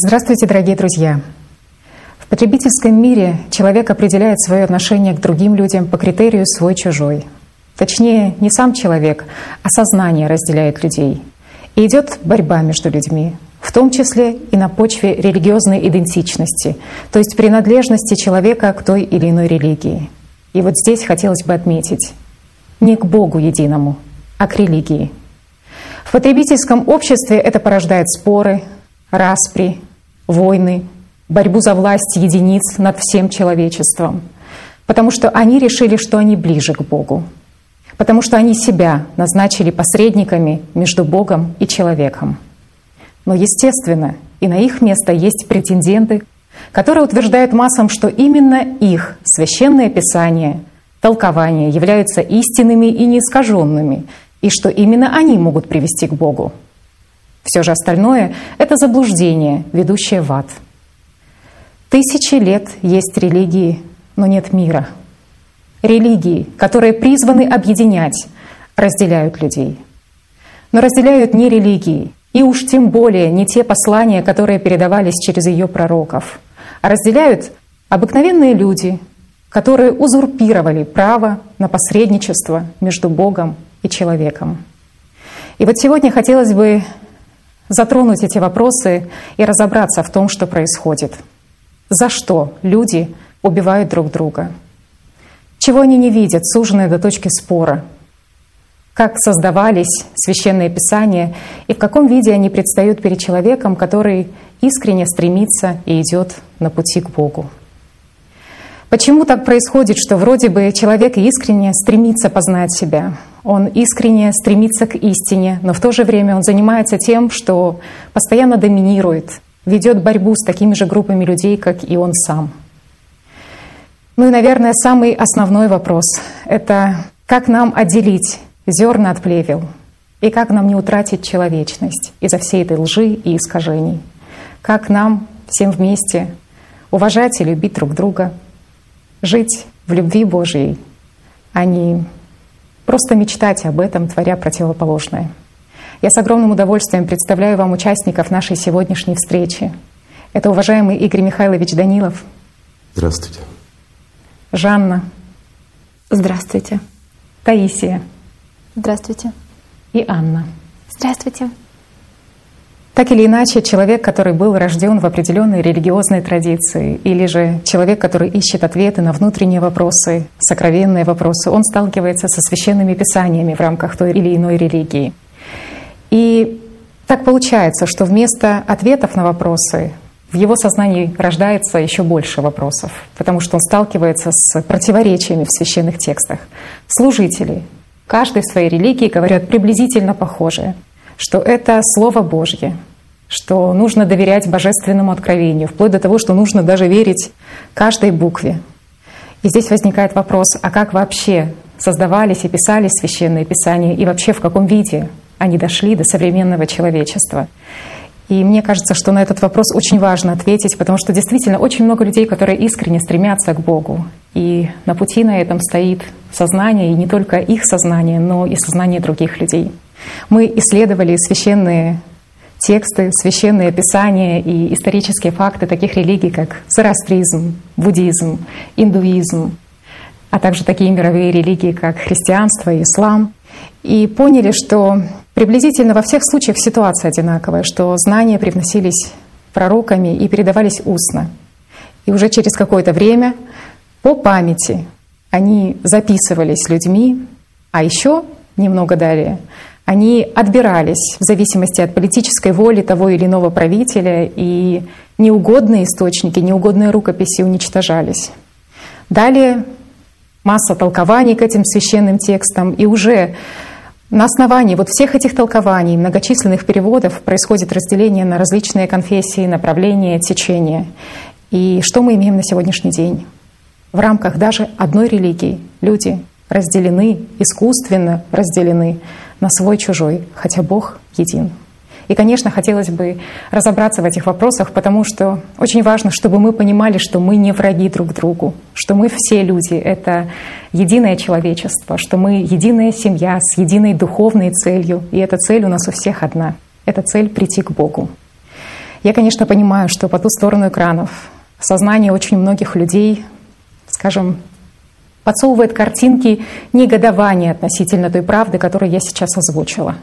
Здравствуйте, дорогие друзья! В потребительском мире человек определяет свое отношение к другим людям по критерию свой-чужой. Точнее, не сам человек, а сознание разделяет людей. И идет борьба между людьми, в том числе и на почве религиозной идентичности, то есть принадлежности человека к той или иной религии. И вот здесь хотелось бы отметить не к Богу единому, а к религии. В потребительском обществе это порождает споры, распри, войны, борьбу за власть единиц над всем человечеством, потому что они решили, что они ближе к Богу, потому что они себя назначили посредниками между Богом и человеком. Но, естественно, и на их место есть претенденты, которые утверждают массам, что именно их священное писание, толкования являются истинными и неискаженными, и что именно они могут привести к Богу. Все же остальное — это заблуждение, ведущее в ад. Тысячи лет есть религии, но нет мира. Религии, которые призваны объединять, разделяют людей. Но разделяют не религии, и уж тем более не те послания, которые передавались через ее пророков, а разделяют обыкновенные люди, которые узурпировали право на посредничество между Богом и человеком. И вот сегодня хотелось бы затронуть эти вопросы и разобраться в том, что происходит. За что люди убивают друг друга? Чего они не видят, суженные до точки спора? Как создавались священные писания и в каком виде они предстают перед человеком, который искренне стремится и идет на пути к Богу? Почему так происходит, что вроде бы человек искренне стремится познать себя, он искренне стремится к истине, но в то же время он занимается тем, что постоянно доминирует, ведет борьбу с такими же группами людей, как и он сам. Ну и, наверное, самый основной вопрос — это как нам отделить зерна от плевел, и как нам не утратить человечность из-за всей этой лжи и искажений, как нам всем вместе уважать и любить друг друга — жить в любви Божьей, а не просто мечтать об этом, творя противоположное. Я с огромным удовольствием представляю вам участников нашей сегодняшней встречи. Это уважаемый Игорь Михайлович Данилов. Здравствуйте. Жанна. Здравствуйте. Таисия. Здравствуйте. И Анна. Здравствуйте. Так или иначе, человек, который был рожден в определенной религиозной традиции, или же человек, который ищет ответы на внутренние вопросы, сокровенные вопросы, он сталкивается со священными писаниями в рамках той или иной религии. И так получается, что вместо ответов на вопросы в его сознании рождается еще больше вопросов, потому что он сталкивается с противоречиями в священных текстах. Служители, каждый в своей религии говорят приблизительно похожее, что это Слово Божье, что нужно доверять божественному откровению, вплоть до того, что нужно даже верить каждой букве. И здесь возникает вопрос, а как вообще создавались и писались священные писания, и вообще в каком виде они дошли до современного человечества. И мне кажется, что на этот вопрос очень важно ответить, потому что действительно очень много людей, которые искренне стремятся к Богу. И на пути на этом стоит сознание, и не только их сознание, но и сознание других людей. Мы исследовали священные тексты, священные писания и исторические факты таких религий, как зороастризм, буддизм, индуизм, а также такие мировые религии, как христианство и ислам, и поняли, что приблизительно во всех случаях ситуация одинаковая, что знания привносились пророками и передавались устно. И уже через какое-то время по памяти они записывались людьми, а еще немного далее они отбирались в зависимости от политической воли того или иного правителя, и неугодные источники, неугодные рукописи уничтожались. Далее масса толкований к этим священным текстам, и уже на основании вот всех этих толкований, многочисленных переводов происходит разделение на различные конфессии, направления, течения. И что мы имеем на сегодняшний день? В рамках даже одной религии люди разделены, искусственно разделены на свой-чужой, хотя Бог един. И, конечно, хотелось бы разобраться в этих вопросах, потому что очень важно, чтобы мы понимали, что мы не враги друг другу, что мы все люди — это единое человечество, что мы единая семья с единой духовной целью, и эта цель у нас у всех одна. Это цель — прийти к Богу. Я, конечно, понимаю, что по ту сторону экранов сознание очень многих людей, скажем, подсовывает картинки негодования относительно той правды, которую я сейчас озвучила.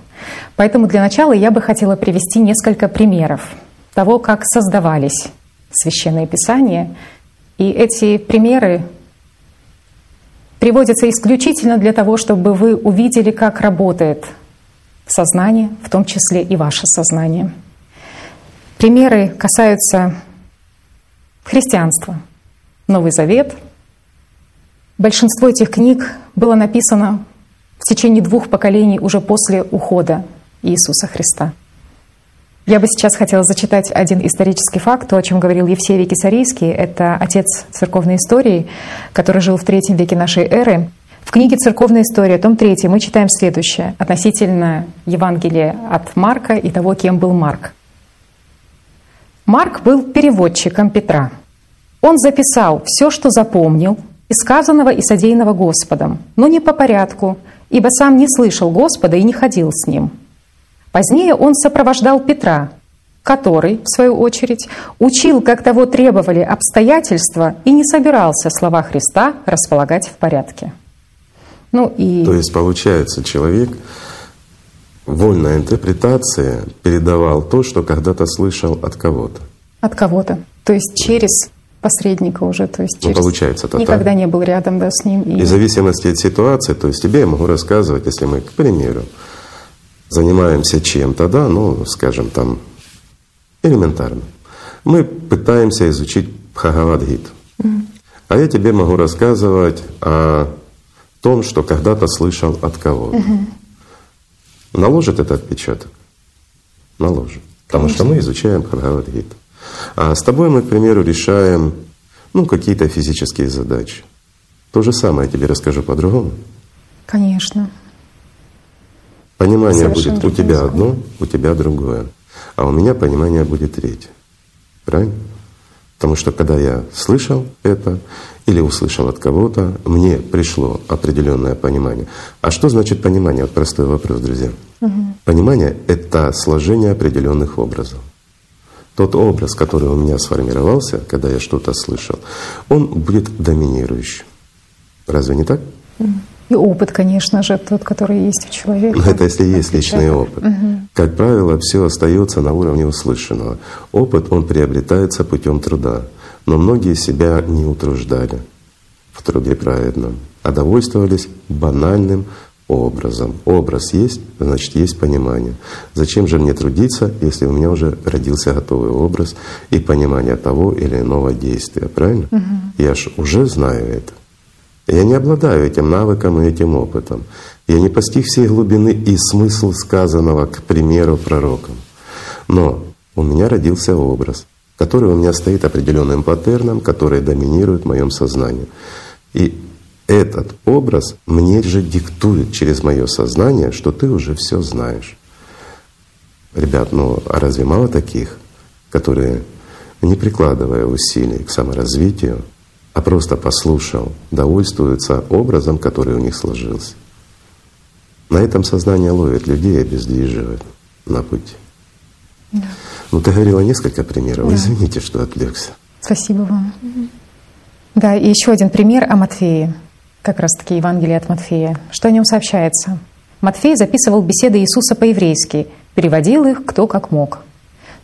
Поэтому для начала я бы хотела привести несколько примеров того, как создавались священные писания. И эти примеры приводятся исключительно для того, чтобы вы увидели, как работает сознание, в том числе и ваше сознание. Примеры касаются христианства, Новый Завет — Большинство этих книг было написано в течение двух поколений уже после ухода Иисуса Христа. Я бы сейчас хотела зачитать один исторический факт, то, о чем говорил Евсевий Кисарийский. Это отец церковной истории, который жил в третьем веке нашей эры. В книге «Церковная история», том 3, мы читаем следующее относительно Евангелия от Марка и того, кем был Марк. Марк был переводчиком Петра. Он записал все, что запомнил – и сказанного и содеянного Господом, но не по порядку, ибо сам не слышал Господа и не ходил с ним. Позднее он сопровождал Петра, который, в свою очередь, учил, как того требовали обстоятельства, и не собирался слова Христа располагать в порядке. Ну и... То есть, получается, человек вольной интерпретации передавал то, что когда-то слышал от кого-то. От кого-то. То есть через посредника уже, то есть ну, получается, это никогда так? не был рядом да, с ним. И... и в зависимости от ситуации, то есть тебе я могу рассказывать, если мы, к примеру, занимаемся чем-то, да, ну, скажем, там, элементарно. Мы пытаемся изучить Бхагавадгиту. Mm. А я тебе могу рассказывать о том, что когда-то слышал от кого-то. Mm-hmm. Наложит этот отпечаток? Наложит. Потому Конечно. что мы изучаем Бхагавадгиту. А с тобой мы, к примеру, решаем ну, какие-то физические задачи. То же самое я тебе расскажу по-другому. Конечно. Понимание Совершенно будет у тебя одно, у тебя другое. А у меня понимание будет третье. Правильно? Потому что когда я слышал это или услышал от кого-то, мне пришло определенное понимание. А что значит понимание? Вот простой вопрос, друзья. Угу. Понимание — это сложение определенных образов тот образ, который у меня сформировался, когда я что-то слышал, он будет доминирующим. Разве не так? И опыт, конечно же, тот, который есть у человека. Это если есть личный опыт. Угу. Как правило, все остается на уровне услышанного. Опыт, он приобретается путем труда. Но многие себя не утруждали в труде праведном, а довольствовались банальным образом. Образ есть, значит, есть понимание. Зачем же мне трудиться, если у меня уже родился готовый образ и понимание того или иного действия, правильно? Угу. Я же уже знаю это. Я не обладаю этим навыком и этим опытом. Я не постиг всей глубины и смысл сказанного, к примеру, пророком. Но у меня родился образ, который у меня стоит определенным паттерном, который доминирует в моем сознании. И этот образ мне же диктует через мое сознание, что ты уже все знаешь. Ребят, ну а разве мало таких, которые, не прикладывая усилий к саморазвитию, а просто послушал, довольствуются образом, который у них сложился? На этом сознание ловит людей и обездвиживает на пути. Да. Ну, ты говорила несколько примеров. Да. Извините, что отвлекся. Спасибо вам. Да, и еще один пример о Матфее как раз-таки Евангелие от Матфея. Что о нем сообщается? Матфей записывал беседы Иисуса по-еврейски, переводил их кто как мог.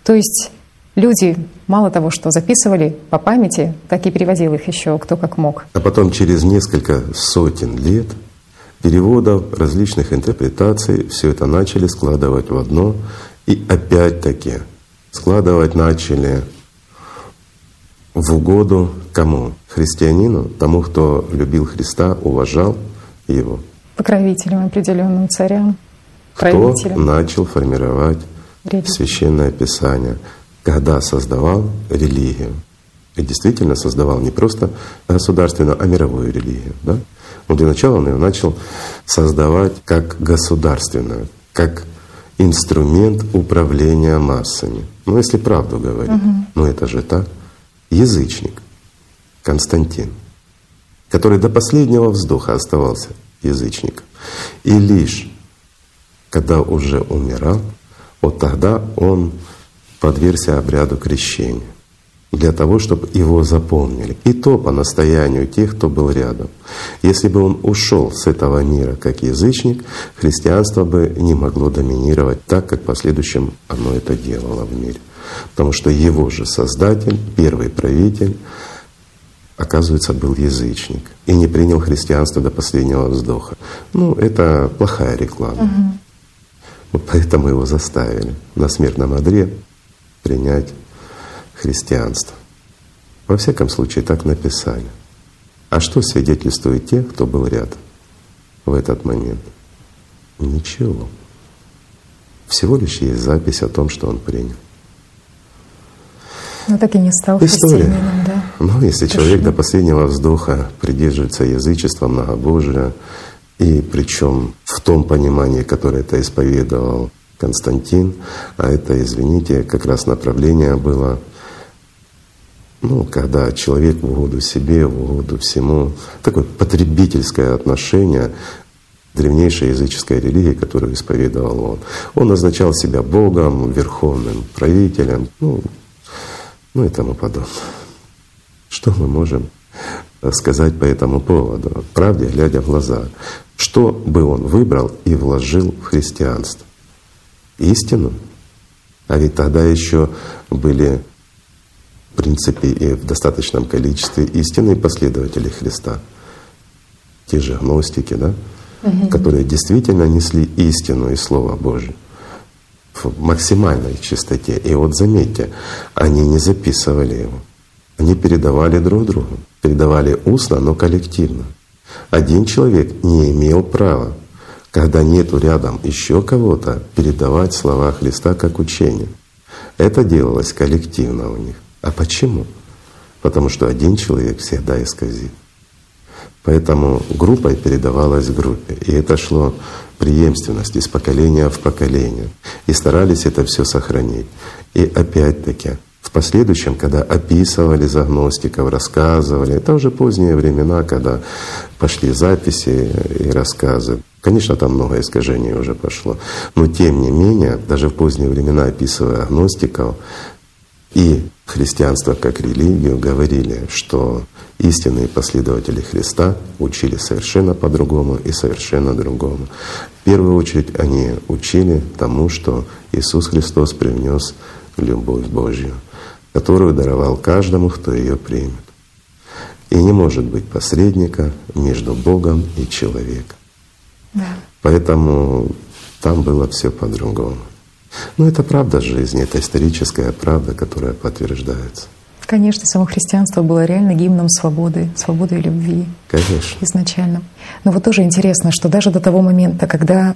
То есть люди мало того, что записывали по памяти, так и переводил их еще кто как мог. А потом через несколько сотен лет переводов, различных интерпретаций, все это начали складывать в одно. И опять-таки складывать начали в угоду кому? Христианину, тому, кто любил Христа, уважал его. Покровителям определенным царям. Кто начал формировать Религию. священное писание, когда создавал религию. И действительно создавал не просто государственную, а мировую религию. Да? Но для начала он ее начал создавать как государственную, как инструмент управления массами. Ну, если правду говорить, угу. ну это же так язычник Константин, который до последнего вздоха оставался язычником. И лишь когда уже умирал, вот тогда он подвергся обряду крещения для того, чтобы его запомнили. И то по настоянию тех, кто был рядом. Если бы он ушел с этого мира как язычник, христианство бы не могло доминировать так, как в последующем оно это делало в мире. Потому что его же создатель, первый правитель, оказывается, был язычник и не принял христианство до последнего вздоха. Ну, это плохая реклама. Угу. Вот поэтому его заставили на смертном одре принять христианство. Во всяком случае, так написали. А что свидетельствует те, кто был рядом в этот момент? Ничего. Всего лишь есть запись о том, что он принял. Но так и не стал История. да? Ну, если Хорошо. человек до последнего вздоха придерживается язычества, многобожия, и причем в том понимании, которое это исповедовал Константин, а это, извините, как раз направление было ну, когда человек в угоду себе, в угоду всему, такое потребительское отношение древнейшей языческой религии, которую исповедовал он. Он назначал себя Богом, верховным правителем, ну, ну и тому подобное. Что мы можем сказать по этому поводу, правде глядя в глаза? Что бы он выбрал и вложил в христианство? Истину? А ведь тогда еще были в принципе, и в достаточном количестве истинные последователи Христа, те же гностики, да, угу. которые действительно несли истину и Слово Божие в максимальной чистоте. И вот заметьте, они не записывали его, они передавали друг другу, передавали устно, но коллективно. Один человек не имел права, когда нету рядом еще кого-то, передавать слова Христа как учение. Это делалось коллективно у них. А почему? Потому что один человек всегда исказит. Поэтому группой передавалась группе. И это шло преемственность из поколения в поколение. И старались это все сохранить. И опять-таки, в последующем, когда описывали загностиков, рассказывали, это уже поздние времена, когда пошли записи и рассказы. Конечно, там много искажений уже пошло. Но тем не менее, даже в поздние времена, описывая агностиков, и христианство как религию говорили, что истинные последователи Христа учили совершенно по-другому и совершенно другому. В первую очередь они учили тому, что Иисус Христос привнес любовь Божью, которую даровал каждому, кто ее примет. И не может быть посредника между Богом и человеком. Да. Поэтому там было все по-другому. Но это правда жизни, это историческая правда, которая подтверждается. Конечно, само христианство было реально гимном свободы, свободы и любви. Конечно. Изначально. Но вот тоже интересно, что даже до того момента, когда,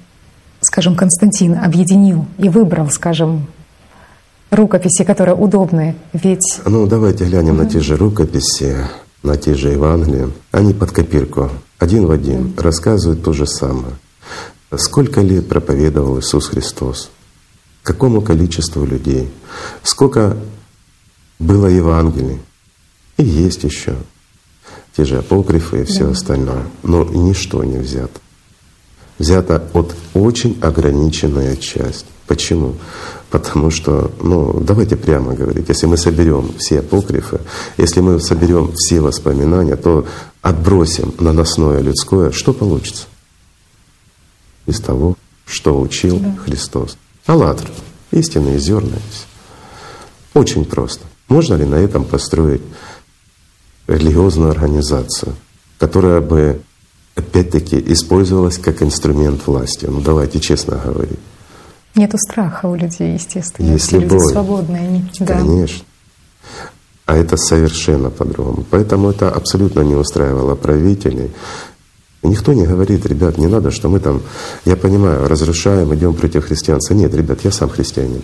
скажем, Константин объединил и выбрал, скажем, рукописи, которые удобны, ведь… Ну, давайте глянем угу. на те же рукописи, на те же Евангелия. Они под копирку, один в один, угу. рассказывают то же самое. Сколько лет проповедовал Иисус Христос? какому количеству людей, сколько было Евангелий, и есть еще те же апокрифы и все да. остальное. Но ничто не взято. Взято от очень ограниченная часть. Почему? Потому что, ну, давайте прямо говорить, если мы соберем все апокрифы, если мы соберем все воспоминания, то отбросим наносное людское, что получится? Из того, что учил да. Христос. АЛЛАТРА, истинные зерна. Очень просто. Можно ли на этом построить религиозную организацию, которая бы опять-таки использовалась как инструмент власти? Ну давайте честно говорить. Нету страха у людей, естественно. Есть Все любовь. люди свободные. Они, да. Конечно. А это совершенно по-другому. Поэтому это абсолютно не устраивало правителей. Никто не говорит, ребят, не надо, что мы там, я понимаю, разрушаем, идем против христианства. Нет, ребят, я сам христианин.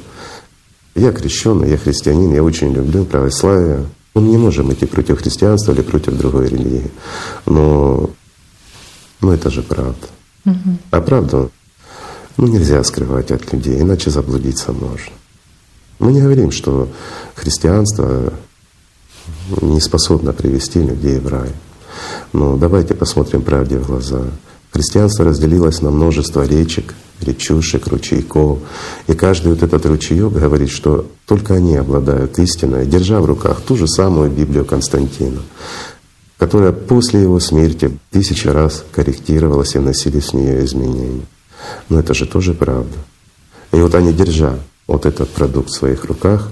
Я крещенный, я христианин, я очень люблю православие. Мы не можем идти против христианства или против другой религии. Но, но это же правда. Угу. А правду ну, нельзя скрывать от людей, иначе заблудиться можно. Мы не говорим, что христианство не способно привести людей в рай. Но давайте посмотрим правде в глаза. Христианство разделилось на множество речек, речушек, ручейков. И каждый вот этот ручеек говорит, что только они обладают истиной, держа в руках ту же самую Библию Константина, которая после его смерти тысячи раз корректировалась и вносились в нее изменения. Но это же тоже правда. И вот они, держа вот этот продукт в своих руках,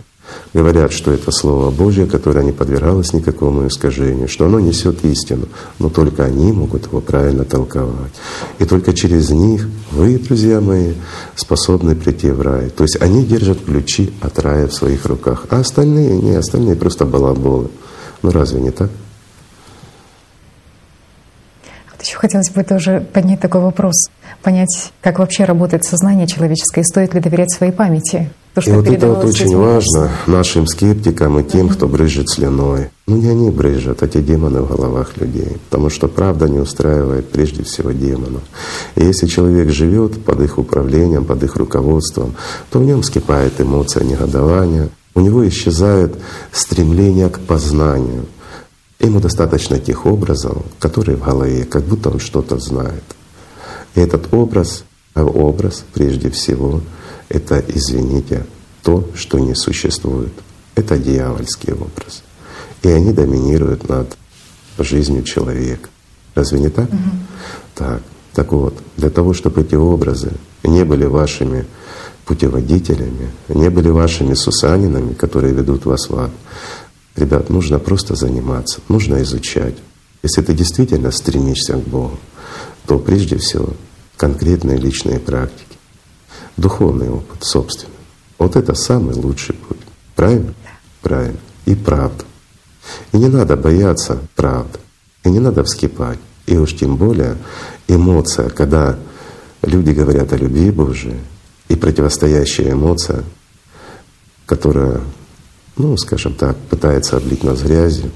говорят, что это Слово Божье, которое не подвергалось никакому искажению, что оно несет истину, но только они могут его правильно толковать. И только через них вы, друзья мои, способны прийти в рай. То есть они держат ключи от рая в своих руках, а остальные не, остальные просто балаболы. Ну разве не так? Еще хотелось бы тоже поднять такой вопрос, понять, как вообще работает сознание человеческое, и стоит ли доверять своей памяти. То, что и вот это вот очень важно нашим скептикам и тем, кто брызжет слюной. Ну не они брызжат, а те демоны в головах людей. Потому что правда не устраивает прежде всего демонов. И если человек живет под их управлением, под их руководством, то в нем вскипает эмоция негодования, у него исчезает стремление к познанию. Ему достаточно тех образов, которые в голове, как будто он что-то знает. И этот образ, а образ прежде всего — это, извините, то, что не существует. Это дьявольский образ. И они доминируют над жизнью человека. Разве не так? Угу. Так. Так вот, для того, чтобы эти образы не были вашими путеводителями, не были вашими сусанинами, которые ведут вас в ад, ребят, нужно просто заниматься, нужно изучать. Если ты действительно стремишься к Богу, то прежде всего конкретные личные практики духовный опыт собственный. Вот это самый лучший путь. Правильно? Правильно. И правда. И не надо бояться правды. И не надо вскипать. И уж тем более эмоция, когда люди говорят о любви Божией, и противостоящая эмоция, которая, ну, скажем так, пытается облить нас грязью,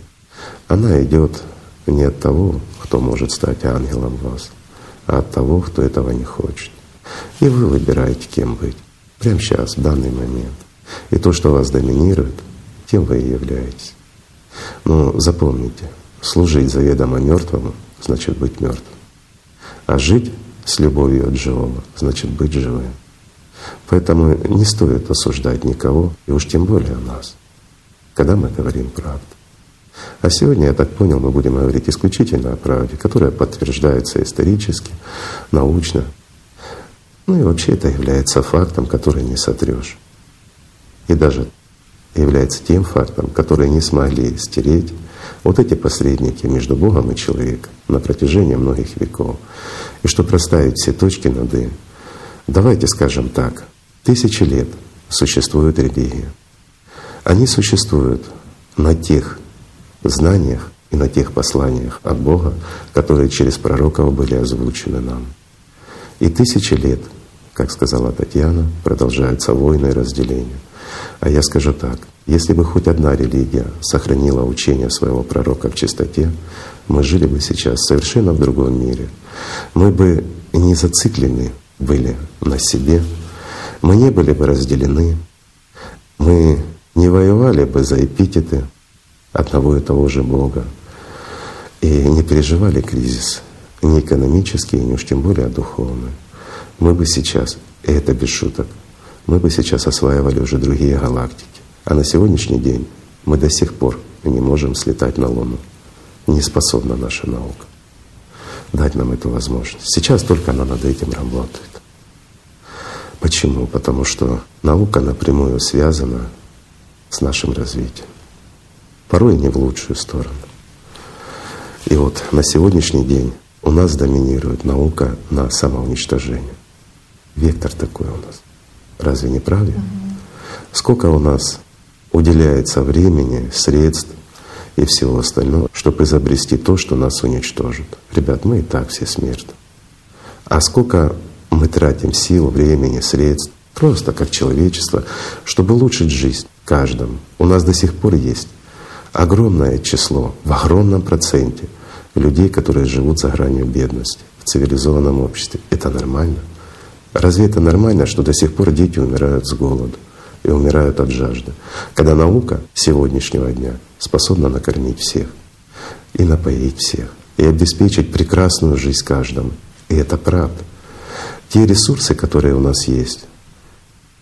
она идет не от того, кто может стать ангелом вас, а от того, кто этого не хочет. И вы выбираете, кем быть. Прямо сейчас, в данный момент. И то, что вас доминирует, тем вы и являетесь. Но запомните, служить заведомо мертвому значит быть мертвым. А жить с любовью от живого значит быть живым. Поэтому не стоит осуждать никого, и уж тем более нас, когда мы говорим правду. А сегодня, я так понял, мы будем говорить исключительно о правде, которая подтверждается исторически, научно, ну и вообще это является фактом, который не сотрешь. И даже является тем фактом, который не смогли стереть вот эти посредники между Богом и человеком на протяжении многих веков. И чтобы расставить все точки над «и», давайте скажем так, тысячи лет существует религия. Они существуют на тех знаниях и на тех посланиях от Бога, которые через пророков были озвучены нам. И тысячи лет как сказала Татьяна, продолжаются войны и разделения. А я скажу так, если бы хоть одна религия сохранила учение своего пророка в чистоте, мы жили бы сейчас совершенно в другом мире. Мы бы не зациклены были на себе, мы не были бы разделены, мы не воевали бы за эпитеты одного и того же Бога и не переживали кризис ни экономический, ни уж тем более духовный мы бы сейчас, и это без шуток, мы бы сейчас осваивали уже другие галактики. А на сегодняшний день мы до сих пор не можем слетать на Луну. Не способна наша наука дать нам эту возможность. Сейчас только она над этим работает. Почему? Потому что наука напрямую связана с нашим развитием. Порой не в лучшую сторону. И вот на сегодняшний день у нас доминирует наука на самоуничтожение. Вектор такой у нас. Разве не правда? Угу. Сколько у нас уделяется времени, средств и всего остального, чтобы изобрести то, что нас уничтожит. Ребят, мы и так все смертны. А сколько мы тратим сил, времени, средств, просто как человечество, чтобы улучшить жизнь каждому. У нас до сих пор есть огромное число, в огромном проценте людей, которые живут за гранью бедности в цивилизованном обществе. Это нормально. Разве это нормально, что до сих пор дети умирают с голоду и умирают от жажды, когда наука сегодняшнего дня способна накормить всех и напоить всех, и обеспечить прекрасную жизнь каждому. И это правда. те ресурсы, которые у нас есть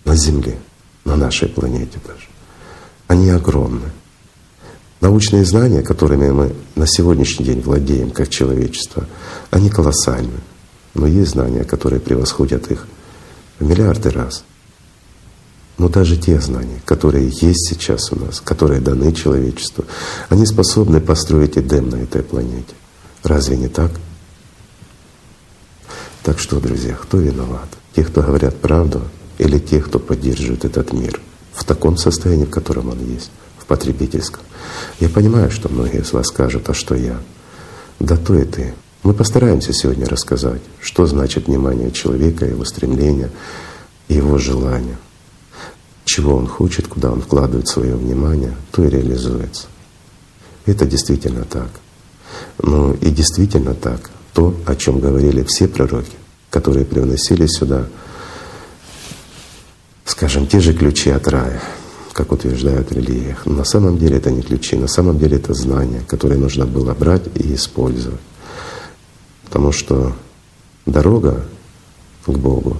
на Земле, на нашей планете даже, они огромны. Научные знания, которыми мы на сегодняшний день владеем как человечество, они колоссальны. Но есть знания, которые превосходят их в миллиарды раз. Но даже те знания, которые есть сейчас у нас, которые даны человечеству, они способны построить Эдем на этой планете. Разве не так? Так что, друзья, кто виноват? Те, кто говорят правду, или те, кто поддерживает этот мир в таком состоянии, в котором он есть, в потребительском? Я понимаю, что многие из вас скажут, а что я? Да то и ты. Мы постараемся сегодня рассказать, что значит внимание человека, его стремления, его желания. Чего он хочет, куда он вкладывает свое внимание, то и реализуется. Это действительно так. Ну и действительно так, то, о чем говорили все пророки, которые привносили сюда, скажем, те же ключи от рая, как утверждают в религиях. Но на самом деле это не ключи, на самом деле это знания, которые нужно было брать и использовать. Потому что дорога к Богу,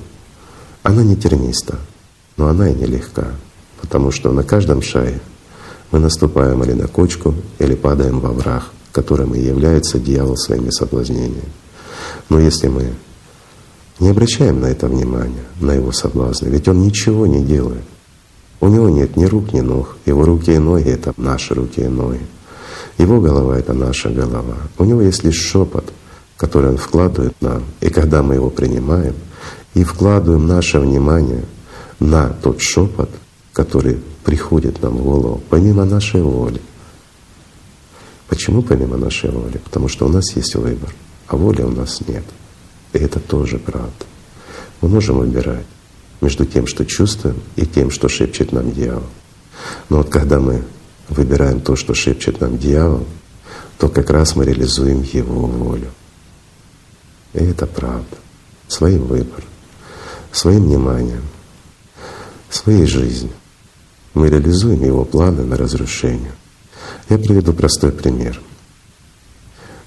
она не терниста, но она и нелегка, потому что на каждом шаге мы наступаем или на кочку, или падаем во враг — которым и является дьявол своими соблазнениями. Но если мы не обращаем на это внимания, на его соблазны, ведь он ничего не делает. У него нет ни рук, ни ног. Его руки и ноги — это наши руки и ноги. Его голова — это наша голова. У него есть лишь шепот, который он вкладывает нам. И когда мы его принимаем и вкладываем наше внимание на тот шепот, который приходит нам в голову, помимо нашей воли, Почему помимо нашей воли? Потому что у нас есть выбор, а воли у нас нет. И это тоже правда. Мы можем выбирать между тем, что чувствуем, и тем, что шепчет нам дьявол. Но вот когда мы выбираем то, что шепчет нам дьявол, то как раз мы реализуем его волю. И это правда. Своим выбором, своим вниманием, своей жизнью мы реализуем его планы на разрушение. Я приведу простой пример.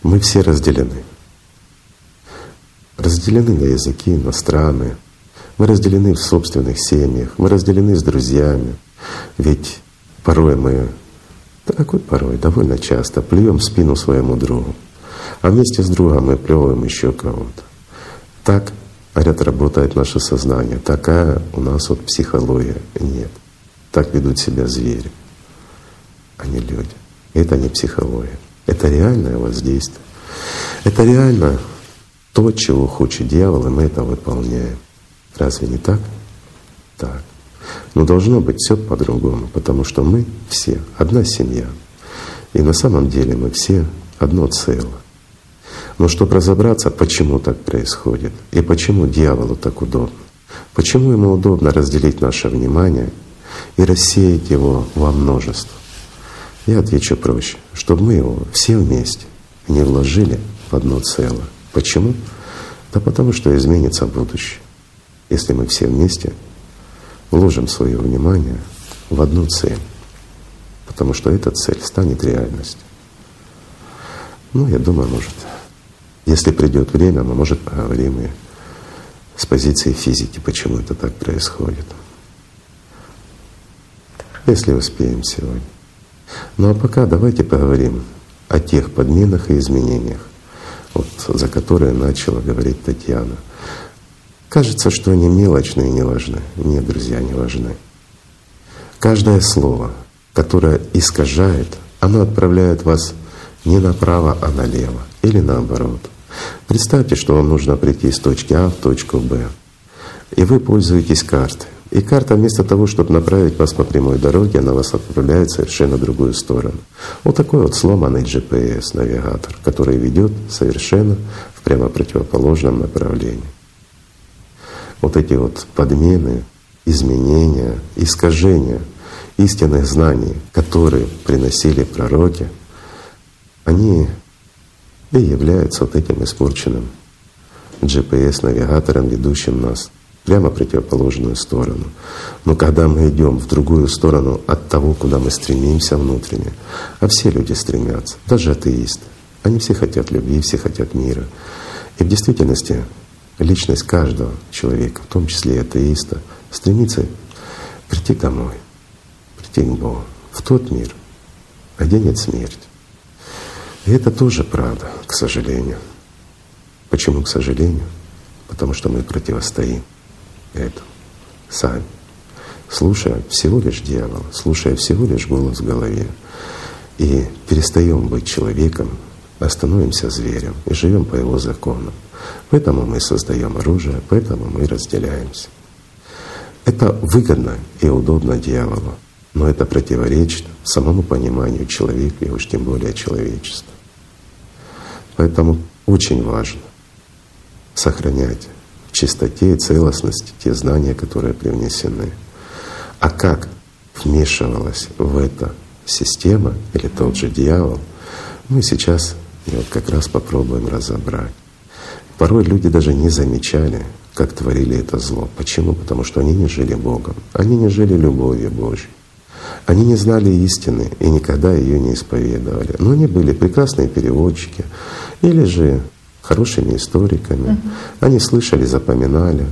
Мы все разделены. Разделены на языки, на страны. Мы разделены в собственных семьях, мы разделены с друзьями. Ведь порой мы, да какой порой, довольно часто плюем спину своему другу. А вместе с другом мы плевываем еще кого-то. Так, говорят, работает наше сознание. Такая у нас вот психология нет. Так ведут себя звери, а не люди. Это не психология. Это реальное воздействие. Это реально то, чего хочет дьявол, и мы это выполняем. Разве не так? Так. Но должно быть все по-другому, потому что мы все одна семья. И на самом деле мы все одно целое. Но чтобы разобраться, почему так происходит, и почему дьяволу так удобно, почему ему удобно разделить наше внимание и рассеять его во множество, я отвечу проще, чтобы мы его все вместе не вложили в одно целое. Почему? Да потому что изменится будущее, если мы все вместе вложим свое внимание в одну цель. Потому что эта цель станет реальностью. Ну, я думаю, может, если придет время, мы, может, поговорим и с позиции физики, почему это так происходит. Если успеем сегодня. Ну а пока давайте поговорим о тех подменах и изменениях, вот, за которые начала говорить Татьяна. Кажется, что они мелочные и не важны. Нет, друзья, не важны. Каждое слово, которое искажает, оно отправляет вас не направо, а налево или наоборот. Представьте, что вам нужно прийти из точки А в точку Б, и вы пользуетесь картой. И карта вместо того, чтобы направить вас по прямой дороге, она вас отправляет совершенно в другую сторону. Вот такой вот сломанный GPS-навигатор, который ведет совершенно в прямо противоположном направлении. Вот эти вот подмены, изменения, искажения истинных знаний, которые приносили пророки, они и являются вот этим испорченным GPS-навигатором, ведущим нас прямо противоположную сторону. Но когда мы идем в другую сторону от того, куда мы стремимся внутренне, а все люди стремятся, даже атеисты, они все хотят любви, все хотят мира. И в действительности личность каждого человека, в том числе и атеиста, стремится прийти домой, прийти к Богу, в тот мир, где нет смерти. И это тоже правда, к сожалению. Почему к сожалению? Потому что мы противостоим этому сами, слушая всего лишь дьявола, слушая всего лишь голос в голове. И перестаем быть человеком, а становимся зверем и живем по его законам. Поэтому мы создаем оружие, поэтому мы разделяемся. Это выгодно и удобно дьяволу, но это противоречит самому пониманию человека и уж тем более человечества. Поэтому очень важно сохранять в чистоте и целостности те знания, которые привнесены. А как вмешивалась в это система или тот же дьявол, мы сейчас вот как раз попробуем разобрать. Порой люди даже не замечали, как творили это зло. Почему? Потому что они не жили Богом, они не жили любовью Божьей. Они не знали истины и никогда ее не исповедовали. Но они были прекрасные переводчики или же хорошими историками. Угу. Они слышали, запоминали,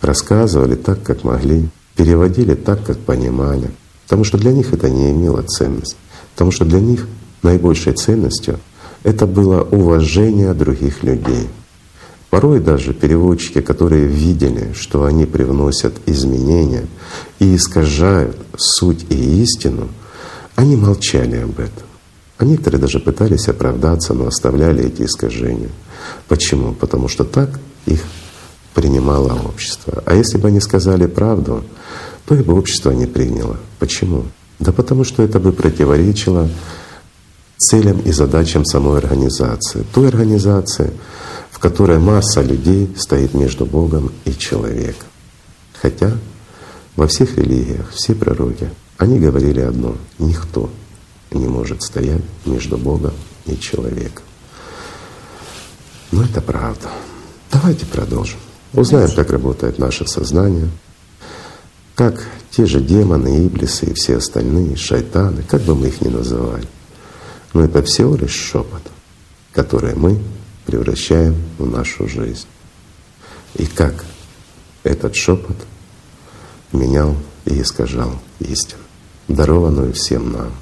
рассказывали так, как могли, переводили так, как понимали. Потому что для них это не имело ценности. Потому что для них наибольшей ценностью это было уважение других людей — Порой даже переводчики, которые видели, что они привносят изменения и искажают суть и истину, они молчали об этом. А некоторые даже пытались оправдаться, но оставляли эти искажения. Почему? Потому что так их принимало общество. А если бы они сказали правду, то и бы общество не приняло. Почему? Да потому что это бы противоречило целям и задачам самой организации. Той организации, которой масса людей стоит между Богом и человеком. Хотя во всех религиях все пророки, они говорили одно — никто не может стоять между Богом и человеком. Но это правда. Давайте продолжим. Узнаем, как работает наше сознание, как те же демоны, иблисы и все остальные, шайтаны, как бы мы их ни называли. Но это всего лишь шепот, который мы превращаем в нашу жизнь. И как этот шепот менял и искажал истину, дарованную всем нам.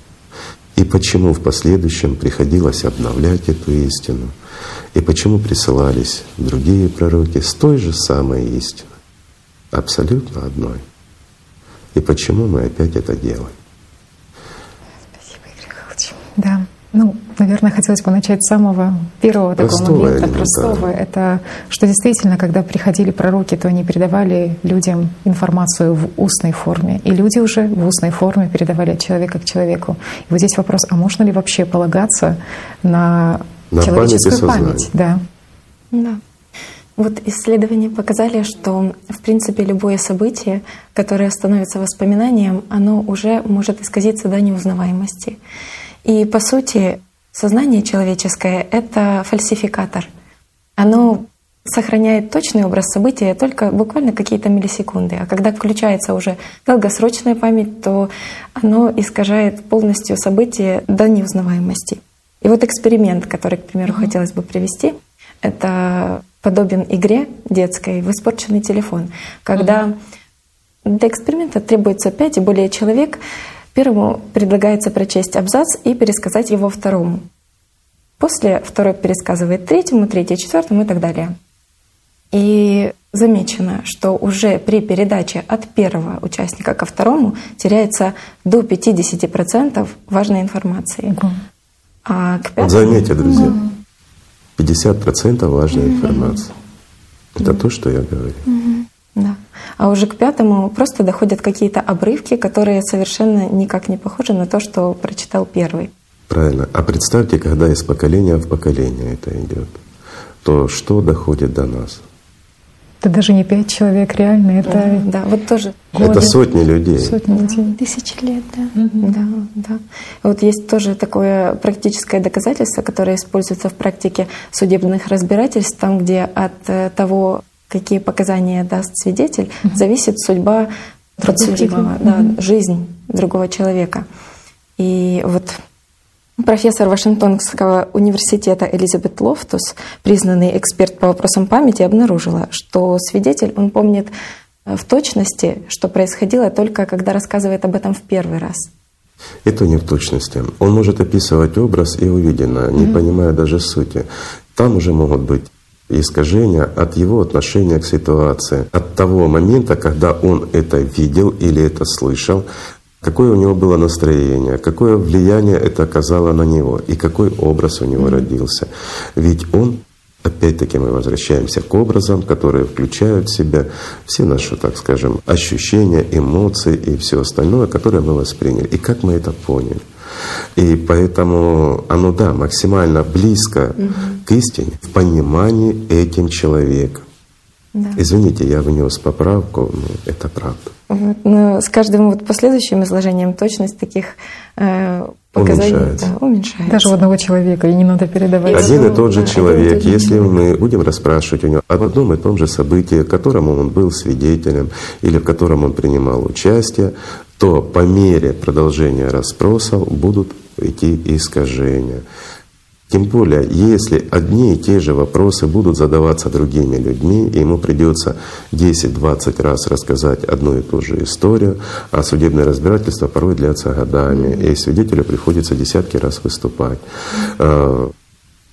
И почему в последующем приходилось обновлять эту истину, и почему присылались другие пророки с той же самой истиной, абсолютно одной. И почему мы опять это делаем. Спасибо, Игорь Михайлович. Да. Ну, наверное, хотелось бы начать с самого первого простого такого момента, простого. Это что действительно, когда приходили пророки, то они передавали людям информацию в устной форме. И люди уже в устной форме передавали от человека к человеку. И вот здесь вопрос, а можно ли вообще полагаться на, на человеческую память? память? Да. Да. Вот исследования показали, что в принципе любое событие, которое становится воспоминанием, оно уже может исказиться до неузнаваемости. И по сути сознание человеческое — это фальсификатор. Оно сохраняет точный образ события только буквально какие-то миллисекунды. А когда включается уже долгосрочная память, то оно искажает полностью события до неузнаваемости. И вот эксперимент, который, к примеру, mm-hmm. хотелось бы привести, это подобен игре детской в испорченный телефон, когда mm-hmm. для эксперимента требуется пять и более человек, Первому предлагается прочесть абзац и пересказать его второму. После второй пересказывает третьему, третий четвертому и так далее. И замечено, что уже при передаче от первого участника ко второму теряется до 50% важной информации. Угу. А к пятому... Заметьте, друзья, 50% важной информации. Это то, что я говорю. А уже к пятому просто доходят какие-то обрывки, которые совершенно никак не похожи на то, что прочитал первый. Правильно. А представьте, когда из поколения в поколение это идет, то что доходит до нас? Это даже не пять человек, реально, это да, да вот тоже годы. Это сотни людей. Сотни людей. Тысячи лет, да. Угу. Да, да. Вот есть тоже такое практическое доказательство, которое используется в практике судебных разбирательств, там, где от э, того, какие показания даст свидетель, угу. зависит судьба подсудимого, да, угу. жизнь другого человека. И вот Профессор Вашингтонского университета Элизабет Лофтус, признанный эксперт по вопросам памяти, обнаружила, что свидетель, он помнит э, в точности, что происходило только когда рассказывает об этом в первый раз. Это не в точности. Он может описывать образ и увиденное, не mm-hmm. понимая даже сути. Там уже могут быть искажения от его отношения к ситуации, от того момента, когда он это видел или это слышал, какое у него было настроение, какое влияние это оказало на него и какой образ у него mm-hmm. родился. Ведь он Опять-таки мы возвращаемся к образам, которые включают в себя все наши, так скажем, ощущения, эмоции и все остальное, которое мы восприняли. И как мы это поняли. И поэтому оно, да, максимально близко угу. к истине в понимании этим человеком. Да. Извините, я внес поправку, но это правда. Вот, но с каждым вот последующим изложением точность таких э, показаний уменьшается. Да, уменьшается. Даже у одного человека, и не надо передавать. Один и тот же человек, если мы будем расспрашивать у него об одном и том же событии, которому он был свидетелем или в котором он принимал участие, то по мере продолжения расспросов будут идти искажения. Тем более, если одни и те же вопросы будут задаваться другими людьми, и ему придется 10-20 раз рассказать одну и ту же историю, а судебное разбирательство порой длятся годами, и свидетелю приходится десятки раз выступать. А,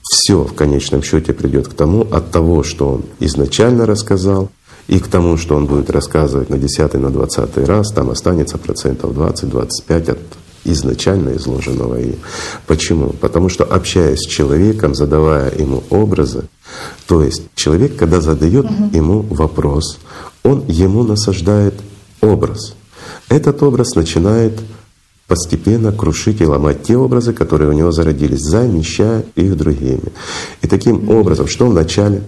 Все в конечном счете придет к тому, от того, что он изначально рассказал, и к тому, что он будет рассказывать на 10 на 20 раз, там останется процентов 20-25 от изначально изложенного им. Почему? Потому что общаясь с человеком, задавая ему образы, то есть человек, когда задает угу. ему вопрос, он ему насаждает образ. Этот образ начинает постепенно крушить и ломать те образы, которые у него зародились, замещая их другими. И таким образом, что вначале,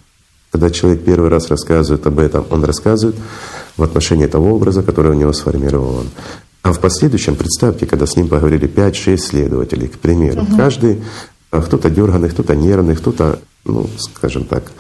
когда человек первый раз рассказывает об этом, он рассказывает в отношении того образа, который у него сформирован. А в последующем, представьте, когда с ним поговорили 5-6 следователей, к примеру, угу. каждый, а, кто-то дерганный, кто-то нервный, кто-то, ну, скажем так,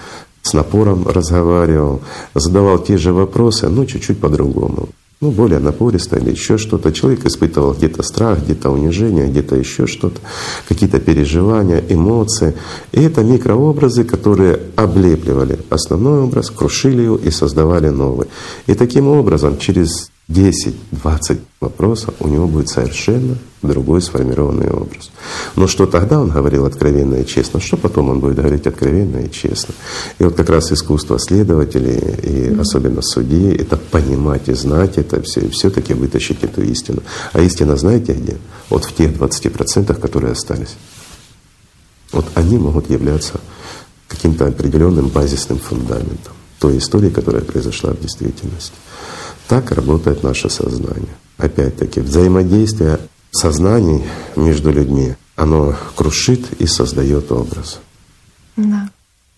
с напором разговаривал, задавал те же вопросы, но чуть-чуть по-другому. Ну, более напористо или еще что-то. Человек испытывал где-то страх, где-то унижение, где-то еще что-то, какие-то переживания, эмоции. И это микрообразы, которые облепливали основной образ, крушили его и создавали новый. И таким образом через 10-20 вопросов, у него будет совершенно другой сформированный образ. Но что тогда он говорил откровенно и честно, что потом он будет говорить откровенно и честно. И вот как раз искусство следователей и особенно судьи — это понимать и знать это все, и все-таки вытащить эту истину. А истина знаете где? Вот в тех 20%, которые остались. Вот они могут являться каким-то определенным базисным фундаментом той истории, которая произошла в действительности. Так работает наше сознание. Опять-таки, взаимодействие сознаний между людьми, оно крушит и создает образ. Да.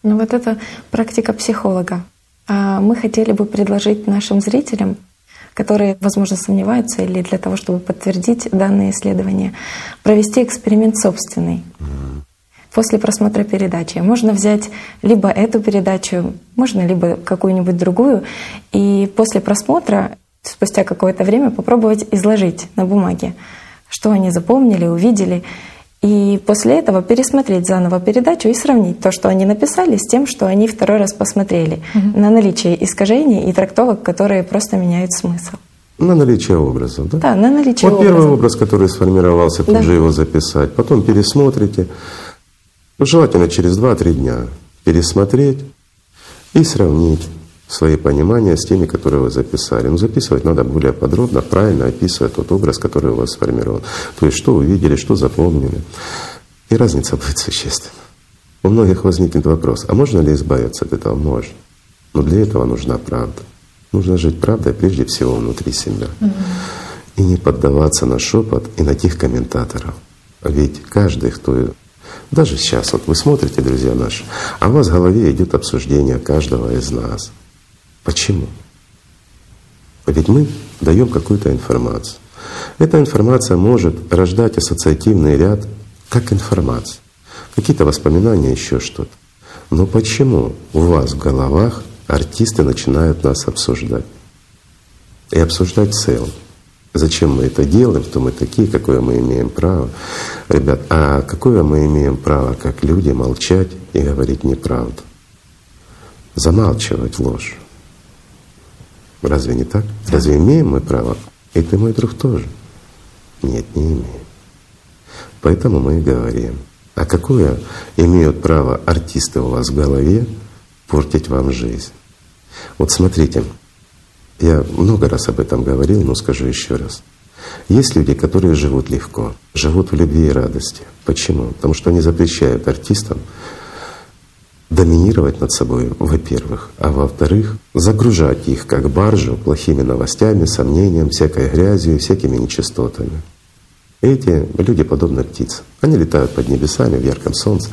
Ну вот это практика психолога. А мы хотели бы предложить нашим зрителям, которые, возможно, сомневаются или для того, чтобы подтвердить данные исследования, провести эксперимент собственный. Mm после просмотра передачи. Можно взять либо эту передачу, можно либо какую-нибудь другую, и после просмотра, спустя какое-то время, попробовать изложить на бумаге, что они запомнили, увидели, и после этого пересмотреть заново передачу и сравнить то, что они написали, с тем, что они второй раз посмотрели, угу. на наличие искажений и трактовок, которые просто меняют смысл. На наличие образов, да? Да, на наличие вот образов. первый образ, который сформировался, тут да. же его записать. Потом пересмотрите, желательно через 2-3 дня пересмотреть и сравнить свои понимания с теми, которые вы записали. Но записывать надо более подробно, правильно описывая тот образ, который у вас сформирован. То есть, что увидели, что запомнили. И разница будет существенна. У многих возникнет вопрос, а можно ли избавиться от этого? Можно. Но для этого нужна правда. Нужно жить правдой прежде всего внутри себя. И не поддаваться на шепот и на тех комментаторов. Ведь каждый, кто даже сейчас, вот вы смотрите, друзья наши, а у вас в голове идет обсуждение каждого из нас. Почему? Ведь мы даем какую-то информацию. Эта информация может рождать ассоциативный ряд как информация, какие-то воспоминания, еще что-то. Но почему у вас в головах артисты начинают нас обсуждать? И обсуждать в целом. Зачем мы это делаем, кто мы такие, какое мы имеем право. Ребят, а какое мы имеем право, как люди, молчать и говорить неправду? Замалчивать ложь. Разве не так? Разве имеем мы право? И ты, мой друг, тоже. Нет, не имеем. Поэтому мы и говорим. А какое имеют право артисты у вас в голове портить вам жизнь? Вот смотрите, я много раз об этом говорил, но скажу еще раз. Есть люди, которые живут легко, живут в любви и радости. Почему? Потому что они запрещают артистам доминировать над собой, во-первых, а во-вторых, загружать их как баржу плохими новостями, сомнением, всякой грязью, всякими нечистотами. Эти люди подобны птицам. Они летают под небесами в ярком солнце,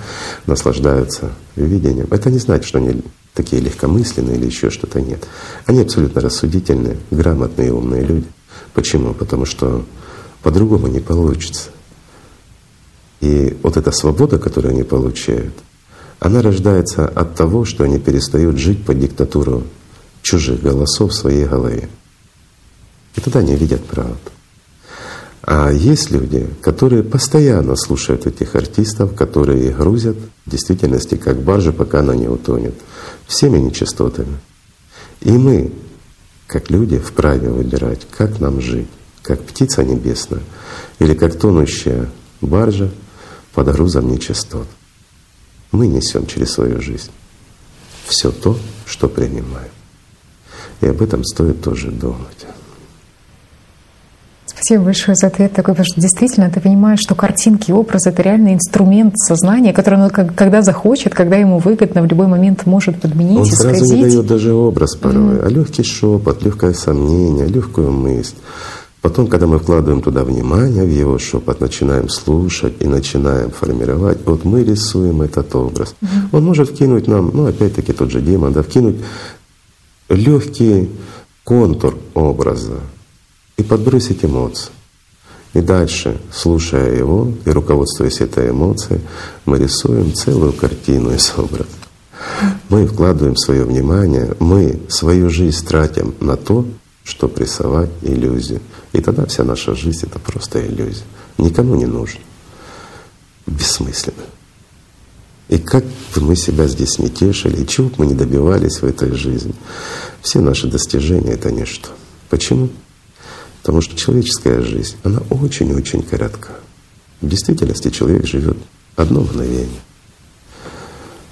наслаждаются видением. Это не значит, что они такие легкомысленные или еще что-то нет. Они абсолютно рассудительные, грамотные, умные люди. Почему? Потому что по-другому не получится. И вот эта свобода, которую они получают, она рождается от того, что они перестают жить под диктатуру чужих голосов в своей голове. И тогда они видят правду. А есть люди, которые постоянно слушают этих артистов, которые их грузят в действительности как баржа, пока она не утонет, всеми нечистотами. И мы, как люди, вправе выбирать, как нам жить, как птица небесная или как тонущая баржа под грузом нечистот. Мы несем через свою жизнь все то, что принимаем. И об этом стоит тоже думать. Спасибо большое за ответ такой, потому что действительно ты понимаешь, что картинки, образ — это реально инструмент сознания, который он когда захочет, когда ему выгодно, в любой момент может подменить, Он исказить. сразу не дает даже образ порой, mm-hmm. а легкий шепот, легкое сомнение, легкую мысль. Потом, когда мы вкладываем туда внимание, в его шепот, начинаем слушать и начинаем формировать, вот мы рисуем этот образ. Mm-hmm. Он может вкинуть нам, ну опять-таки тот же демон, да, вкинуть легкий контур образа, и подбросить эмоции. И дальше, слушая его и руководствуясь этой эмоцией, мы рисуем целую картину из образа. Мы вкладываем свое внимание, мы свою жизнь тратим на то, что прессовать иллюзию. И тогда вся наша жизнь — это просто иллюзия. Никому не нужно. Бессмысленно. И как бы мы себя здесь не тешили, и чего бы мы не добивались в этой жизни, все наши достижения — это ничто. Почему? Потому что человеческая жизнь, она очень-очень коротка. В действительности человек живет одно мгновение,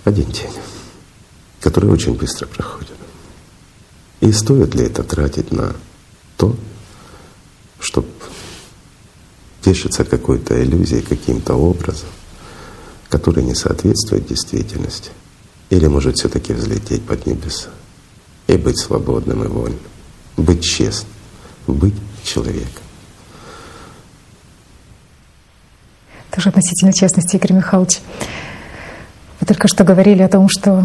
один день, который очень быстро проходит. И стоит ли это тратить на то, чтобы тешиться какой-то иллюзией, каким-то образом, который не соответствует действительности? Или может все таки взлететь под небеса и быть свободным и вольным, быть честным, быть человека. Тоже относительно честности, Игорь Михайлович. Вы только что говорили о том, что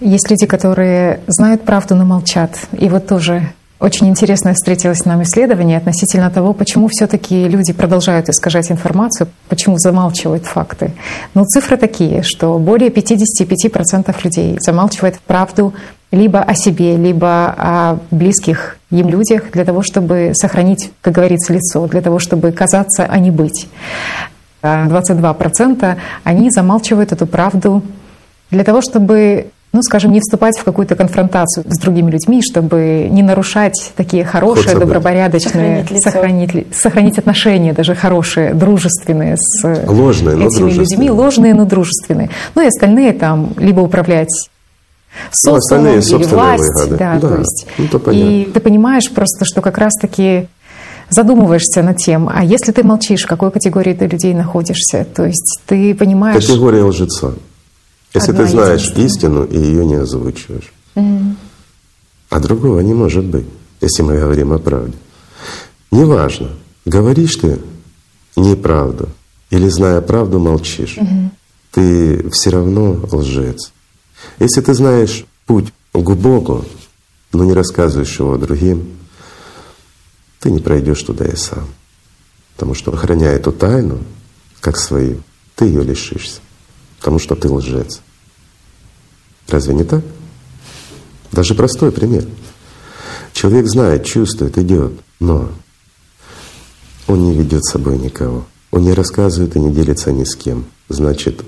есть люди, которые знают правду, но молчат. И вот тоже очень интересное встретилось нам исследование относительно того, почему все-таки люди продолжают искажать информацию, почему замалчивают факты. Но цифры такие, что более 55% людей замалчивают правду либо о себе, либо о близких им людях для того, чтобы сохранить, как говорится, лицо, для того, чтобы казаться, а не быть. 22% а они замалчивают эту правду для того, чтобы ну, скажем, не вступать в какую-то конфронтацию с другими людьми, чтобы не нарушать такие хорошие, добропорядочные, сохранить, сохранить, сохранить отношения, даже хорошие, дружественные с ложные, этими людьми, ложные, но дружественные. Ну и остальные там либо управлять социум ну, или власть. Да, да, то есть, ну, и ты понимаешь просто, что как раз-таки задумываешься над тем, а если ты молчишь, в какой категории ты людей находишься? То есть ты понимаешь... Категория лжеца. Если ты знаешь истину и ее не озвучиваешь. Угу. А другого не может быть, если мы говорим о правде. Неважно, говоришь ты неправду или, зная правду, молчишь. Угу. Ты все равно лжец. Если ты знаешь путь к Богу, но не рассказываешь его другим, ты не пройдешь туда и сам. Потому что, охраняя эту тайну, как свою, ты ее лишишься, потому что ты лжец. Разве не так? Даже простой пример. Человек знает, чувствует, идет, но он не ведет с собой никого. Он не рассказывает и не делится ни с кем. Значит,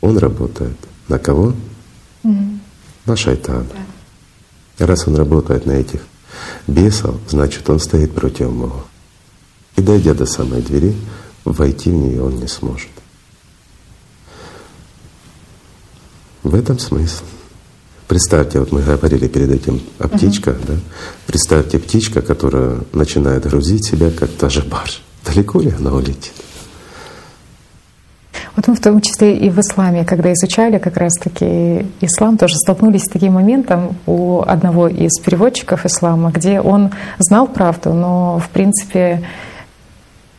он работает на кого? Mm-hmm. На шайтана. Да. Раз он работает на этих бесов, значит, он стоит против Бога. И дойдя до самой двери, войти в нее он не сможет. В этом смысл. Представьте, вот мы говорили перед этим о птичках, uh-huh. да? Представьте птичка, которая начинает грузить себя, как та же баржа. Далеко ли она улетит? Вот мы в том числе и в исламе, когда изучали как раз-таки ислам, тоже столкнулись с таким моментом у одного из переводчиков ислама, где он знал правду, но в принципе,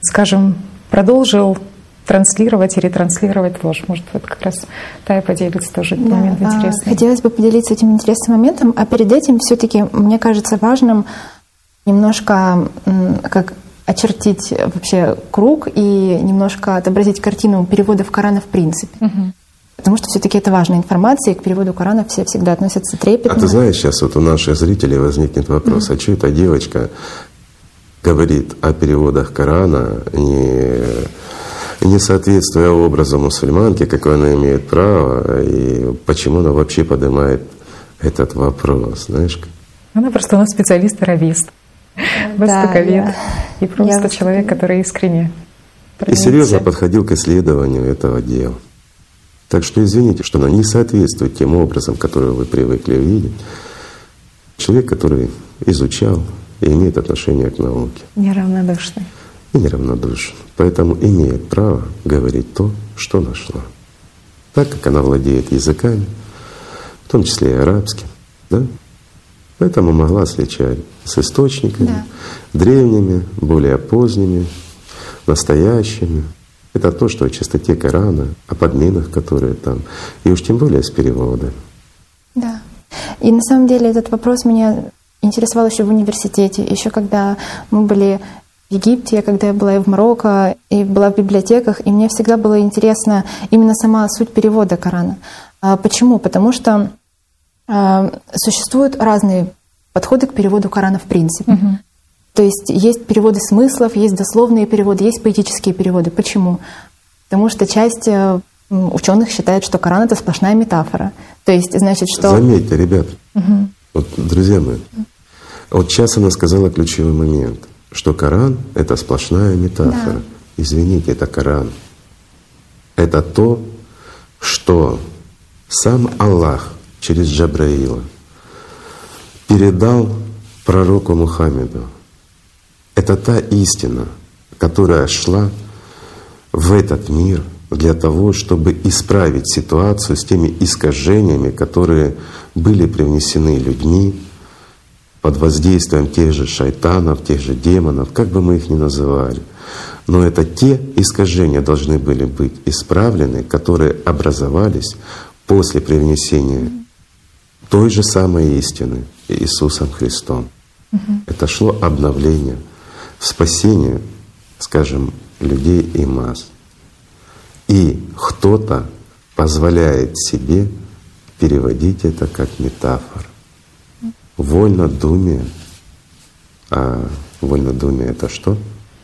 скажем, продолжил транслировать и ретранслировать ложь. Может, вот как раз Тая поделится тоже да, момент а, интересный. Хотелось бы поделиться этим интересным моментом, а перед этим все таки мне кажется важным немножко как очертить вообще круг и немножко отобразить картину переводов Корана в принципе. Угу. Потому что все-таки это важная информация, и к переводу Корана все всегда относятся трепетно. А ты знаешь, сейчас вот у наших зрителей возникнет вопрос, mm а что эта девочка говорит о переводах Корана, не, не соответствуя образу мусульманки, какое она имеет право, и почему она вообще поднимает этот вопрос, знаешь? Она просто у нас специалист-аравист, востоковед. И просто человек, который искренне и серьезно подходил к исследованию этого дела. Так что извините, что оно не соответствует тем образом, которые вы привыкли видеть. Человек, который изучал и имеет отношение к науке. Неравнодушный. И неравнодушен. Поэтому имеет право говорить то, что нашла. Так как она владеет языками, в том числе и арабским, да? Поэтому могла сличать с источниками, да. древними, более поздними, настоящими. Это то, что о чистоте Корана, о подменах, которые там, и уж тем более с переводами. Да. И на самом деле этот вопрос меня интересовал еще в университете, еще когда мы были в Египте, когда я была и в Марокко, и была в библиотеках, и мне всегда было интересно именно сама суть перевода Корана. А почему? Потому что существуют разные подходы к переводу Корана в принципе. Угу. То есть есть переводы смыслов, есть дословные переводы, есть поэтические переводы. Почему? Потому что часть э, ученых считает, что Коран это сплошная метафора. То есть, значит, что. Заметьте, ребят, угу. вот, друзья мои, вот сейчас она сказала ключевой момент, что Коран это сплошная метафора. Да. Извините, это Коран. Это то, что сам Аллах через Джабраила передал пророку Мухаммеду. Это та истина, которая шла в этот мир для того, чтобы исправить ситуацию с теми искажениями, которые были привнесены людьми под воздействием тех же шайтанов, тех же демонов, как бы мы их ни называли. Но это те искажения должны были быть исправлены, которые образовались после привнесения той же самой истины Иисусом Христом. Угу. Это шло обновление, спасение, скажем, людей и масс. И кто-то позволяет себе переводить это как метафор. Вольнодумие. А вольнодумие это что?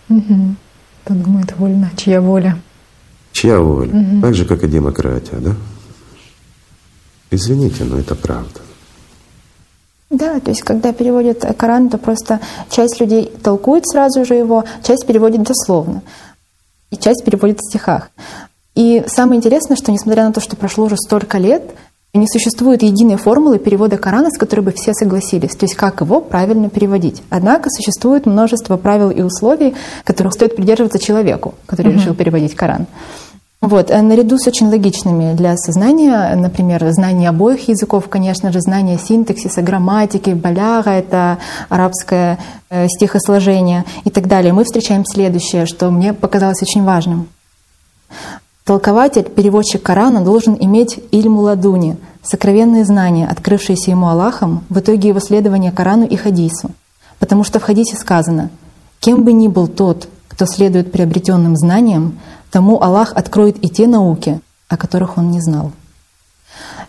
Угу. Кто думает вольно? Чья воля? Чья воля? Угу. Так же, как и демократия, да? Извините, но это правда. Да, то есть когда переводят Коран, то просто часть людей толкует сразу же его, часть переводит дословно, и часть переводит в стихах. И самое интересное, что несмотря на то, что прошло уже столько лет, не существует единой формулы перевода Корана, с которой бы все согласились, то есть как его правильно переводить. Однако существует множество правил и условий, которых стоит придерживаться человеку, который uh-huh. решил переводить Коран. Вот. Э, наряду с очень логичными для сознания, например, знание обоих языков, конечно же, знание синтаксиса, грамматики, баляга — это арабское э, стихосложение и так далее, мы встречаем следующее, что мне показалось очень важным. Толкователь, переводчик Корана должен иметь ильму ладуни, сокровенные знания, открывшиеся ему Аллахом в итоге его следования Корану и Хадису. Потому что в Хадисе сказано, кем бы ни был тот, кто следует приобретенным знаниям, тому Аллах откроет и те науки, о которых он не знал.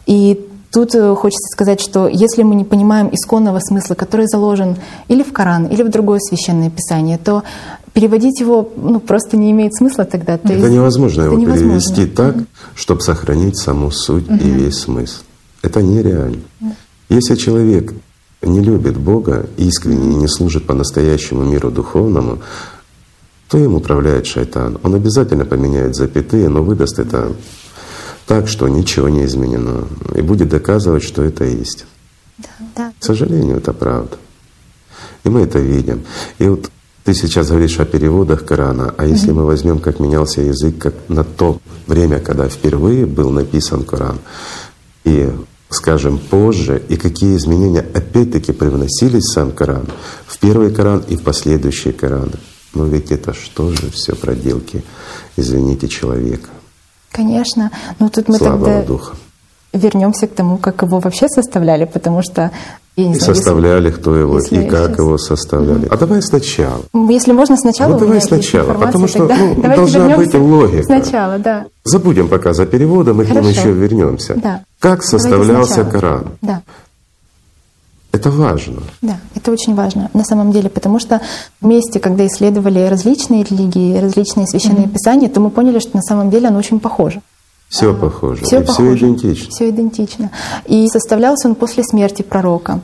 И тут э, хочется сказать, что если мы не понимаем исконного смысла, который заложен или в Коран, или в другое священное писание, то переводить его ну, просто не имеет смысла тогда. То это есть, невозможно это его невозможно. перевести так, чтобы сохранить саму суть угу. и весь смысл. Это нереально. Да. Если человек не любит Бога искренне не служит по-настоящему миру духовному, то им управляет шайтан. Он обязательно поменяет запятые, но выдаст это так, что ничего не изменено, и будет доказывать, что это истина. Да, да. К сожалению, это правда. И мы это видим. И вот ты сейчас говоришь о переводах Корана, а если mm-hmm. мы возьмем, как менялся язык как на то время, когда впервые был написан Коран, и скажем, позже, и какие изменения опять-таки привносились в сам Коран, в первый Коран и в последующие Кораны. Но ведь это что же все проделки, извините, человека. Конечно. Но тут мы Слабого тогда духа. вернемся к тому, как его вообще составляли, потому что и знаю, составляли, если, кто его, и как сейчас... его составляли. А давай сначала. Если можно сначала. Ну давай сначала, потому что ну, должна быть логика. Сначала, да. Забудем пока за переводом, и к ним еще вернемся. Да. Как составлялся Коран? Да. Это важно. Да, это очень важно на самом деле, потому что вместе, когда исследовали различные религии, различные священные mm-hmm. писания, то мы поняли, что на самом деле оно очень похоже. Все а, похоже. Все, и похоже. все идентично. Все идентично. И составлялся он после смерти пророка.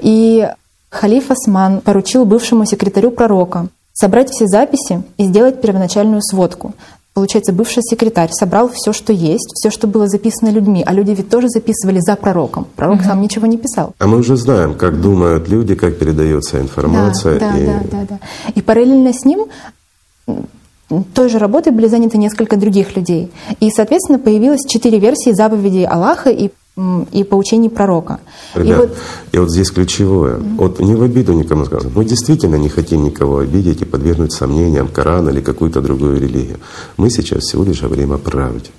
И халиф Осман поручил бывшему секретарю пророка собрать все записи и сделать первоначальную сводку. Получается, бывший секретарь собрал все, что есть, все, что было записано людьми, а люди ведь тоже записывали за пророком. Пророк угу. сам ничего не писал. А мы уже знаем, как думают люди, как передается информация. Да, и... да, да, да. И параллельно с ним той же работой были заняты несколько других людей. И, соответственно, появилось четыре версии заповедей Аллаха и и поучений пророка. Ребят, и, вот, и вот здесь ключевое. Mm-hmm. Вот не в обиду никому сказать. Мы действительно не хотим никого обидеть и подвергнуть сомнениям Коран или какую-то другую религию. Мы сейчас всего лишь говорим о правде.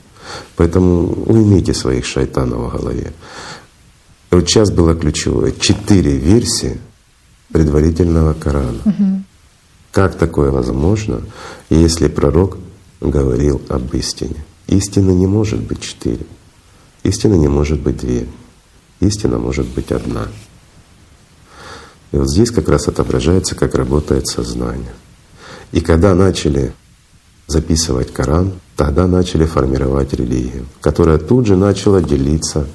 Поэтому уймите своих шайтанов в голове. И вот сейчас было ключевое. Четыре версии предварительного Корана. Mm-hmm. Как такое возможно, если пророк говорил об истине? Истины не может быть четыре. Истина не может быть две. Истина может быть одна. И вот здесь как раз отображается, как работает сознание. И когда начали записывать Коран, тогда начали формировать религию, которая тут же начала делиться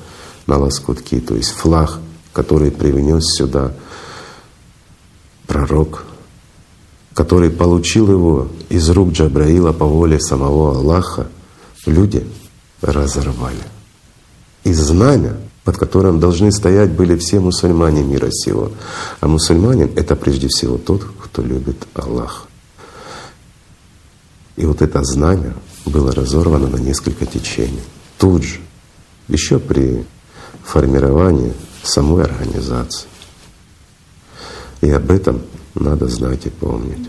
на лоскутки, то есть флаг, который привнес сюда пророк, который получил его из рук Джабраила по воле самого Аллаха, люди разорвали и знамя, под которым должны стоять были все мусульмане мира сего. А мусульманин — это прежде всего тот, кто любит Аллах. И вот это знамя было разорвано на несколько течений. Тут же, еще при формировании самой организации. И об этом надо знать и помнить,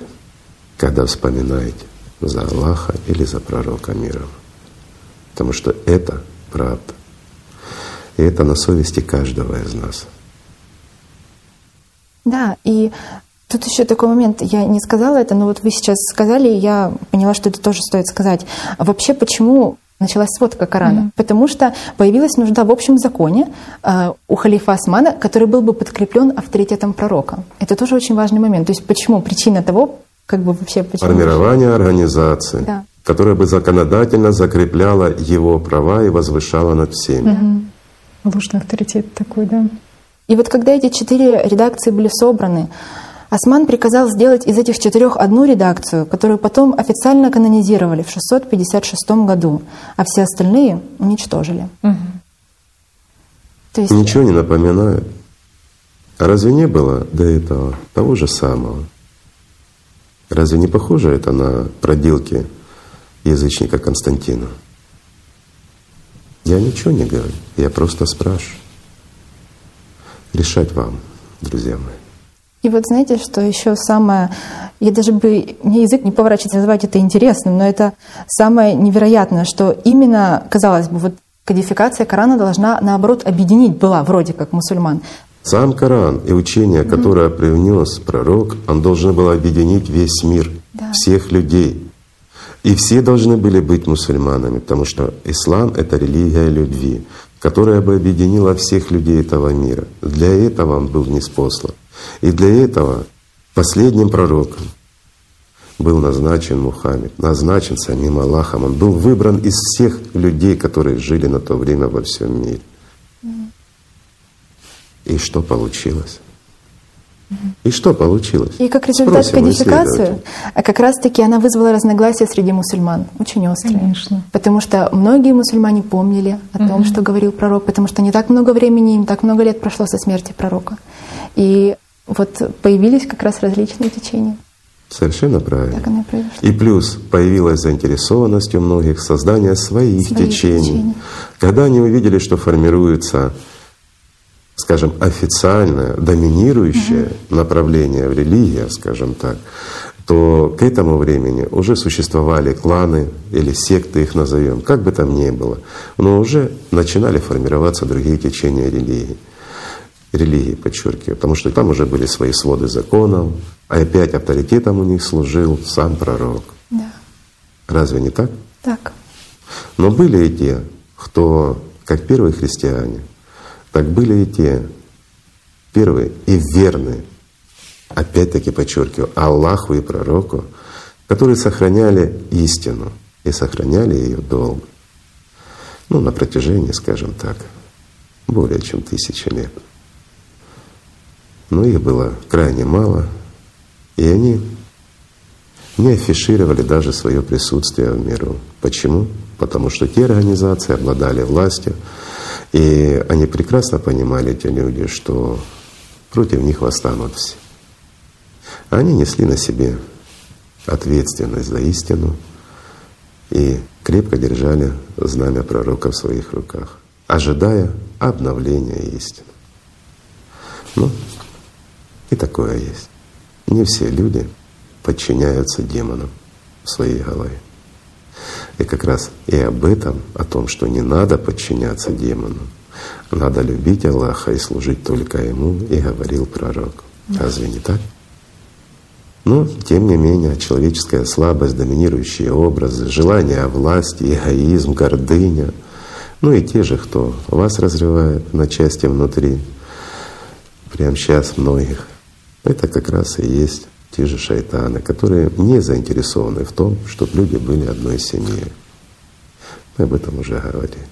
когда вспоминаете за Аллаха или за пророка мира. Потому что это правда. И это на совести каждого из нас. Да, и тут еще такой момент, я не сказала это, но вот вы сейчас сказали, и я поняла, что это тоже стоит сказать. А вообще, почему началась сводка Корана? Mm-hmm. Потому что появилась нужда в общем законе э, у халифа Османа, который был бы подкреплен авторитетом пророка. Это тоже очень важный момент. То есть почему? Причина того, как бы вообще почему? Формирование организации, да. которая бы законодательно закрепляла его права и возвышала над всеми. Mm-hmm. Ложный авторитет такой, да. И вот когда эти четыре редакции были собраны, Осман приказал сделать из этих четырех одну редакцию, которую потом официально канонизировали в 656 году, а все остальные уничтожили. Угу. То есть... Ничего не напоминает. А разве не было до этого того же самого? Разве не похоже это на проделки язычника Константина? Я ничего не говорю, я просто спрашиваю. Решать вам, друзья мои. И вот знаете, что еще самое, я даже бы, мне язык не поворачивается назвать это интересным, но это самое невероятное, что именно, казалось бы, вот кодификация Корана должна, наоборот, объединить была вроде как мусульман. Сам Коран и учение, которое привнес пророк, он должен был объединить весь мир, да. всех людей. И все должны были быть мусульманами, потому что ислам — это религия любви, которая бы объединила всех людей этого мира. Для этого он был неспослан. И для этого последним пророком был назначен Мухаммед, назначен самим Аллахом. Он был выбран из всех людей, которые жили на то время во всем мире. И что получилось? И что получилось? И как результат Спросим кодификации, а как раз-таки она вызвала разногласия среди мусульман, очень острые. Конечно. Потому что многие мусульмане помнили о том, что говорил пророк, потому что не так много времени, им так много лет прошло со смерти пророка. И вот появились как раз различные течения. Совершенно правильно. Так оно и произошло. И плюс появилась заинтересованность у многих в создании своих Своих течений. течений. Когда они увидели, что формируется, скажем, официальное, доминирующее направление в религии, скажем так, то к этому времени уже существовали кланы или секты, их назовем, как бы там ни было, но уже начинали формироваться другие течения религии религии, подчеркиваю, потому что там уже были свои своды законов, а опять авторитетом у них служил сам пророк. Да. Разве не так? Так. Но были и те, кто, как первые христиане, так были и те первые и верные, опять-таки подчеркиваю, Аллаху и пророку, которые сохраняли истину и сохраняли ее долго. Ну, на протяжении, скажем так, более чем тысячи лет. Но их было крайне мало, и они не афишировали даже свое присутствие в миру. Почему? Потому что те организации обладали властью, и они прекрасно понимали, эти люди, что против них восстанут все. Они несли на себе ответственность за истину и крепко держали знамя пророка в своих руках, ожидая обновления истины. Ну, и такое есть. Не все люди подчиняются демонам в своей голове. И как раз и об этом, о том, что не надо подчиняться демону, надо любить Аллаха и служить только Ему, и говорил пророк. Разве не так? Но, тем не менее, человеческая слабость, доминирующие образы, желание власти, эгоизм, гордыня, ну и те же, кто вас разрывает на части внутри, прямо сейчас многих, это как раз и есть те же шайтаны, которые не заинтересованы в том, чтобы люди были одной семьей. Мы об этом уже говорили.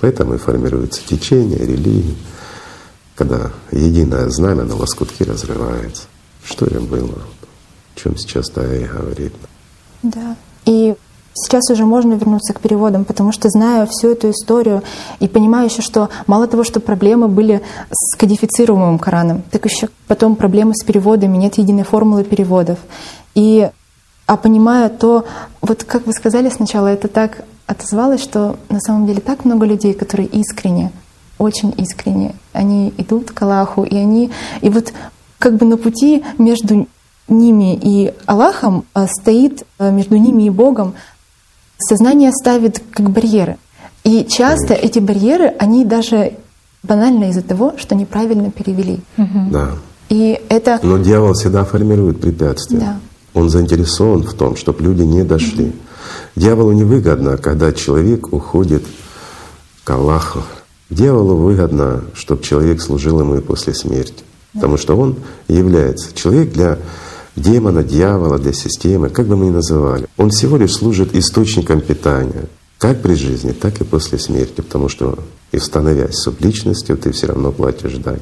Поэтому и формируются течения, религии, когда единое знамя на лоскутки разрывается. Что им было? О чем сейчас Тая и говорит. Да. И сейчас уже можно вернуться к переводам, потому что знаю всю эту историю и понимаю еще, что мало того, что проблемы были с кодифицируемым Кораном, так еще потом проблемы с переводами, нет единой формулы переводов. И а понимая то, вот как вы сказали сначала, это так отозвалось, что на самом деле так много людей, которые искренне, очень искренне, они идут к Аллаху, и они, и вот как бы на пути между ними и Аллахом а, стоит а, между ними и Богом сознание ставит как барьеры. И часто эти барьеры, они даже банально из-за того, что неправильно перевели. Да. И это Но дьявол всегда формирует препятствия. Да. Он заинтересован в том, чтобы люди не дошли. Дьяволу невыгодно, когда человек уходит к Аллаху. Дьяволу выгодно, чтобы человек служил ему и после смерти. Потому что он является человек для демона, дьявола, для системы, как бы мы ни называли. Он всего лишь служит источником питания, как при жизни, так и после смерти, потому что и становясь субличностью, ты все равно платишь дань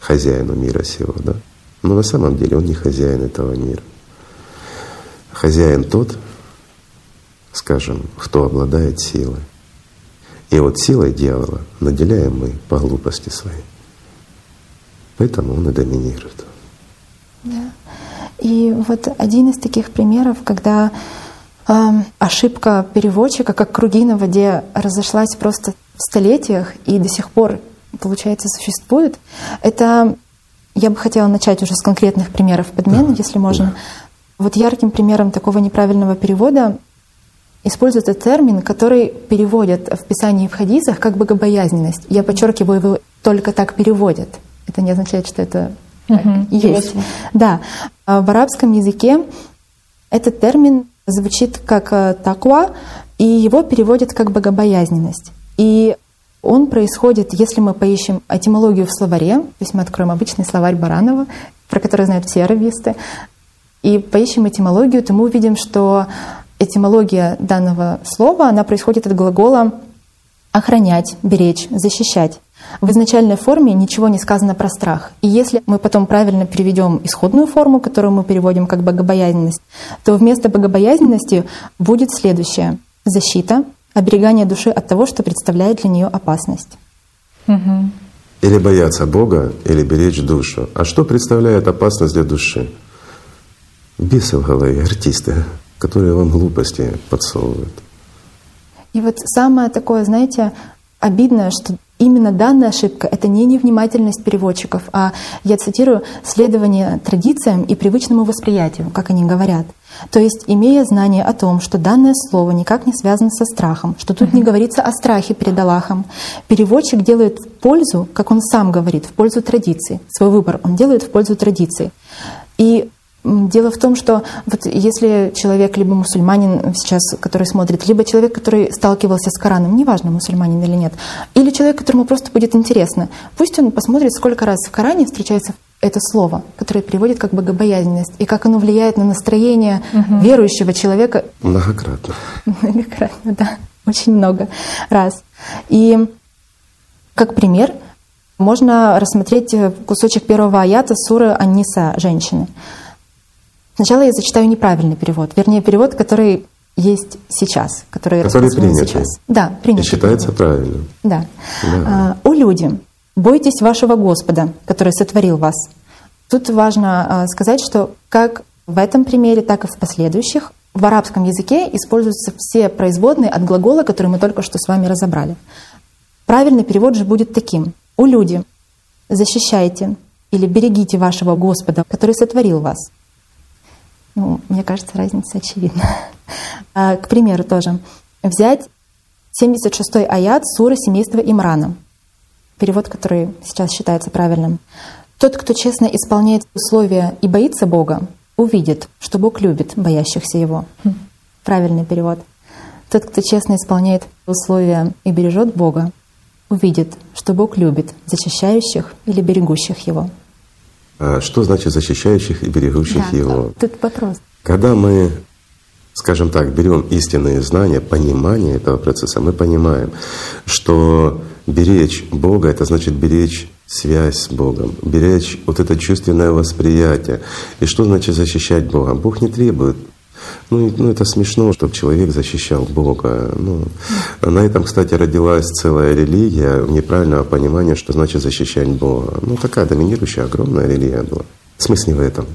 хозяину мира сего, да? Но на самом деле он не хозяин этого мира. Хозяин тот, скажем, кто обладает силой. И вот силой дьявола наделяем мы по глупости своей. Поэтому он и доминирует. Да. И вот один из таких примеров, когда э, ошибка переводчика, как круги на воде, разошлась просто в столетиях и до сих пор, получается, существует, это я бы хотела начать уже с конкретных примеров подмены, если можно. Вот ярким примером такого неправильного перевода используется термин, который переводят в Писании и в хадисах как богобоязненность. Я подчеркиваю, его только так переводят. Это не означает, что это так есть. Да. А В арабском языке этот термин звучит как э, таква, и его переводят как богобоязненность. И он происходит, если мы поищем этимологию в словаре, то есть мы откроем обычный словарь Баранова, про который знают все арабисты, и поищем этимологию, то мы увидим, что этимология данного слова, она происходит от глагола охранять, беречь, защищать. В изначальной форме ничего не сказано про страх. И если мы потом правильно переведем исходную форму, которую мы переводим как богобоязненность, то вместо богобоязненности будет следующее — защита, оберегание души от того, что представляет для нее опасность. Угу. Или бояться Бога, или беречь душу. А что представляет опасность для души? Бесы в голове, артисты, которые вам глупости подсовывают. И вот самое такое, знаете, обидное, что именно данная ошибка — это не невнимательность переводчиков, а, я цитирую, «следование традициям и привычному восприятию», как они говорят. То есть, имея знание о том, что данное слово никак не связано со страхом, что тут не говорится о страхе перед Аллахом, переводчик делает в пользу, как он сам говорит, в пользу традиции. Свой выбор он делает в пользу традиции. И Дело в том, что вот если человек либо мусульманин сейчас, который смотрит, либо человек, который сталкивался с Кораном, неважно, мусульманин или нет, или человек, которому просто будет интересно, пусть он посмотрит, сколько раз в Коране встречается это слово, которое приводит как богобоязненность, и как оно влияет на настроение угу. верующего человека. Многократно. Многократно, да. Очень много раз. И как пример можно рассмотреть кусочек первого аята суры Анниса «Женщины». Сначала я зачитаю неправильный перевод, вернее, перевод, который есть сейчас, который, который принят. сейчас. Да, принят. И считается правильным. Да. да. А, «О люди, бойтесь вашего Господа, который сотворил вас». Тут важно а, сказать, что как в этом примере, так и в последующих в арабском языке используются все производные от глагола, который мы только что с вами разобрали. Правильный перевод же будет таким. «О люди, защищайте или берегите вашего Господа, который сотворил вас». Ну, мне кажется, разница очевидна. А, к примеру тоже. Взять 76-й аят суры семейства Имрана. Перевод, который сейчас считается правильным. Тот, кто честно исполняет условия и боится Бога, увидит, что Бог любит боящихся Его. Хм. Правильный перевод. Тот, кто честно исполняет условия и бережет Бога, увидит, что Бог любит защищающих или берегущих Его. А что значит защищающих и берегущих да, его? Тут вопрос. Когда мы, скажем так, берем истинные знания, понимание этого процесса, мы понимаем, что беречь Бога — это значит беречь связь с Богом, беречь вот это чувственное восприятие. И что значит защищать Бога? Бог не требует ну, ну это смешно, чтобы человек защищал Бога. Ну, на этом, кстати, родилась целая религия неправильного понимания, что значит защищать Бога. Ну такая доминирующая огромная религия была. Смысл не в этом.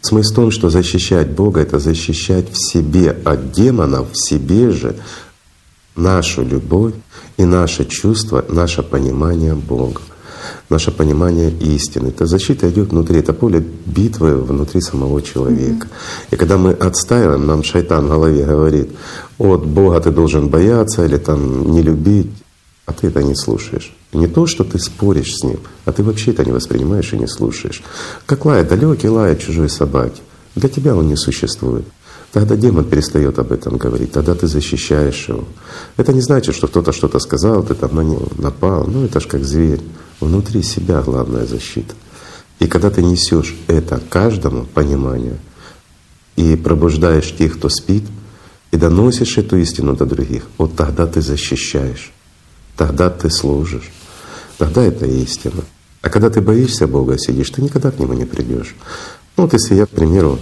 Смысл в том, что защищать Бога — это защищать в себе от демонов, в себе же нашу любовь и наше чувство, наше понимание Бога наше понимание истины. Эта защита идет внутри, это поле битвы внутри самого человека. Mm-hmm. И когда мы отстаиваем, нам шайтан в голове говорит, от Бога ты должен бояться или там не любить, а ты это не слушаешь. не то, что ты споришь с ним, а ты вообще это не воспринимаешь и не слушаешь. Как лает далекий лает чужой собаки. Для тебя он не существует. Тогда демон перестает об этом говорить, тогда ты защищаешь его. Это не значит, что кто-то что-то сказал, ты там на него напал. Ну это ж как зверь. Внутри себя главная защита. И когда ты несешь это каждому понимание и пробуждаешь тех, кто спит, и доносишь эту истину до других, вот тогда ты защищаешь, тогда ты служишь, тогда это истина. А когда ты боишься Бога сидишь, ты никогда к Нему не придешь. Ну вот если я, к примеру,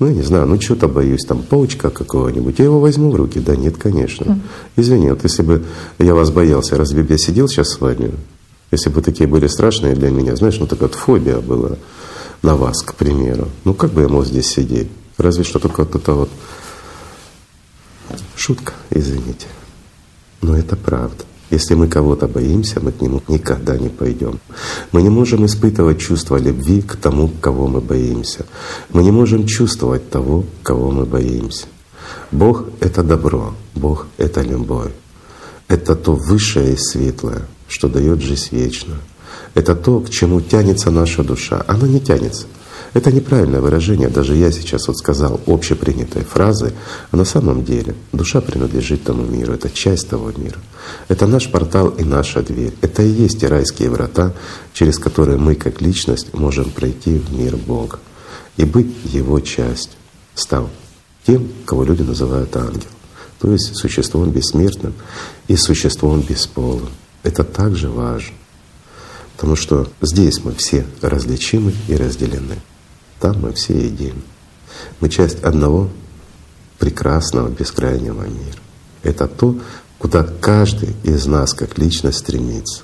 ну, я не знаю, ну что-то боюсь, там паучка какого-нибудь, я его возьму в руки. Да нет, конечно. Извини, вот если бы я вас боялся, разве бы я сидел сейчас с вами? Если бы такие были страшные для меня, знаешь, ну такая вот фобия была на вас, к примеру. Ну как бы я мог здесь сидеть? Разве что только вот это вот шутка, извините. Но это правда. Если мы кого-то боимся, мы к нему никогда не пойдем. Мы не можем испытывать чувство любви к тому, кого мы боимся. Мы не можем чувствовать того, кого мы боимся. Бог — это добро, Бог — это любовь. Это то высшее и светлое, что дает жизнь вечную. Это то, к чему тянется наша душа. Она не тянется. Это неправильное выражение. Даже я сейчас вот сказал общепринятой фразы, а на самом деле душа принадлежит тому миру, это часть того мира. Это наш портал и наша дверь. Это и есть те райские врата, через которые мы как личность можем пройти в мир Бога. и быть его частью, стал тем, кого люди называют ангел, то есть существом бессмертным и существом бесполым. Это также важно, потому что здесь мы все различимы и разделены, там мы все едины. Мы часть одного прекрасного бескрайнего мира. Это то, куда каждый из нас как личность стремится.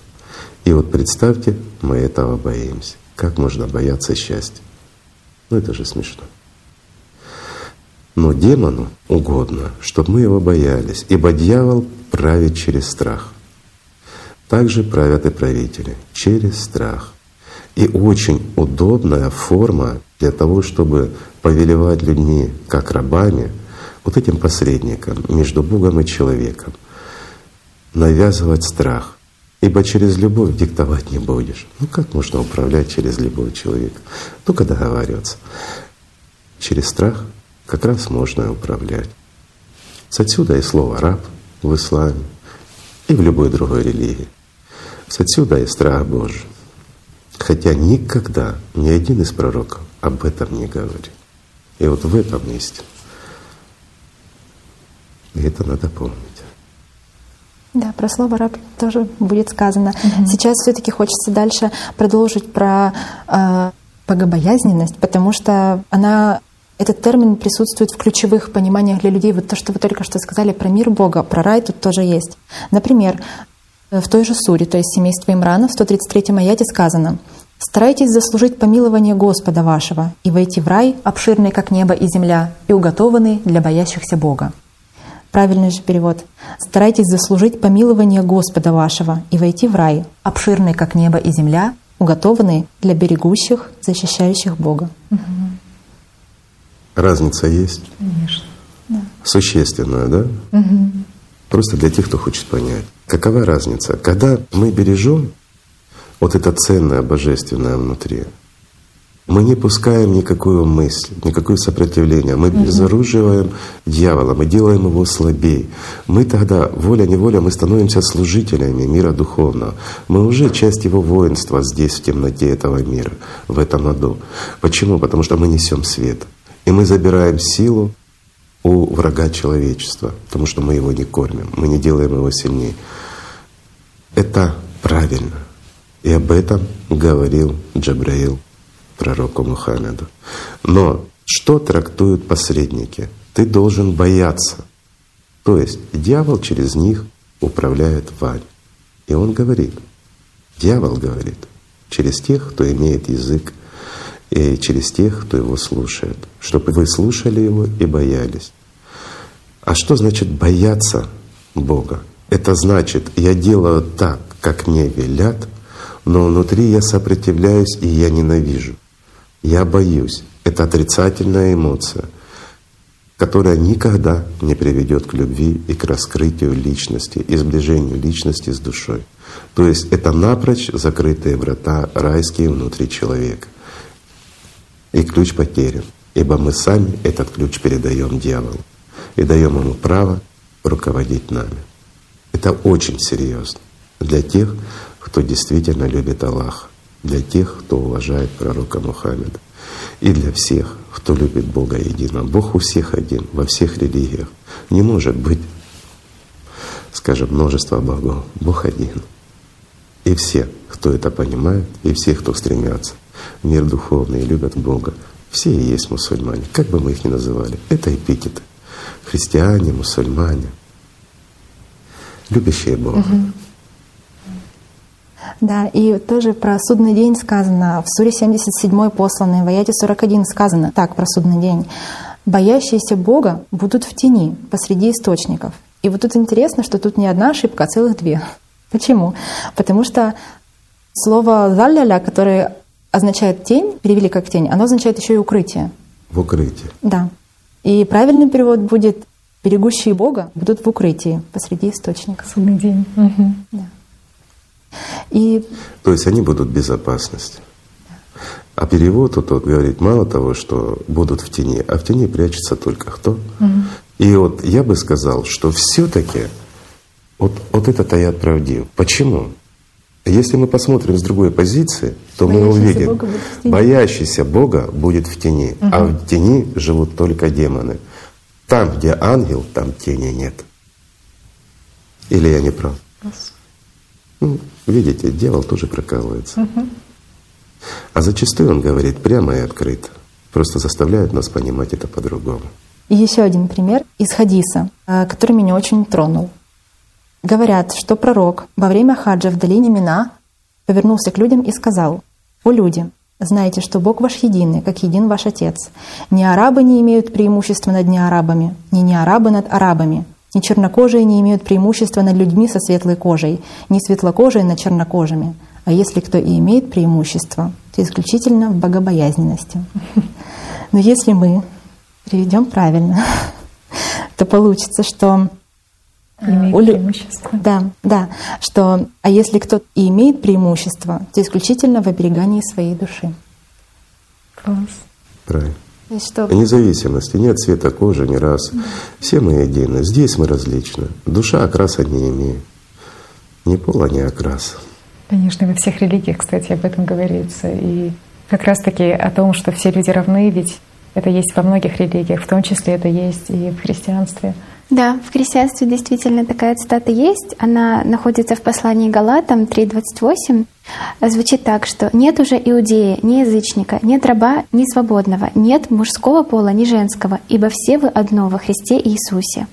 И вот представьте, мы этого боимся. Как можно бояться счастья? Ну это же смешно. Но демону угодно, чтобы мы его боялись, ибо дьявол правит через страх. Также правят и правители через страх. И очень удобная форма для того, чтобы повелевать людьми как рабами, вот этим посредником между Богом и человеком, навязывать страх. Ибо через любовь диктовать не будешь. Ну как можно управлять через любовь человека? Только договариваться. Через страх как раз можно управлять. Отсюда и слово «раб» в исламе и в любой другой религии. Отсюда и страх Божий. Хотя никогда ни один из пророков об этом не говорит. И вот в этом истина. И это надо помнить. Да, про слово раб тоже будет сказано. Угу. Сейчас все-таки хочется дальше продолжить про э, богобоязненность, потому что она этот термин присутствует в ключевых пониманиях для людей. Вот то, что вы только что сказали про мир Бога, про рай тут тоже есть. Например, в той же суре, то есть семейство Имрана, в 133 аяте сказано «Старайтесь заслужить помилование Господа вашего и войти в рай, обширный, как небо и земля, и уготованный для боящихся Бога». Правильный же перевод. «Старайтесь заслужить помилование Господа вашего и войти в рай, обширный, как небо и земля, уготованный для берегущих, защищающих Бога». Угу. Разница есть? Конечно. Да. Существенная, да? Угу. Просто для тех, кто хочет понять. Какова разница? Когда мы бережем вот это ценное божественное внутри, мы не пускаем никакую мысль, никакое сопротивление. Мы безоруживаем дьявола, мы делаем его слабее. Мы тогда, воля-неволя, мы становимся служителями мира духовного. Мы уже часть его воинства здесь, в темноте этого мира, в этом аду. Почему? Потому что мы несем свет. И мы забираем силу у врага человечества, потому что мы его не кормим, мы не делаем его сильнее. Это правильно. И об этом говорил Джабраил пророку Мухаммеду. Но что трактуют посредники? Ты должен бояться. То есть дьявол через них управляет вами. И он говорит, дьявол говорит, через тех, кто имеет язык и через тех, кто его слушает, чтобы вы слушали его и боялись. А что значит бояться Бога? Это значит, я делаю так, как мне велят, но внутри я сопротивляюсь и я ненавижу. Я боюсь. Это отрицательная эмоция, которая никогда не приведет к любви и к раскрытию личности, и сближению личности с душой. То есть это напрочь закрытые врата райские внутри человека и ключ потерян, ибо мы сами этот ключ передаем дьяволу и даем ему право руководить нами. Это очень серьезно для тех, кто действительно любит Аллаха, для тех, кто уважает пророка Мухаммеда, и для всех, кто любит Бога единого. Бог у всех один, во всех религиях. Не может быть, скажем, множество богов. Бог один. И все, кто это понимает, и все, кто стремятся мир духовный любят Бога, все и есть мусульмане, как бы мы их ни называли. Это эпитеты. Христиане, мусульмане, любящие Бога. Угу. Да, и тоже про судный день сказано, в суре 77 посланной, в аяте 41 сказано так про судный день. «Боящиеся Бога будут в тени посреди источников». И вот тут интересно, что тут не одна ошибка, а целых две. Почему? Потому что слово «залляля», которое означает тень, перевели как тень, оно означает еще и укрытие. В укрытии. Да. И правильный перевод будет «берегущие Бога будут в укрытии посреди источника». Судный день. Угу. Да. И... То есть они будут в безопасности. А перевод тут вот говорит мало того, что будут в тени, а в тени прячется только кто. Угу. И вот я бы сказал, что все-таки вот, вот этот аят правдив. Почему? Если мы посмотрим с другой позиции, то мы увидим, Бога боящийся Бога будет в тени, угу. а в тени живут только демоны. Там, где ангел, там тени нет. Или я не прав? Ну, видите, дьявол тоже прокалывается. Угу. А зачастую он говорит прямо и открыто, просто заставляет нас понимать это по-другому. И еще один пример из хадиса, э, который меня очень тронул. Говорят, что пророк во время хаджа в долине Мина повернулся к людям и сказал, «О люди, знайте, что Бог ваш единый, как един ваш Отец. Ни арабы не имеют преимущества над неарабами, ни неарабы над арабами, ни чернокожие не имеют преимущества над людьми со светлой кожей, ни светлокожие над чернокожими. А если кто и имеет преимущество, то исключительно в богобоязненности. Но если мы приведем правильно, то получится, что Имеет у... преимущество. Да, да. Что, а если кто-то и имеет преимущество, то исключительно в оберегании своей души. Класс. Правильно. Что... Независимости, нет цвета кожи, ни раз. Все мы едины. Здесь мы различны. Душа окраса не имеет. Ни пола, ни окраса. Конечно, во всех религиях, кстати, об этом говорится. И как раз-таки о том, что все люди равны, ведь это есть во многих религиях, в том числе это есть и в христианстве. Да, в христианстве действительно такая цитата есть. Она находится в послании Галатам 3.28. Звучит так, что «нет уже иудея, ни язычника, нет раба, ни свободного, нет мужского пола, ни женского, ибо все вы одно во Христе Иисусе».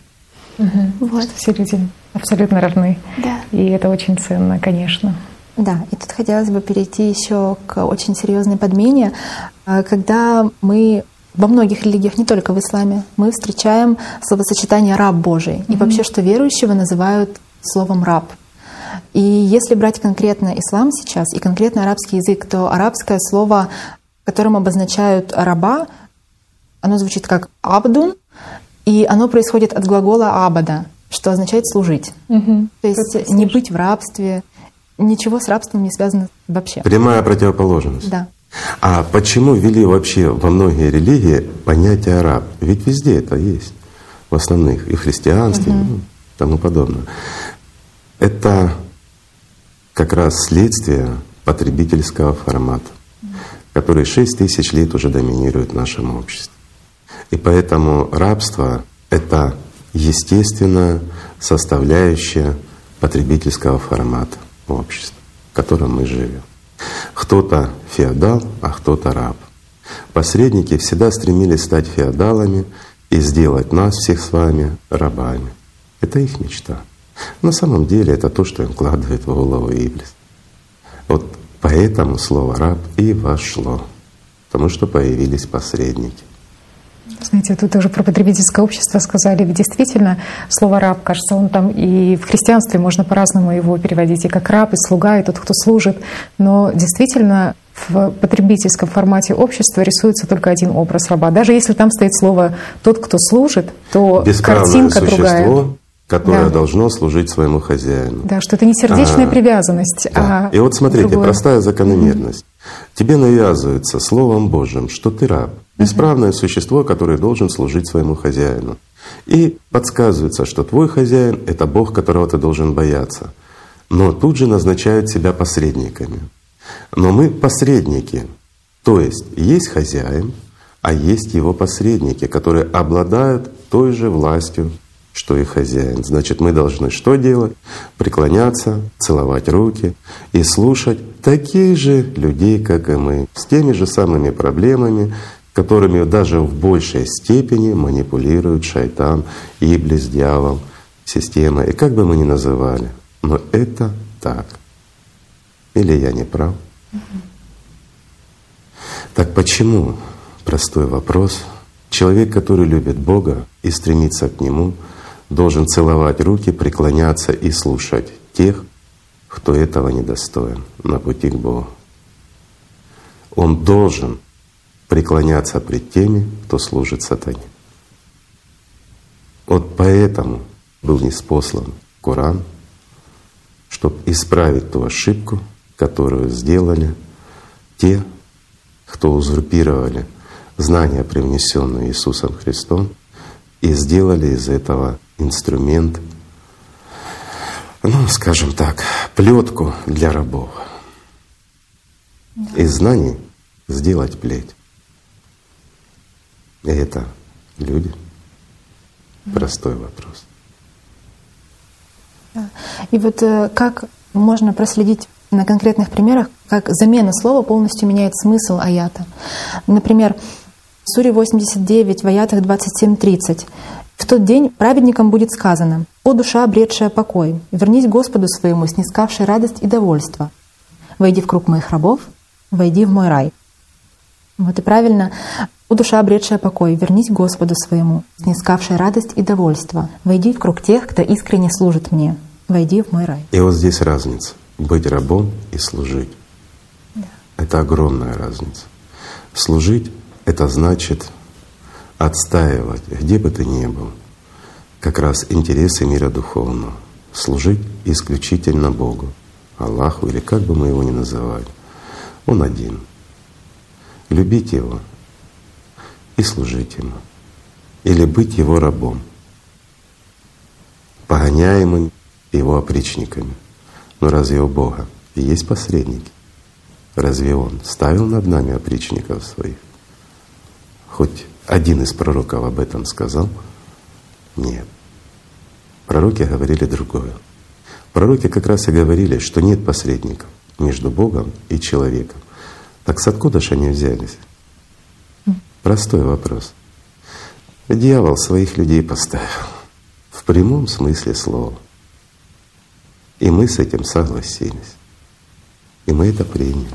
Угу. Вот. все люди абсолютно равны. Да. И это очень ценно, конечно. Да, и тут хотелось бы перейти еще к очень серьезной подмене, а, когда мы во многих религиях, не только в исламе, мы встречаем словосочетание «раб Божий». Mm-hmm. И вообще, что верующего называют словом «раб». И если брать конкретно ислам сейчас и конкретно арабский язык, то арабское слово, которым обозначают раба, оно звучит как «абдун», и оно происходит от глагола «абада», что означает «служить». Угу. То есть не быть в рабстве, ничего с рабством не связано вообще. Прямая противоположность. Да. А почему ввели вообще во многие религии понятие раб? Ведь везде это есть, в основных, и в христианстве, угу. ну, тому подобное. Это как раз следствие потребительского формата, который шесть тысяч лет уже доминирует в нашем обществе. И поэтому рабство — это естественная составляющая потребительского формата общества, в котором мы живем. Кто-то феодал, а кто-то раб. Посредники всегда стремились стать феодалами и сделать нас всех с вами рабами. Это их мечта. На самом деле это то, что им вкладывает в голову Иблис. Вот поэтому слово «раб» и вошло, потому что появились посредники. Знаете, тут тоже про потребительское общество сказали. Действительно, слово «раб», кажется, он там и в христианстве можно по-разному его переводить, и как раб, и слуга, и тот, кто служит. Но действительно, в потребительском формате общества рисуется только один образ раба. Даже если там стоит слово «тот, кто служит», то картинка существо, другая. которое да. должно служить своему хозяину. Да, что это не сердечная а, привязанность, да. а И вот смотрите, другое. простая закономерность. Mm-hmm. Тебе навязывается Словом Божьим, что ты раб — Бесправное существо, которое должен служить своему хозяину. И подсказывается, что твой хозяин — это Бог, которого ты должен бояться. Но тут же назначают себя посредниками. Но мы посредники. То есть есть хозяин, а есть его посредники, которые обладают той же властью, что и хозяин. Значит, мы должны что делать? Преклоняться, целовать руки и слушать таких же людей, как и мы, с теми же самыми проблемами, которыми даже в большей степени манипулирует шайтан, иблис, дьявол, система. И как бы мы ни называли, но это так. Или я не прав? Так почему, простой вопрос, человек, который любит Бога и стремится к Нему, должен целовать руки, преклоняться и слушать тех, кто этого недостоин на пути к Богу? Он должен преклоняться пред теми, кто служит сатане. Вот поэтому был неспослан Коран, чтобы исправить ту ошибку, которую сделали те, кто узурпировали знания, привнесенные Иисусом Христом, и сделали из этого инструмент, ну, скажем так, плетку для рабов. Из знаний сделать плеть. Это люди. Простой вопрос. И вот э, как можно проследить на конкретных примерах, как замена слова полностью меняет смысл аята. Например, в Суре 89, в аятах 27-30. «В тот день праведникам будет сказано, «О душа, обретшая покой, вернись Господу своему, снискавшей радость и довольство. Войди в круг моих рабов, войди в мой рай». Вот и правильно. «О душа, обретшая покой, вернись Господу своему, снискавшая радость и довольство. Войди в круг тех, кто искренне служит мне. Войди в мой рай». И вот здесь разница — быть рабом и служить. Да. Это огромная разница. Служить — это значит отстаивать, где бы ты ни был, как раз интересы мира духовного. Служить исключительно Богу, Аллаху или как бы мы его ни называли. Он один. Любить Его и служить Ему. Или быть Его рабом, погоняемым Его опричниками. Но разве у Бога и есть посредники? Разве Он ставил над нами опричников своих? Хоть один из пророков об этом сказал? Нет. Пророки говорили другое. Пророки как раз и говорили, что нет посредников между Богом и человеком. Так с откуда же они взялись? Простой вопрос. Дьявол своих людей поставил в прямом смысле слова. И мы с этим согласились. И мы это приняли.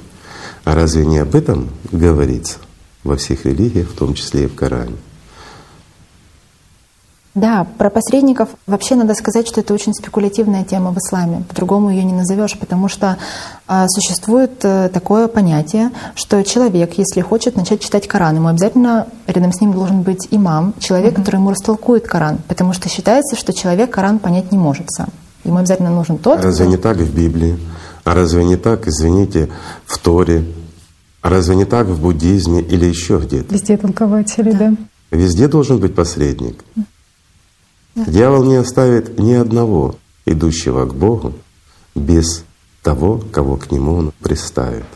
А разве не об этом говорится во всех религиях, в том числе и в Коране? Да, про посредников вообще надо сказать, что это очень спекулятивная тема в исламе. По-другому ее не назовешь, потому что а, существует а, такое понятие, что человек, если хочет начать читать Коран, ему обязательно рядом с ним должен быть имам, человек, mm-hmm. который ему растолкует Коран, потому что считается, что человек Коран понять не может сам. Ему обязательно нужен тот. А разве кто... не так в Библии? А разве не так, извините, в Торе? А разве не так в буддизме или еще где-то? Везде толкователи, да. да. Везде должен быть посредник. Дьявол не оставит ни одного идущего к Богу без того, кого к нему он приставит.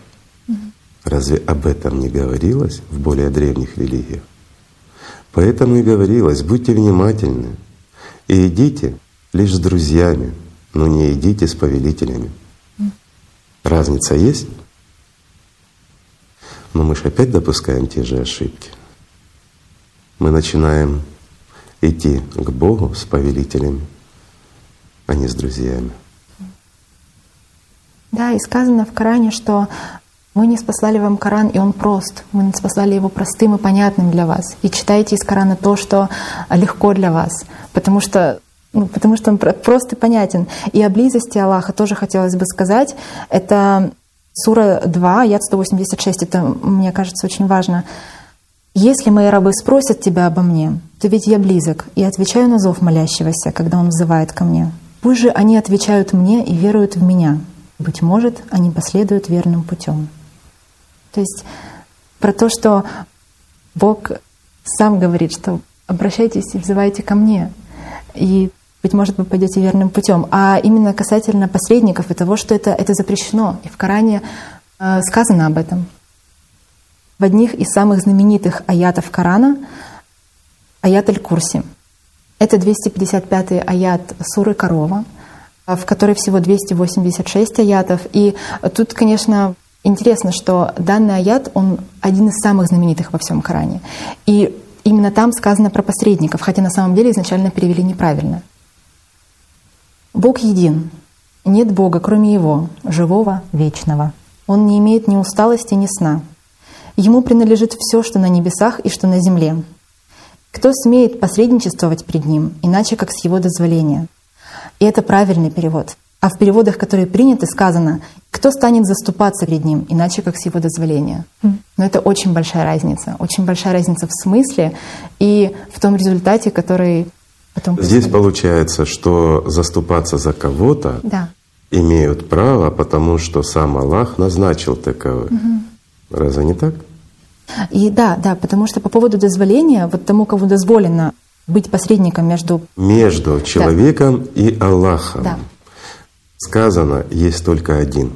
Разве об этом не говорилось в более древних религиях? Поэтому и говорилось, будьте внимательны и идите лишь с друзьями, но не идите с повелителями. Разница есть? Но мы же опять допускаем те же ошибки. Мы начинаем идти к Богу с повелителями, а не с друзьями. Да, и сказано в Коране, что мы не спаслали вам Коран, и он прост. Мы не спаслали его простым и понятным для вас. И читайте из Корана то, что легко для вас. Потому что ну, потому что он прост и понятен. И о близости Аллаха тоже хотелось бы сказать. Это сура 2, аят 186. Это, мне кажется, очень важно. «Если мои рабы спросят тебя обо мне, то ведь я близок и отвечаю на зов молящегося, когда он взывает ко мне. Пусть же они отвечают мне и веруют в меня. Быть может, они последуют верным путем». То есть про то, что Бог сам говорит, что обращайтесь и взывайте ко мне. И быть может, вы пойдете верным путем. А именно касательно посредников и того, что это, это запрещено. И в Коране э, сказано об этом. В одних из самых знаменитых аятов Корана аят Аль-Курси. Это 255-й аят суры Корова, в которой всего 286 аятов. И тут, конечно, интересно, что данный аят, он один из самых знаменитых во всем Коране. И именно там сказано про посредников, хотя на самом деле изначально перевели неправильно. Бог един. Нет Бога, кроме Его, живого, вечного. Он не имеет ни усталости, ни сна. Ему принадлежит все, что на небесах и что на земле. Кто смеет посредничествовать пред Ним, иначе как с Его дозволения? И это правильный перевод. А в переводах, которые приняты, сказано, кто станет заступаться перед Ним, иначе как с Его дозволения. Но это очень большая разница. Очень большая разница в смысле и в том результате, который Потом Здесь получается, что заступаться за кого-то да. имеют право, потому что сам Аллах назначил таковых. Угу. Разве не так? И да, да, потому что по поводу дозволения, вот тому, кому дозволено быть посредником между... Между человеком да. и Аллахом. Да. сказано, есть только один.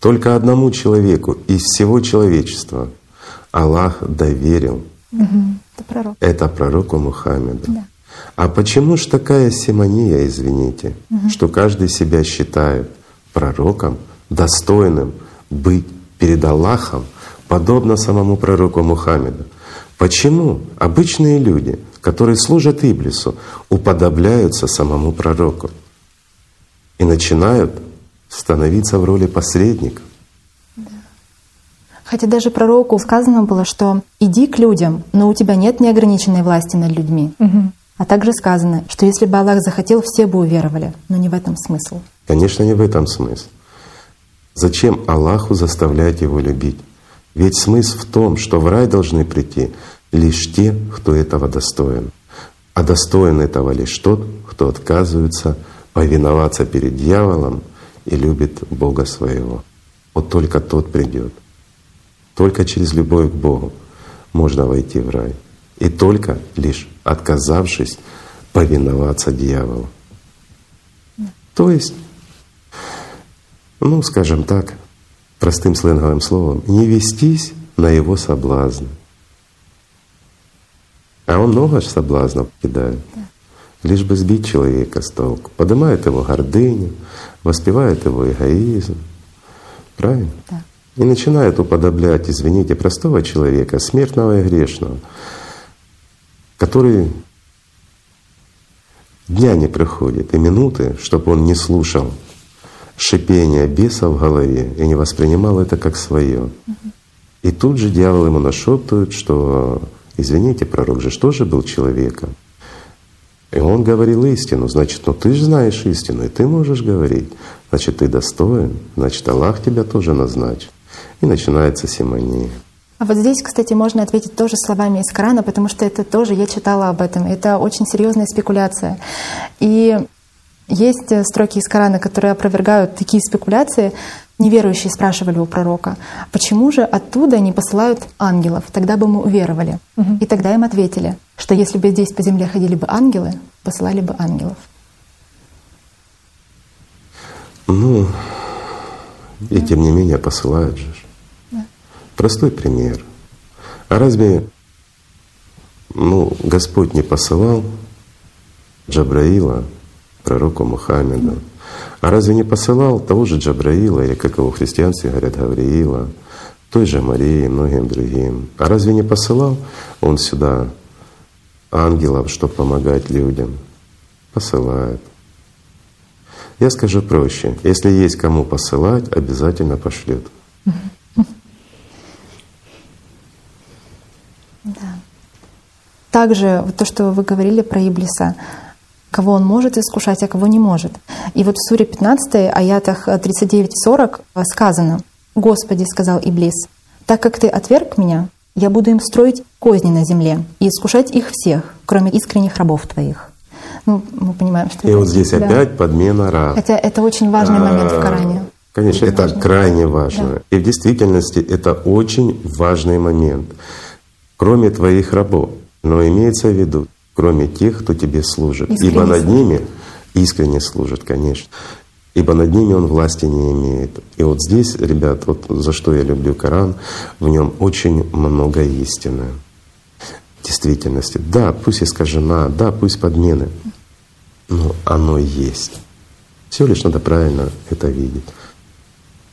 Только одному человеку из всего человечества Аллах доверил. Это пророк. Это пророку Мухаммеду. А почему ж такая симония, извините, что каждый себя считает пророком, достойным быть перед Аллахом, подобно самому пророку Мухаммеду? Почему обычные люди, которые служат Иблису, уподобляются самому пророку и начинают становиться в роли посредников? Хотя даже пророку сказано было, что иди к людям, но у тебя нет неограниченной власти над людьми. А также сказано, что если бы Аллах захотел, все бы уверовали. Но не в этом смысл. Конечно, не в этом смысл. Зачем Аллаху заставлять его любить? Ведь смысл в том, что в рай должны прийти лишь те, кто этого достоин. А достоин этого лишь тот, кто отказывается повиноваться перед дьяволом и любит Бога своего. Вот только тот придет. Только через любовь к Богу можно войти в рай. И только лишь отказавшись повиноваться дьяволу. То есть, ну, скажем так, простым сленговым словом, не вестись на его соблазны. А он много соблазнов кидает. Лишь бы сбить человека с толку. Поднимает его гордыню, воспевает его эгоизм. Правильно? Да. И начинает уподоблять, извините, простого человека, смертного и грешного, который дня не проходит и минуты, чтобы он не слушал шипение беса в голове и не воспринимал это как свое. И тут же дьявол ему нашептывает, что, извините, пророк же тоже был человеком. И он говорил истину, значит, ну ты же знаешь истину, и ты можешь говорить. Значит, ты достоин, значит, Аллах тебя тоже назначит. И начинается симония. А вот здесь, кстати, можно ответить тоже словами из Корана, потому что это тоже, я читала об этом, это очень серьезная спекуляция. И есть строки из Корана, которые опровергают такие спекуляции. Неверующие спрашивали у пророка, почему же оттуда не посылают ангелов, тогда бы мы уверовали. Мгм. И тогда им ответили, что если бы здесь по земле ходили бы ангелы, посылали бы ангелов. Ну, и тем не менее посылают же. Простой пример. А разве ну, Господь не посылал Джабраила, пророку Мухаммеду? А разве не посылал того же Джабраила, или как его в христианстве говорят, Гавриила, той же Марии и многим другим? А разве не посылал Он сюда ангелов, чтобы помогать людям? Посылает. Я скажу проще. Если есть кому посылать, обязательно пошлет. Также вот то, что вы говорили про Иблиса, кого он может искушать, а кого не может. И вот в суре 15, аятах 39-40 сказано, «Господи, — сказал Иблис, — так как ты отверг меня, я буду им строить козни на земле и искушать их всех, кроме искренних рабов твоих». Ну, мы понимаем, что И это- вот здесь да. опять подмена раб. Хотя это очень важный момент в А, Коране. Конечно, это крайне важно. И в действительности это очень важный момент. Кроме твоих рабов, но имеется в виду, кроме тех, кто тебе служит. Искренне Ибо над ними искренне служит, конечно. Ибо над ними он власти не имеет. И вот здесь, ребят, вот за что я люблю Коран, в нем очень много истины. Действительности. Да, пусть искажена, да, пусть подмены, но оно есть. Всего лишь надо правильно это видеть.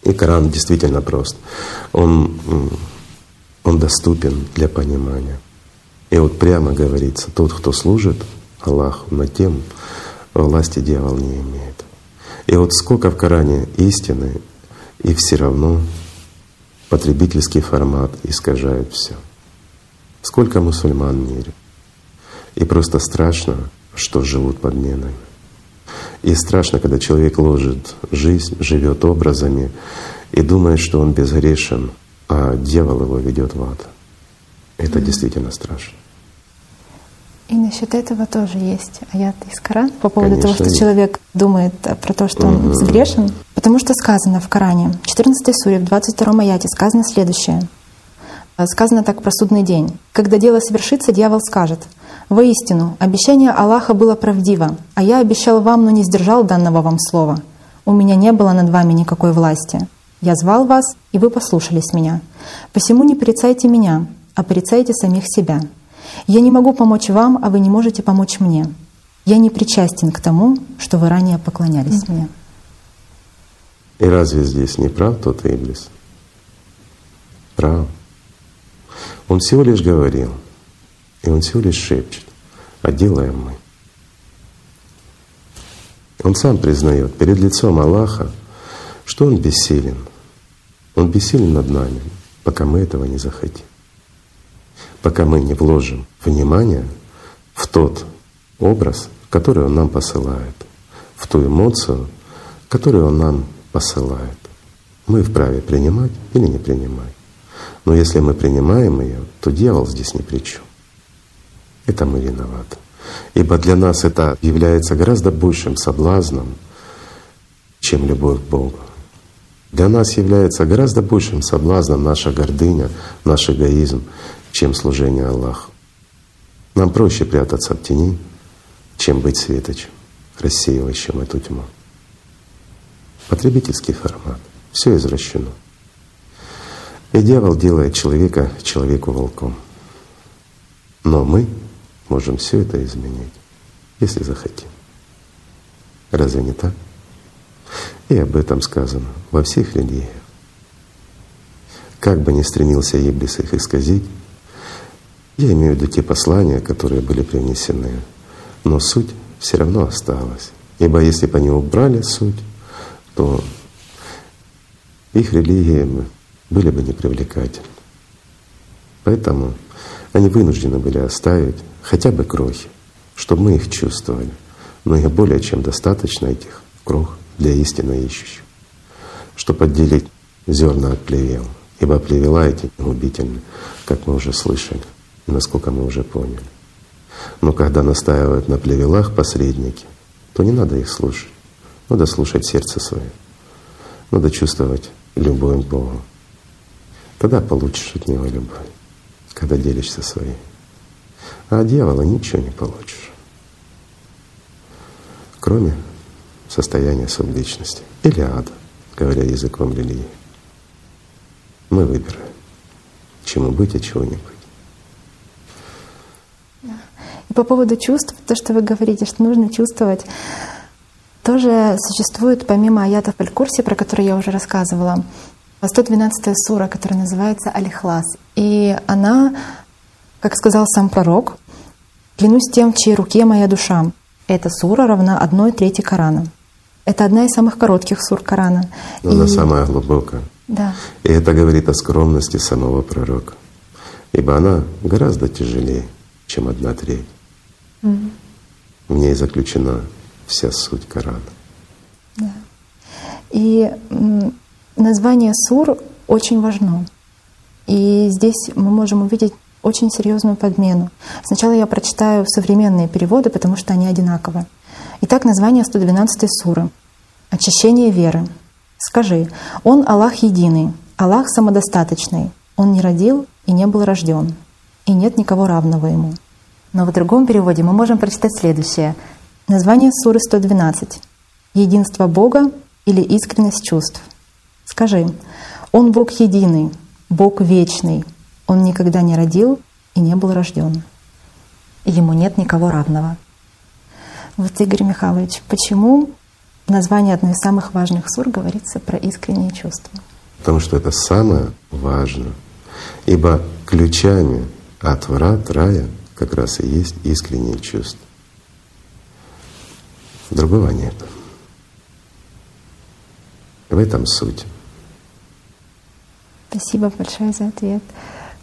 И Коран действительно прост. Он, он доступен для понимания. И вот прямо говорится, тот, кто служит Аллаху, над тем власти дьявол не имеет. И вот сколько в Коране истины, и все равно потребительский формат искажает все. Сколько мусульман в мире. И просто страшно, что живут подменами. И страшно, когда человек ложит жизнь, живет образами и думает, что он безгрешен, а дьявол его ведет в ад. Это действительно страшно. И насчет этого тоже есть аят из Корана по поводу Конечно, того, что есть. человек думает про то, что он Мгм. безгрешен. Потому что сказано в Коране, в 14 суре, в 22 аяте сказано следующее. Э, Сказано так про судный день. Когда дело совершится, дьявол скажет, Воистину, обещание Аллаха было правдиво, а я обещал вам, но не сдержал данного вам слова. У меня не было над вами никакой власти. Я звал вас, и вы послушались меня. Посему не порицайте меня, а порицайте самих себя. Я не могу помочь вам, а вы не можете помочь мне. Я не причастен к тому, что вы ранее поклонялись mm-hmm. мне. И разве здесь не прав тот Иблис? Прав. Он всего лишь говорил, и он всего лишь шепчет, а делаем мы. Он сам признает перед лицом Аллаха, что он бессилен. Он бессилен над нами, пока мы этого не захотим. Пока мы не вложим внимание в тот образ, который он нам посылает, в ту эмоцию, которую он нам посылает. Мы вправе принимать или не принимать. Но если мы принимаем ее, то дьявол здесь ни при чем. Это мы виноваты. Ибо для нас это является гораздо большим соблазном, чем любовь к Богу. Для нас является гораздо большим соблазном наша гордыня, наш эгоизм, чем служение Аллаху. Нам проще прятаться в тени, чем быть светочем, рассеивающим эту тьму. Потребительский формат. Все извращено. И дьявол делает человека человеку волком. Но мы можем все это изменить, если захотим. Разве не так? И об этом сказано во всех религиях. Как бы ни стремился Иблис их исказить, я имею в виду те послания, которые были принесены, но суть все равно осталась. Ибо если бы они убрали суть, то их религии были бы непривлекательны. Поэтому они вынуждены были оставить хотя бы крохи, чтобы мы их чувствовали. Но их более чем достаточно этих крох для истинно ищущих, чтобы отделить зерна от плевел. Ибо плевела эти губительны, как мы уже слышали, насколько мы уже поняли. Но когда настаивают на плевелах посредники, то не надо их слушать. Надо слушать сердце свое. Надо чувствовать любовь к Богу. Тогда получишь от Него любовь, когда делишься своей. А от дьявола ничего не получишь, кроме состояния субличности или ада, говоря языком религии. Мы выбираем, чему быть, а чего не быть. И по поводу чувств, то, что вы говорите, что нужно чувствовать, тоже существует помимо аятов Аль-Курси, про которые я уже рассказывала, 112 сура, которая называется Аль-Хлас. И она, как сказал сам пророк, «Клянусь тем, в чьей руке моя душа». Эта сура равна одной трети Корана. Это одна из самых коротких сур Корана. Но и... Она самая глубокая. Да. И это говорит о скромности самого пророка. Ибо она гораздо тяжелее, чем одна треть. Mm. В ней заключена вся суть Корана. Да. И название сур очень важно. И здесь мы можем увидеть очень серьезную подмену. Сначала я прочитаю современные переводы, потому что они одинаковые. Итак, название 112 суры. Очищение веры. Скажи, Он Аллах единый, Аллах самодостаточный. Он не родил и не был рожден, и нет никого равного Ему. Но в другом переводе мы можем прочитать следующее. Название суры 112. Единство Бога или искренность чувств. Скажи, Он Бог единый, Бог вечный. Он никогда не родил и не был рожден. Ему нет никого равного. Вот, Игорь Михайлович, почему в названии одной из самых важных сур говорится про искренние чувства? Потому что это самое важное. Ибо ключами от врат рая как раз и есть искренние чувства. Другого нет. В этом суть. Спасибо большое за ответ.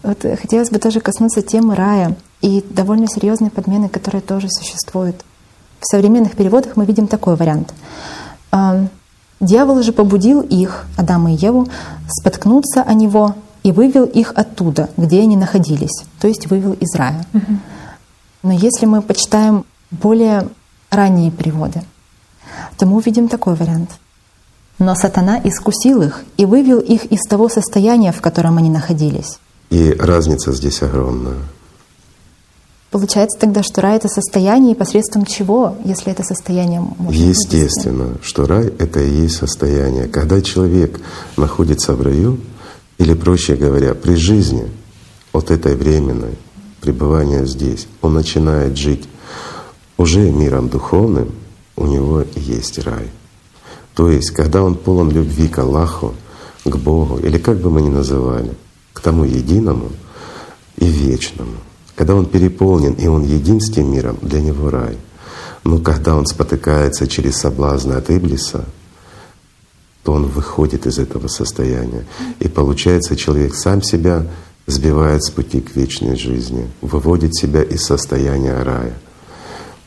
Вот хотелось бы тоже коснуться темы рая и довольно серьезной подмены, которая тоже существует. В современных переводах мы видим такой вариант. Дьявол же побудил их, Адама и Еву, споткнуться о него и вывел их оттуда, где они находились, то есть вывел из рая. Но если мы почитаем более ранние переводы, то мы увидим такой вариант. Но сатана искусил их и вывел их из того состояния, в котором они находились. И разница здесь огромная. Получается тогда, что рай — это состояние, посредством чего, если это состояние можно Естественно, что рай — это и есть состояние. Когда человек находится в раю, или, проще говоря, при жизни от этой временной пребывания здесь, он начинает жить уже миром духовным, у него есть рай. То есть, когда он полон любви к Аллаху, к Богу, или как бы мы ни называли, к тому единому и вечному — когда он переполнен и он един с тем миром, для него рай. Но когда он спотыкается через соблазны от Иблиса, то он выходит из этого состояния. И получается, человек сам себя сбивает с пути к вечной жизни, выводит себя из состояния рая.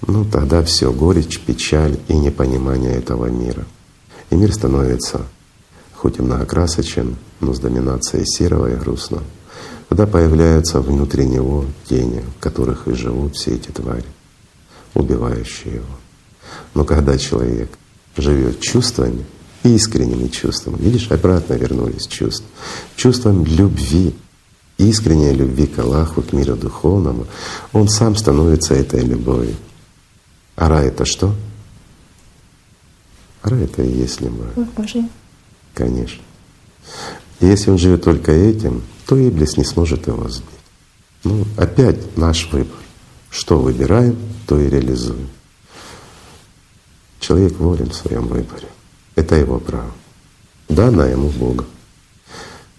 Ну тогда все горечь, печаль и непонимание этого мира. И мир становится хоть и многокрасочен, но с доминацией серого и грустного. Тогда появляются внутри него тени, в которых и живут все эти твари, убивающие его. Но когда человек живет чувствами, искренними чувствами, видишь, обратно вернулись чувства, чувством любви, искренней любви к Аллаху, к миру духовному, он сам становится этой любовью. А рай — это что? Рай — это и есть любовь. Божий. Конечно. И если он живет только этим, то Иблис не сможет его сбить. Ну, опять наш выбор. Что выбираем, то и реализуем. Человек волен в своем выборе. Это его право. Дано ему Богом.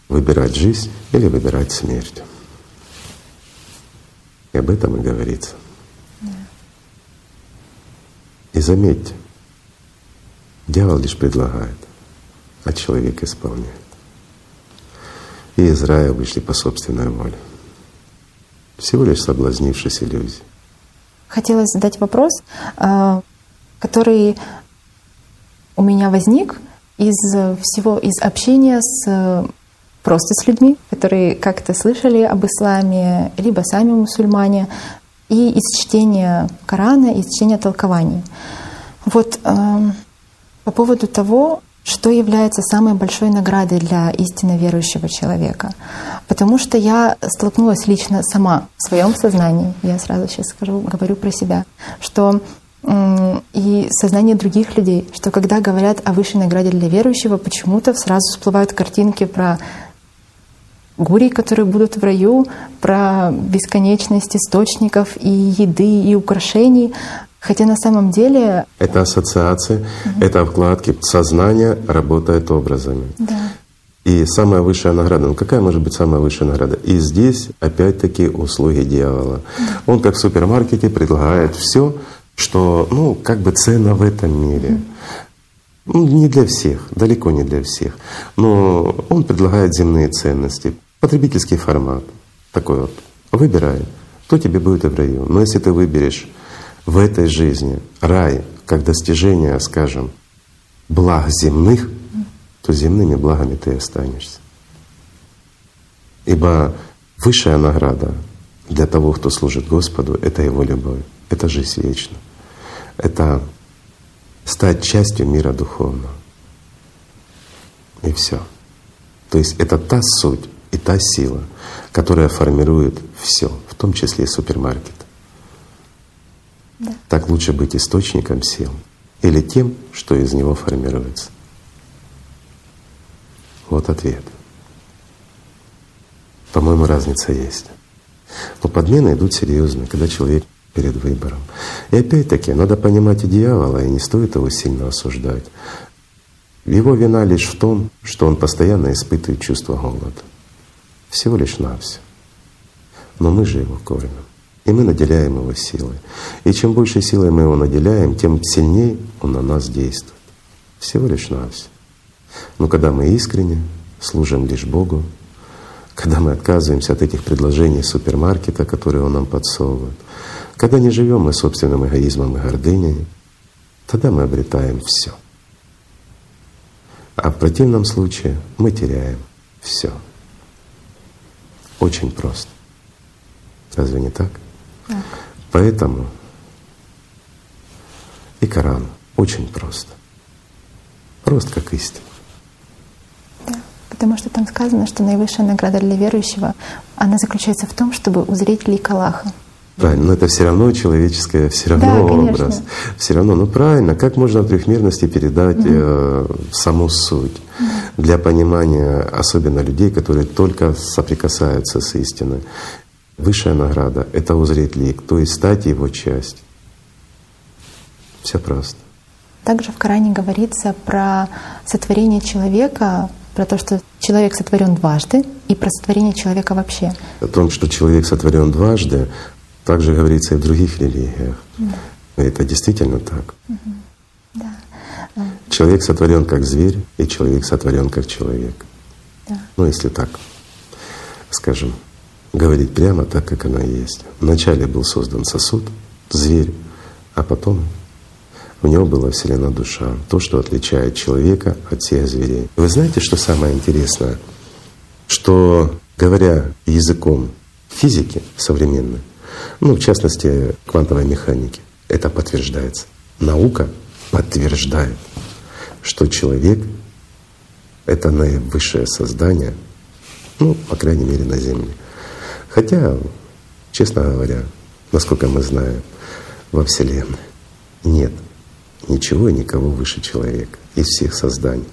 Выбирать жизнь или выбирать смерть. И об этом и говорится. И заметьте, дьявол лишь предлагает, а человек исполняет и из рая вышли по собственной воле. Всего лишь соблазнившись иллюзией. Хотелось задать вопрос, а, который у меня возник из всего, из общения с просто с людьми, которые как-то слышали об исламе, либо сами мусульмане, и из чтения Корана, из чтения толкований. Вот э, по поводу того, что является самой большой наградой для истинно верующего человека. Потому что я столкнулась лично сама в своем сознании, я сразу сейчас скажу, говорю про себя, что и сознание других людей, что когда говорят о высшей награде для верующего, почему-то сразу всплывают картинки про гурий, которые будут в раю, про бесконечность источников и еды, и украшений. Хотя на самом деле… Это ассоциации, угу. это вкладки. Сознание работает образами. Да. И самая высшая награда, ну какая может быть самая высшая награда? И здесь опять-таки услуги дьявола. Да. Он как в супермаркете предлагает все, что ну как бы ценно в этом мире. Ну, не для всех, далеко не для всех. Но он предлагает земные ценности, потребительский формат такой вот. Выбирай, то тебе будет и в раю. Но если ты выберешь в этой жизни рай как достижение, скажем, благ земных, то земными благами ты останешься. Ибо высшая награда для того, кто служит Господу, это Его любовь, это жизнь вечная, это стать частью мира духовного. И все. То есть это та суть и та сила, которая формирует все, в том числе и супермаркет. Да. Так лучше быть источником сил или тем, что из него формируется. Вот ответ. По-моему, разница есть. Но подмены идут серьезно, когда человек перед выбором. И опять-таки надо понимать и дьявола, и не стоит его сильно осуждать. Его вина лишь в том, что он постоянно испытывает чувство голода. Всего лишь навсего. Но мы же его кормим. И мы наделяем его силой. И чем больше силой мы его наделяем, тем сильнее он на нас действует. Всего лишь навсего. Но когда мы искренне служим лишь Богу, когда мы отказываемся от этих предложений супермаркета, которые он нам подсовывает, когда не живем мы собственным эгоизмом и гордыней, тогда мы обретаем все. А в противном случае мы теряем все. Очень просто. Разве не так? Поэтому и Коран очень просто. Просто как истина. Потому что там сказано, что наивысшая награда для верующего, она заключается в том, чтобы узреть лик Аллаха. Правильно, но это все равно человеческое, все равно Да, образ. конечно. Все равно, ну правильно, как можно в трехмерности передать э, саму суть для понимания, особенно людей, которые только соприкасаются с истиной. Высшая награда — это узреть лик, то есть стать его частью. Все просто. Также в Коране говорится про сотворение человека, про то, что человек сотворен дважды, и про сотворение человека вообще. О том, что человек сотворен дважды, также говорится и в других религиях. И это действительно так. Человек сотворен как зверь, и человек сотворен как человек. Да. Ну, если так, скажем, говорить прямо так, как оно и есть. Вначале был создан сосуд, зверь, а потом в него была вселена душа, то, что отличает человека от всех зверей. Вы знаете, что самое интересное? Что, говоря языком физики современной, ну, в частности, квантовой механики, это подтверждается. Наука подтверждает, что человек — это наивысшее создание, ну, по крайней мере, на Земле. Хотя, честно говоря, насколько мы знаем, во Вселенной нет ничего и никого выше человека из всех созданий.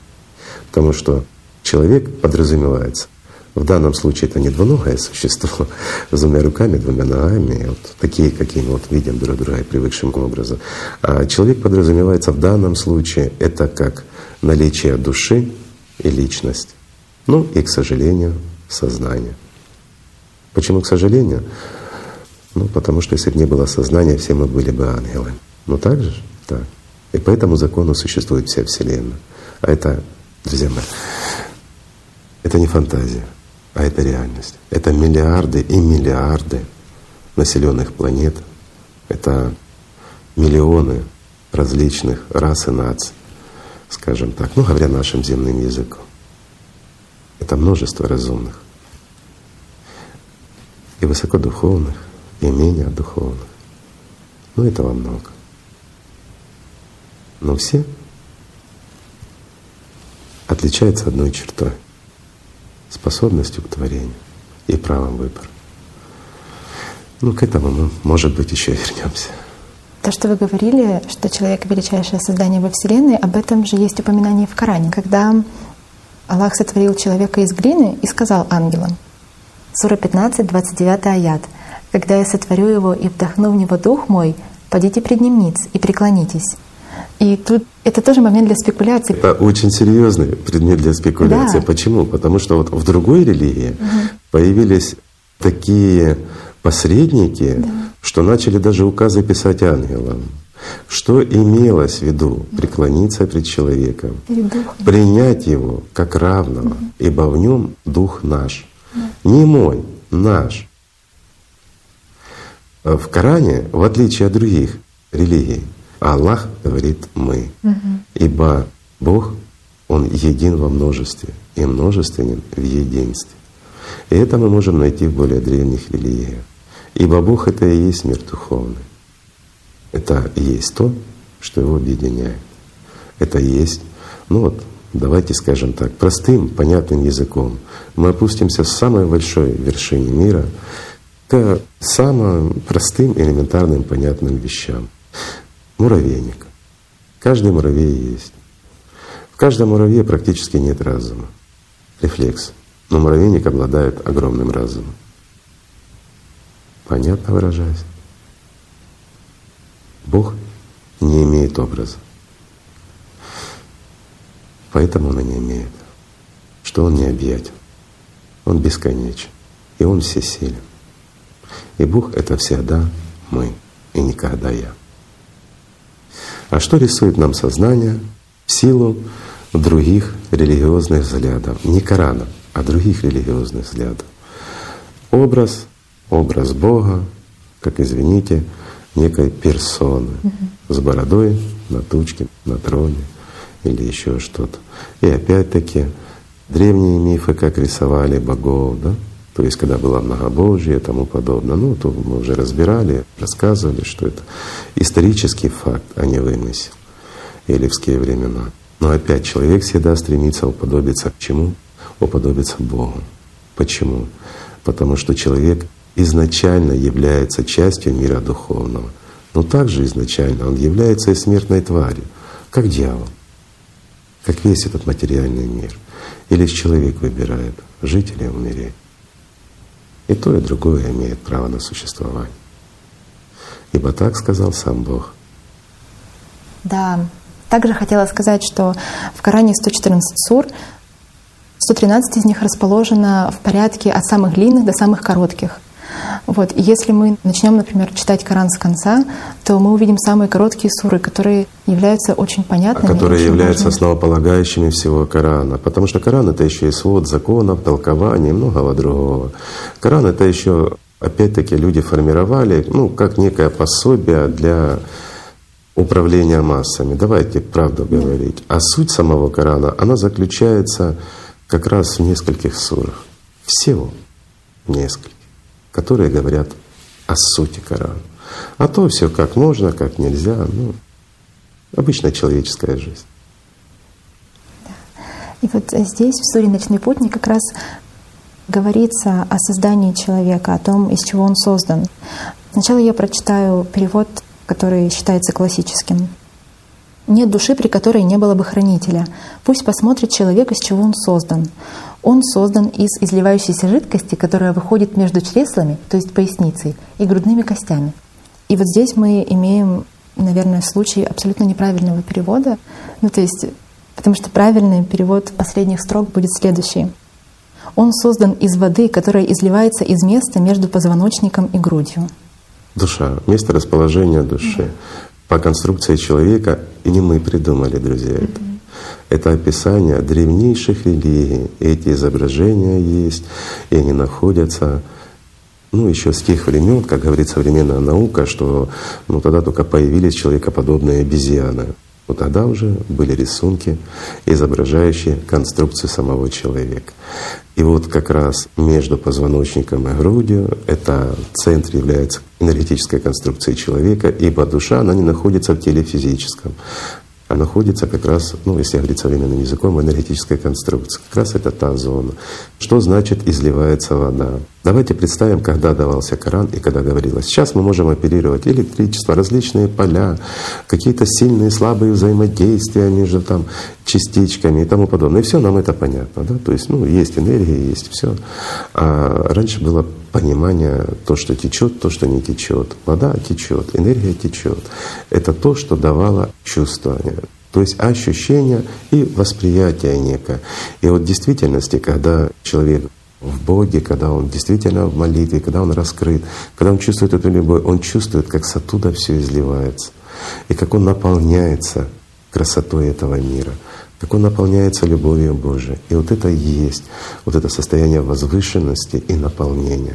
Потому что человек подразумевается. В данном случае это не двуногое существо с двумя руками, двумя ногами, вот такие, какие мы вот видим друг друга и привыкшим образом. А человек подразумевается в данном случае это как наличие души и личность. Ну и, к сожалению, сознание. Почему, к сожалению? Ну, потому что если бы не было сознания, все мы были бы ангелы. Ну так же? Так. И по этому закону существует вся Вселенная. А это, друзья мои, это не фантазия, а это реальность. Это миллиарды и миллиарды населенных планет. Это миллионы различных рас и наций, скажем так, ну говоря нашим земным языком. Это множество разумных. И высокодуховных, и менее духовных. Ну этого много. Но все отличаются одной чертой — способностью к творению и правом выбора. Ну, к этому мы, может быть, еще вернемся. То, что вы говорили, что человек — величайшее создание во Вселенной, об этом же есть упоминание в Коране, когда Аллах сотворил человека из глины и сказал ангелам, Сура 15, 29 аят, «Когда я сотворю его и вдохну в него дух мой, подите пред ним ниц и преклонитесь». И тут это тоже момент для спекуляций. Это очень серьезный предмет для спекуляции. Да. Почему? Потому что вот в другой религии появились такие посредники, что начали даже указы писать ангелам. Что имелось в виду? Преклониться пред человеком, Перед духом. принять его как равного, ибо в нем дух наш. Не мой, наш. В Коране, в отличие от других религий, Аллах говорит «мы». Ибо Бог, Он един во множестве и множественен в единстве. И это мы можем найти в более древних религиях. Ибо Бог — это и есть мир духовный. Это и есть то, что его объединяет. Это и есть, ну вот, давайте скажем так, простым, понятным языком. Мы опустимся с самой большой вершины мира к самым простым, элементарным, понятным вещам. Муравейник. Каждый муравей есть. В каждом муравье практически нет разума. Рефлекс. Но муравейник обладает огромным разумом. Понятно выражаясь? Бог не имеет образа. Поэтому он и не имеет. Что он необъятен. Он бесконечен. И он всесилен. И Бог — это всегда мы, и никогда я. А что рисует нам сознание в силу других религиозных взглядов? Не Корана, а других религиозных взглядов. Образ, образ Бога, как, извините, некой персоны с бородой на тучке, на троне или еще что-то. И опять-таки древние мифы, как рисовали богов, да? То есть, когда было многобожие и тому подобное. Ну, то мы уже разбирали, рассказывали, что это исторический факт, а не вымысел. Елевские времена. Но опять человек всегда стремится уподобиться к чему? Уподобиться Богу. Почему? Потому что человек изначально является частью мира духовного, но также изначально он является и смертной тварью, как дьявол, как весь этот материальный мир. И лишь человек выбирает, жить или умереть. И то, и другое имеет право на существование. Ибо так сказал сам Бог. Да, также хотела сказать, что в Коране 114 сур, 113 из них расположено в порядке от самых длинных до самых коротких. Вот. И если мы начнем, например, читать Коран с конца, то мы увидим самые короткие суры, которые являются очень понятными. А которые очень являются важными. основополагающими всего Корана. Потому что Коран — это еще и свод законов, толкований и многого другого. Коран — это еще, опять-таки, люди формировали, ну, как некое пособие для управления массами. Давайте правду говорить. А суть самого Корана, она заключается как раз в нескольких сурах. Всего нескольких, которые говорят о сути Корана. А то все как можно, как нельзя, ну, обычная человеческая жизнь. И вот здесь, в суре «Ночной путник», как раз говорится о создании человека, о том, из чего он создан. Сначала я прочитаю перевод, который считается классическим. «Нет души, при которой не было бы хранителя. Пусть посмотрит человек, из чего он создан. Он создан из изливающейся жидкости, которая выходит между чреслами, то есть поясницей, и грудными костями. И вот здесь мы имеем, наверное, случай абсолютно неправильного перевода. Ну, то есть, потому что правильный перевод последних строк будет следующий. Он создан из воды, которая изливается из места между позвоночником и грудью. Душа, место расположения души. По конструкции человека, и не мы придумали, друзья, это. Это описание древнейших религий. Эти изображения есть, и они находятся ну, еще с тех времен, как говорит современная наука, что ну, тогда только появились человекоподобные обезьяны. Вот тогда уже были рисунки, изображающие конструкцию самого человека. И вот как раз между позвоночником и грудью это центр является энергетической конструкцией человека, ибо душа, она не находится в теле физическом а находится как раз, ну, если говорить современным языком, в энергетической конструкции. Как раз это та зона. Что значит изливается вода? Давайте представим, когда давался Коран и когда говорилось. Сейчас мы можем оперировать электричество, различные поля, какие-то сильные, слабые взаимодействия между там частичками и тому подобное. И все нам это понятно, да? То есть, ну, есть энергия, есть все. А раньше было понимание то, что течет, то, что не течет. Вода течет, энергия течет. Это то, что давало чувствование. То есть ощущение и восприятие некое. И вот в действительности, когда человек в Боге, когда он действительно в молитве, когда он раскрыт, когда он чувствует эту любовь, он чувствует, как с оттуда все изливается, и как он наполняется красотой этого мира как он наполняется любовью Божией. И вот это и есть вот это состояние возвышенности и наполнения.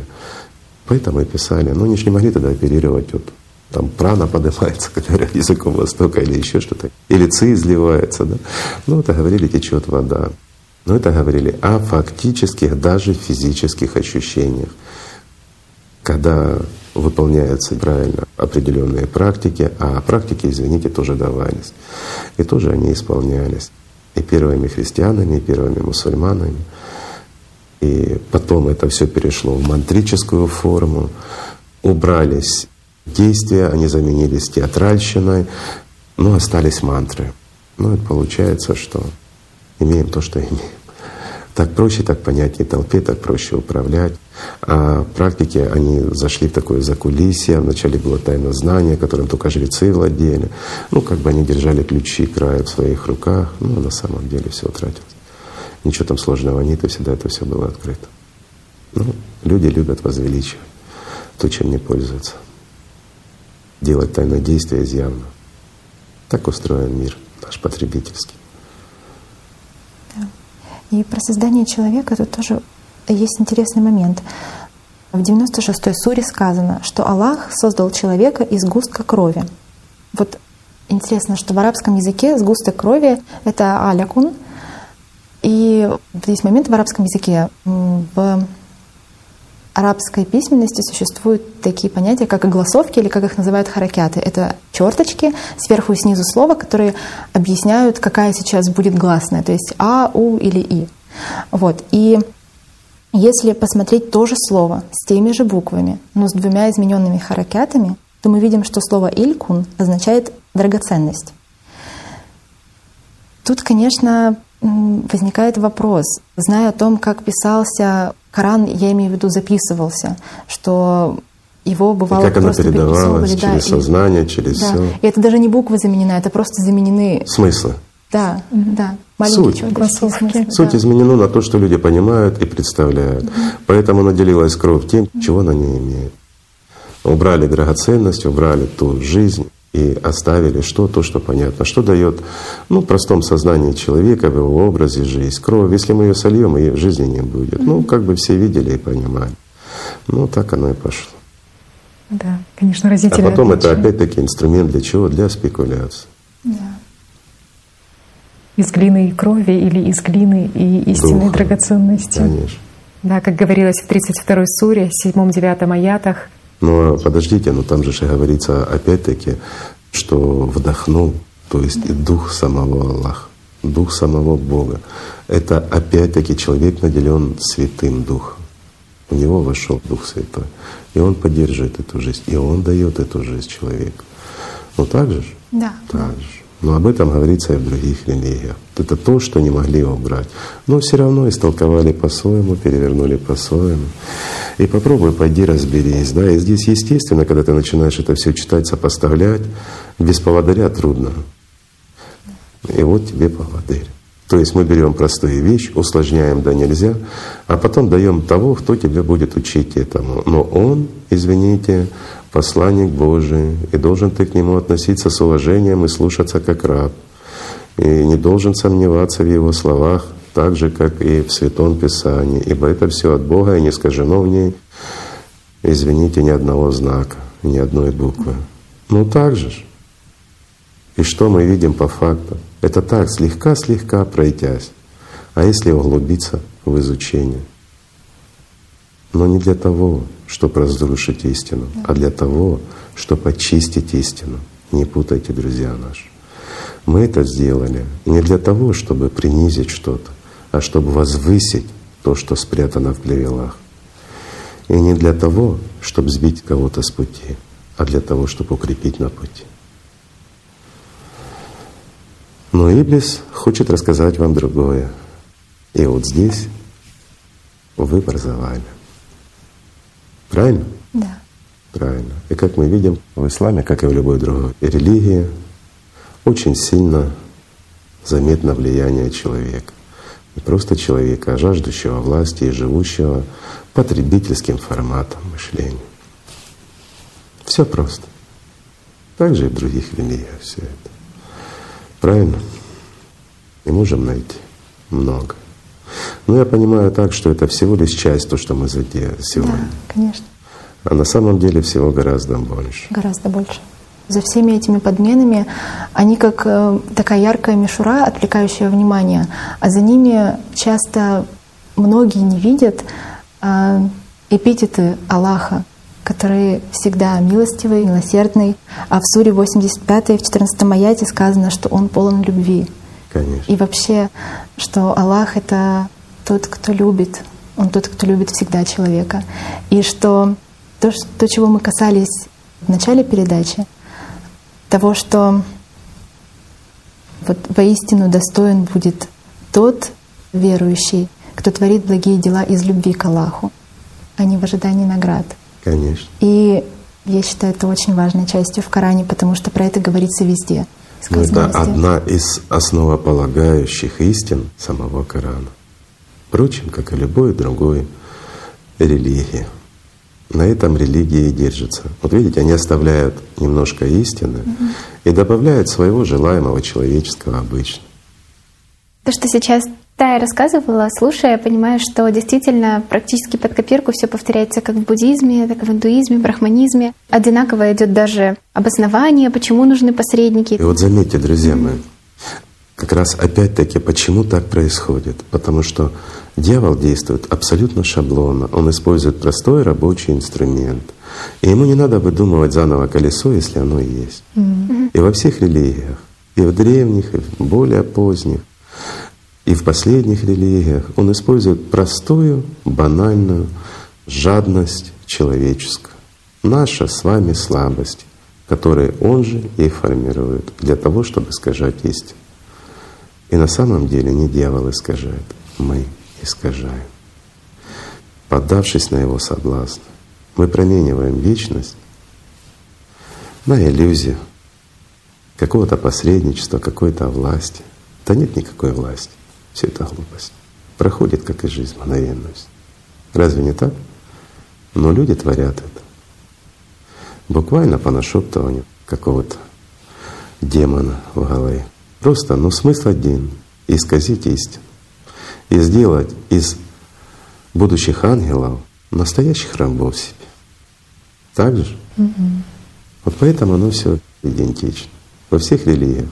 Поэтому и писали, ну они же не могли тогда оперировать вот там прана поднимается, говоря языком Востока или еще что-то, или ци изливается, да. Ну это говорили, течет вода. Но это говорили о фактических, даже физических ощущениях. Когда выполняются правильно определенные практики, а практики, извините, тоже давались. И тоже они исполнялись и первыми христианами, и первыми мусульманами. И потом это все перешло в мантрическую форму, убрались действия, они заменились театральщиной, но остались мантры. Ну, это получается, что имеем то, что имеем. Так проще, так понятнее толпе, так проще управлять. А практики, они зашли в такое закулисье. Вначале было тайное знание, которым только жрецы владели. Ну, как бы они держали ключи края в своих руках. Ну, на самом деле все утратилось. Ничего там сложного нет, и всегда это все было открыто. Ну, люди любят возвеличивать то, чем не пользуются. Делать тайное действие из явного. Так устроен мир наш потребительский. И про создание человека тут тоже есть интересный момент. В 96-й суре сказано, что Аллах создал человека из густка крови. Вот интересно, что в арабском языке сгусток крови — это алякун. И есть момент в арабском языке. В арабской письменности существуют такие понятия, как огласовки или как их называют харакяты. Это черточки сверху и снизу слова, которые объясняют, какая сейчас будет гласная, то есть а, у или и. Вот. И Если посмотреть то же слово с теми же буквами, но с двумя измененными харакятами, то мы видим, что слово «илькун» означает «драгоценность». Тут, конечно, возникает вопрос, зная о том, как писался Коран, я имею в виду записывался, что его бывало и как просто оно передавалось через да, сознание, и, через да. все. И это даже не буквы заменены, это просто заменены смыслы. Да, да. Суть. Суть да. изменена на то, что люди понимают и представляют. Угу. Поэтому наделилась кровь тем, чего она не имеет. Убрали драгоценность, убрали ту жизнь и оставили что? То, что понятно. Что дает ну, простом сознании человека, в его образе жизнь. Кровь, если мы ее сольем, ее жизни не будет. Ну, как бы все видели и понимали. Ну, так оно и пошло. Да, конечно, разительно. А потом отличие. это опять-таки инструмент для чего? Для спекуляции. Да. Из глины и крови или из глины и истинной Духа. драгоценности. Конечно. Да, как говорилось в 32-й суре, 7-9 аятах. Но подождите, но там же говорится опять-таки, что вдохнул, то есть и дух самого Аллаха, дух самого Бога. Это опять-таки человек наделен святым духом. У него вошел Дух Святой. И он поддерживает эту жизнь. И он дает эту жизнь человеку. Ну так же? Да. Так же. Но об этом говорится и в других религиях. Это то, что не могли убрать. Но все равно истолковали по-своему, перевернули по-своему. И попробуй, пойди разберись. Да? И здесь, естественно, когда ты начинаешь это все читать, сопоставлять, без поводыря трудно. И вот тебе поводырь. То есть мы берем простые вещи, усложняем да нельзя, а потом даем того, кто тебя будет учить этому. Но он, извините, посланник Божий, и должен ты к нему относиться с уважением и слушаться как раб. И не должен сомневаться в его словах, так же, как и в Святом Писании, ибо это все от Бога, и не скажено в ней, извините, ни одного знака, ни одной буквы. Ну так же. И что мы видим по факту? Это так, слегка-слегка пройдясь. А если углубиться в изучение? Но не для того, чтобы разрушить истину, а для того, чтобы очистить истину. Не путайте, друзья наши. Мы это сделали не для того, чтобы принизить что-то, а чтобы возвысить то, что спрятано в плевелах. И не для того, чтобы сбить кого-то с пути, а для того, чтобы укрепить на пути. Но Иблис хочет рассказать вам другое. И вот здесь вы образовали. Правильно? Да. Правильно. И как мы видим, в исламе, как и в любой другой религии, очень сильно заметно влияние человека. Не просто человека, а жаждущего власти и живущего потребительским форматом мышления. Все просто. Так же и в других религиях все это. Правильно? И можем найти много. Но я понимаю так, что это всего лишь часть, то, что мы задели сегодня. Да, конечно. А на самом деле всего гораздо больше. Гораздо больше. За всеми этими подменами они как э, такая яркая мишура, отвлекающая внимание, а за ними часто многие не видят э, эпитеты Аллаха, который всегда милостивый, милосердный. А в суре 85 в 14 аяте сказано, что Он полон любви. Конечно. И вообще, что Аллах — это тот, кто любит. Он тот, кто любит всегда человека. И что то, то чего мы касались в начале передачи, того, что вот воистину достоин будет тот верующий, кто творит благие дела из любви к Аллаху, а не в ожидании наград. Конечно. И я считаю это очень важной частью в Коране, потому что про это говорится везде. Ну, это одна из основополагающих истин самого Корана. Впрочем, как и любой другой религии. На этом религии и держится. Вот видите, они оставляют немножко истины угу. и добавляют своего желаемого человеческого обычно. То, что сейчас да, я рассказывала, слушая, я понимаю, что действительно практически под копирку все повторяется как в буддизме, так и в индуизме, брахманизме. Одинаково идет даже обоснование, почему нужны посредники. И вот заметьте, друзья мои, как раз опять-таки, почему так происходит? Потому что дьявол действует абсолютно шаблонно. Он использует простой рабочий инструмент. И ему не надо выдумывать заново колесо, если оно есть. Mm-hmm. И во всех религиях, и в древних, и в более поздних, И в последних религиях он использует простую, банальную жадность человеческую. Наша с вами слабость, которые он же и формирует для того, чтобы искажать истину. И на самом деле не дьявол искажает, мы искажаем. Поддавшись на его соблазн, мы промениваем вечность на иллюзию какого-то посредничества, какой-то власти. Да нет никакой власти. Все это глупость. Проходит, как и жизнь, мгновенность. Разве не так? Но люди творят это. Буквально по нашептыванию какого-то демона в голове. Просто, ну смысл один — исказить истину. И сделать из будущих ангелов настоящих рабов себе. Так же? Угу. Вот поэтому оно все идентично во всех религиях.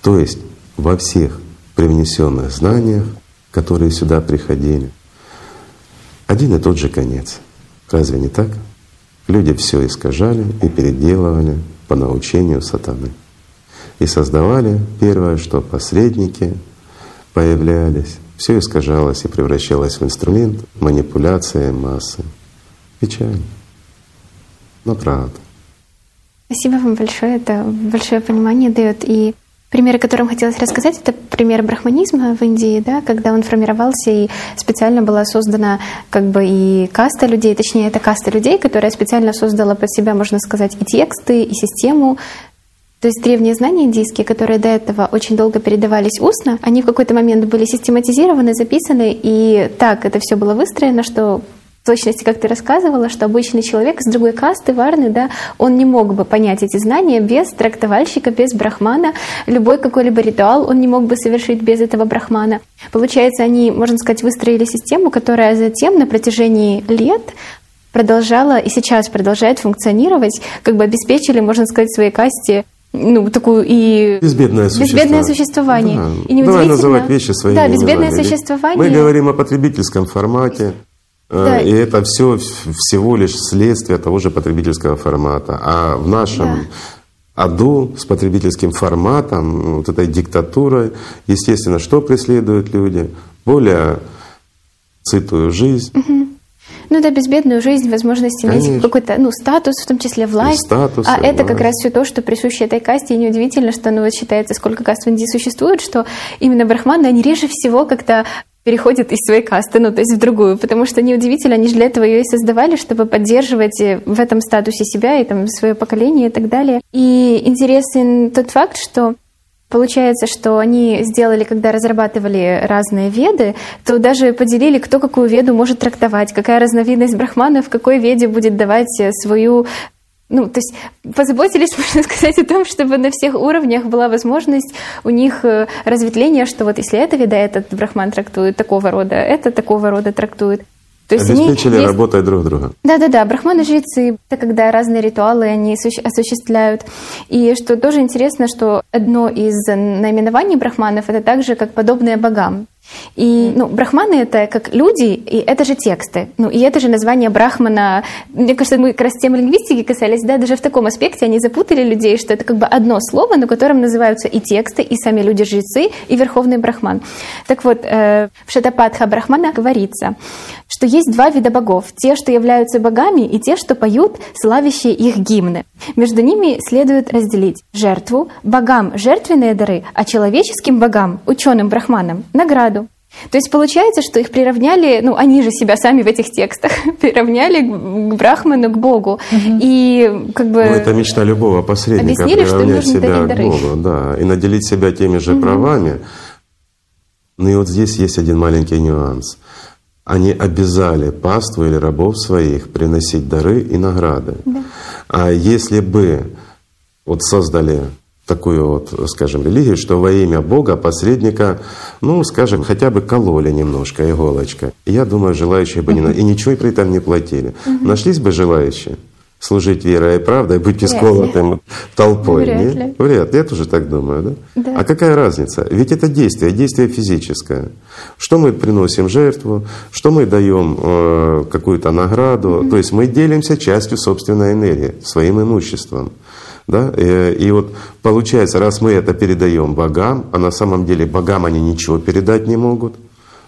То есть во всех привнесенных знаниях, которые сюда приходили, один и тот же конец. Разве не так? Люди все искажали и переделывали по научению сатаны. И создавали первое, что посредники появлялись, все искажалось и превращалось в инструмент манипуляции массы. Печально. Но правда. Спасибо вам большое. Это большое понимание дает. И пример, о котором хотелось рассказать, это пример брахманизма в Индии, да, когда он формировался и специально была создана как бы и каста людей, точнее, это каста людей, которая специально создала под себя, можно сказать, и тексты, и систему, то есть древние знания индийские, которые до этого очень долго передавались устно, они в какой-то момент были систематизированы, записаны, и так это все было выстроено, что в точности, как ты рассказывала, что обычный человек из другой касты, варны, да, он не мог бы понять эти знания без трактовальщика, без брахмана. Любой какой-либо ритуал он не мог бы совершить без этого брахмана. Получается, они, можно сказать, выстроили систему, которая затем на протяжении лет продолжала и сейчас продолжает функционировать, как бы обеспечили, можно сказать, своей касте ну, такую и безбедное, безбедное существование. Да. И Давай называть вещи своими Да, безбедное именами. существование. Мы говорим о потребительском формате. Э, да. И это все всего лишь следствие того же потребительского формата. А в нашем да. аду с потребительским форматом, вот этой диктатурой, естественно, что преследуют люди? Более сытую жизнь. Угу. Ну да, безбедную жизнь, возможность иметь Конечно. какой-то ну, статус, в том числе власть. статус, а это как раз все то, что присуще этой касте. И неудивительно, что ну, вот считается, сколько каст в Индии существует, что именно брахманы, они реже всего как-то переходят из своей касты, ну, то есть в другую, потому что неудивительно, они же для этого ее и создавали, чтобы поддерживать э, в этом статусе себя и там свое поколение и так далее. И интересен тот факт, что Получается, что они сделали, когда разрабатывали разные веды, то даже поделили, кто какую веду может трактовать, какая разновидность брахмана в какой веде будет давать э, свою ну, то есть позаботились, можно сказать, о том, чтобы на всех уровнях была возможность у них э, разветвления, что вот если это вида, этот брахман трактует такого рода, это такого рода трактует. То есть Обеспечили они работой друг друга. Да-да-да, брахманы-жрецы, это когда разные ритуалы они осуществляют. И что тоже интересно, что одно из наименований брахманов это также как подобное богам. И ну, брахманы это как люди, и это же тексты. Ну, и это же название брахмана. Мне кажется, мы как раз темы лингвистики касались, да, даже в таком аспекте они запутали людей, что это как бы одно слово, на котором называются и тексты, и сами люди-жрецы, и верховный брахман. Так вот, э, в Шатападха Брахмана говорится, что есть два вида богов. Те, что являются богами, и те, что поют славящие их гимны. Между ними следует разделить жертву, богам жертвенные дары, а человеческим богам, ученым брахманам, награду. То есть получается, что их приравняли, ну, они же себя сами в этих текстах приравняли к Брахману, к Богу. Угу. И как бы... Ну, это мечта любого посредника, объяснили, приравнять себя к Богу, да, и наделить себя теми же угу. правами. Ну и вот здесь есть один маленький нюанс. Они обязали паству или рабов своих приносить дары и награды. Да. А если бы вот создали такую вот, скажем, религию, что во имя Бога посредника, ну, скажем, хотя бы кололи немножко иголочка. Я думаю, желающие бы не... И ничего при этом не платили. Нашлись бы желающие служить верой и правдой, быть исколотым толпой. Вряд нет? ли. Вряд ли. Я тоже так думаю, да? да? А какая разница? Ведь это действие, действие физическое. Что мы приносим жертву, что мы даем э, какую-то награду, mm-hmm. то есть мы делимся частью собственной энергии, своим имуществом. Да? И, и вот получается, раз мы это передаем богам, а на самом деле богам они ничего передать не могут.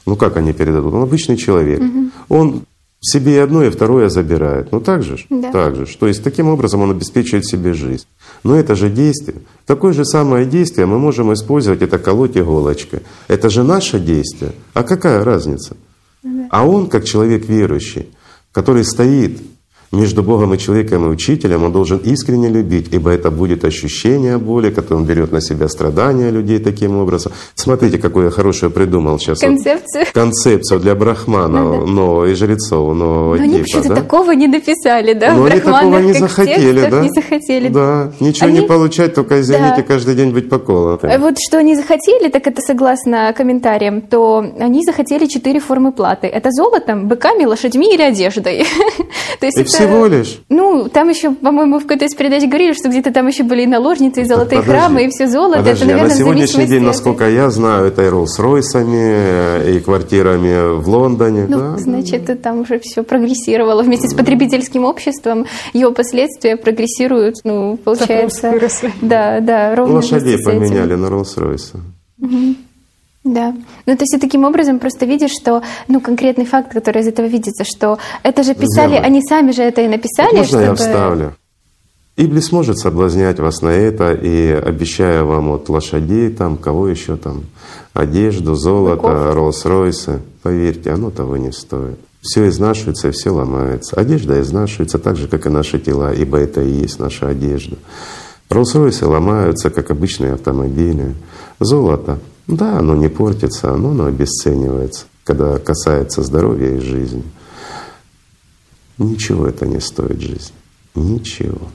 Ну как они передадут? Он обычный человек. Угу. Он себе и одно, и второе забирает. Ну так же? Да. Так же. То есть таким образом он обеспечивает себе жизнь. Но это же действие. Такое же самое действие мы можем использовать, это колоть иголочкой. Это же наше действие. А какая разница? Да. А он, как человек верующий, который стоит между Богом и человеком и учителем он должен искренне любить, ибо это будет ощущение боли, которое он берет на себя страдания людей таким образом. Смотрите, какое я хорошее придумал сейчас. Концепцию. Вот, концепцию для брахмана, да, но и жрецов, но Но они почему-то да? такого не написали, да? Но они такого не захотели, да? Не захотели. Да, ничего они... не получать, только, извините, да. каждый день быть поколотым. Э, вот что они захотели, так это согласно комментариям, то они захотели четыре формы платы. Это золотом, быками, лошадьми или одеждой. То есть это всего лишь? Ну, там еще, по-моему, в какой-то из передач говорили, что где-то там еще были и наложницы, и золотые Подожди. храмы, и все золото. Подожди, это, наверное, а на сегодняшний день, насколько я знаю, это и Роллс-Ройсами, и квартирами в Лондоне. Ну, да? значит, там уже все прогрессировало вместе с потребительским обществом. Его последствия прогрессируют, ну, получается... Да, да, ровно Лошадей поменяли на Роллс-Ройсы. Угу. Да. Ну, то есть ты таким образом просто видишь, что, ну, конкретный факт, который из этого видится, что это же писали, Сделай. они сами же это и написали. Можно чтобы... я вставлю? Иблис может соблазнять вас на это и обещая вам вот лошадей, там, кого еще там, одежду, золото, Роллс-Ройсы. Поверьте, оно того не стоит. Все изнашивается все ломается. Одежда изнашивается так же, как и наши тела, ибо это и есть наша одежда. Роллс-Ройсы ломаются, как обычные автомобили. Золото да, оно не портится, но оно обесценивается, когда касается здоровья и жизни. Ничего это не стоит жизни. Ничего.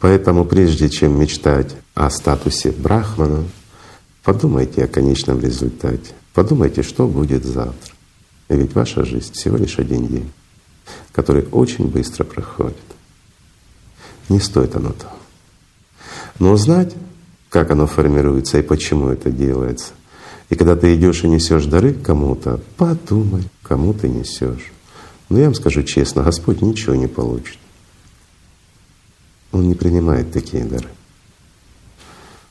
Поэтому прежде чем мечтать о статусе брахмана, подумайте о конечном результате. Подумайте, что будет завтра. Ведь ваша жизнь всего лишь один день, который очень быстро проходит. Не стоит оно того. Но знать как оно формируется и почему это делается. И когда ты идешь и несешь дары кому-то, подумай, кому ты несешь. Но я вам скажу честно, Господь ничего не получит. Он не принимает такие дары.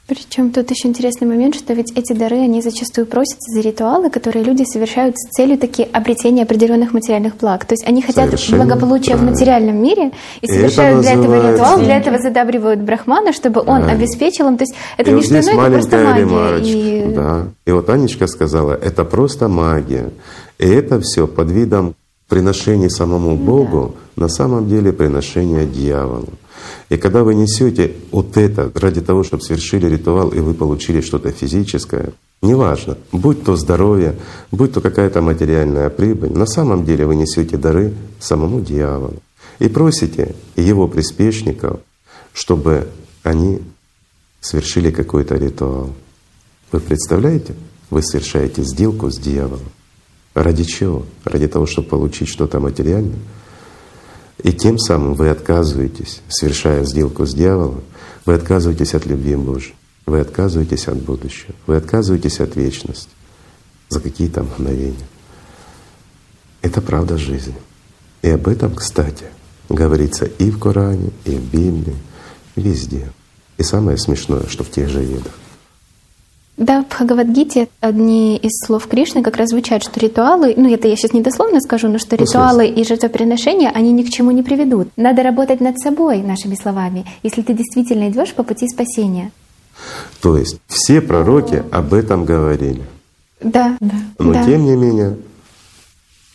Причем тут еще интересный момент, что ведь эти дары, они зачастую просятся за ритуалы, которые люди совершают с целью таки обретения определенных материальных благ. То есть они хотят Совершенно благополучия правильно. в материальном мире и совершают это для этого ритуал, для этого задабривают брахмана, чтобы он правильно. обеспечил им. То есть это и не вот что иное, это просто магия. И... Да. И вот Анечка сказала, это просто магия. И это все под видом приношения самому Богу, да. на самом деле приношения дьяволу. И когда вы несете вот это ради того, чтобы совершили ритуал, и вы получили что-то физическое, неважно, будь то здоровье, будь то какая-то материальная прибыль, на самом деле вы несете дары самому дьяволу и просите его приспешников, чтобы они совершили какой-то ритуал. Вы представляете? Вы совершаете сделку с дьяволом. Ради чего? Ради того, чтобы получить что-то материальное? И тем самым вы отказываетесь, совершая сделку с дьяволом, вы отказываетесь от любви Божьей, вы отказываетесь от будущего, вы отказываетесь от вечности за какие-то мгновения. Это правда жизни. И об этом, кстати, говорится и в Коране, и в Библии, везде. И самое смешное, что в тех же ведах. Да, в Бхагавадгите одни из слов Кришны как раз звучат, что ритуалы, ну это я сейчас не дословно скажу, но что ритуалы и жертвоприношения, они ни к чему не приведут. Надо работать над собой, нашими словами, если ты действительно идешь по пути спасения. То есть все пророки об этом говорили. Да, да. Но да. тем не менее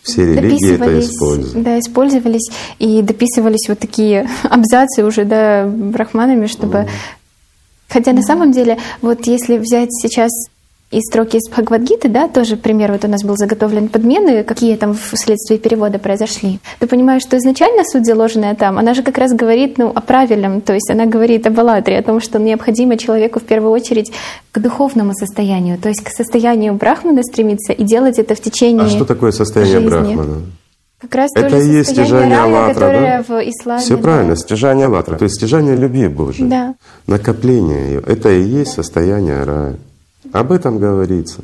все религии это использовали. Да, использовались и дописывались вот такие абзацы уже да, брахманами, чтобы mm. Хотя на самом деле, вот если взять сейчас и строки из Бхагавадгиты, да, тоже пример вот у нас был заготовлен подмены, какие там вследствие перевода произошли. Ты понимаешь, что изначально суть, заложенная там, она же как раз говорит ну, о правильном, то есть она говорит об аллатре, о том, что необходимо человеку в первую очередь к духовному состоянию, то есть к состоянию брахмана стремиться и делать это в течение А что такое состояние жизни. брахмана? Как раз это и есть стяжание аллатра, да? в исламе. Все да. правильно, стяжание аллатра, то есть стяжание любви Божьей, да. накопление ее. Это и есть состояние рая. Об этом говорится.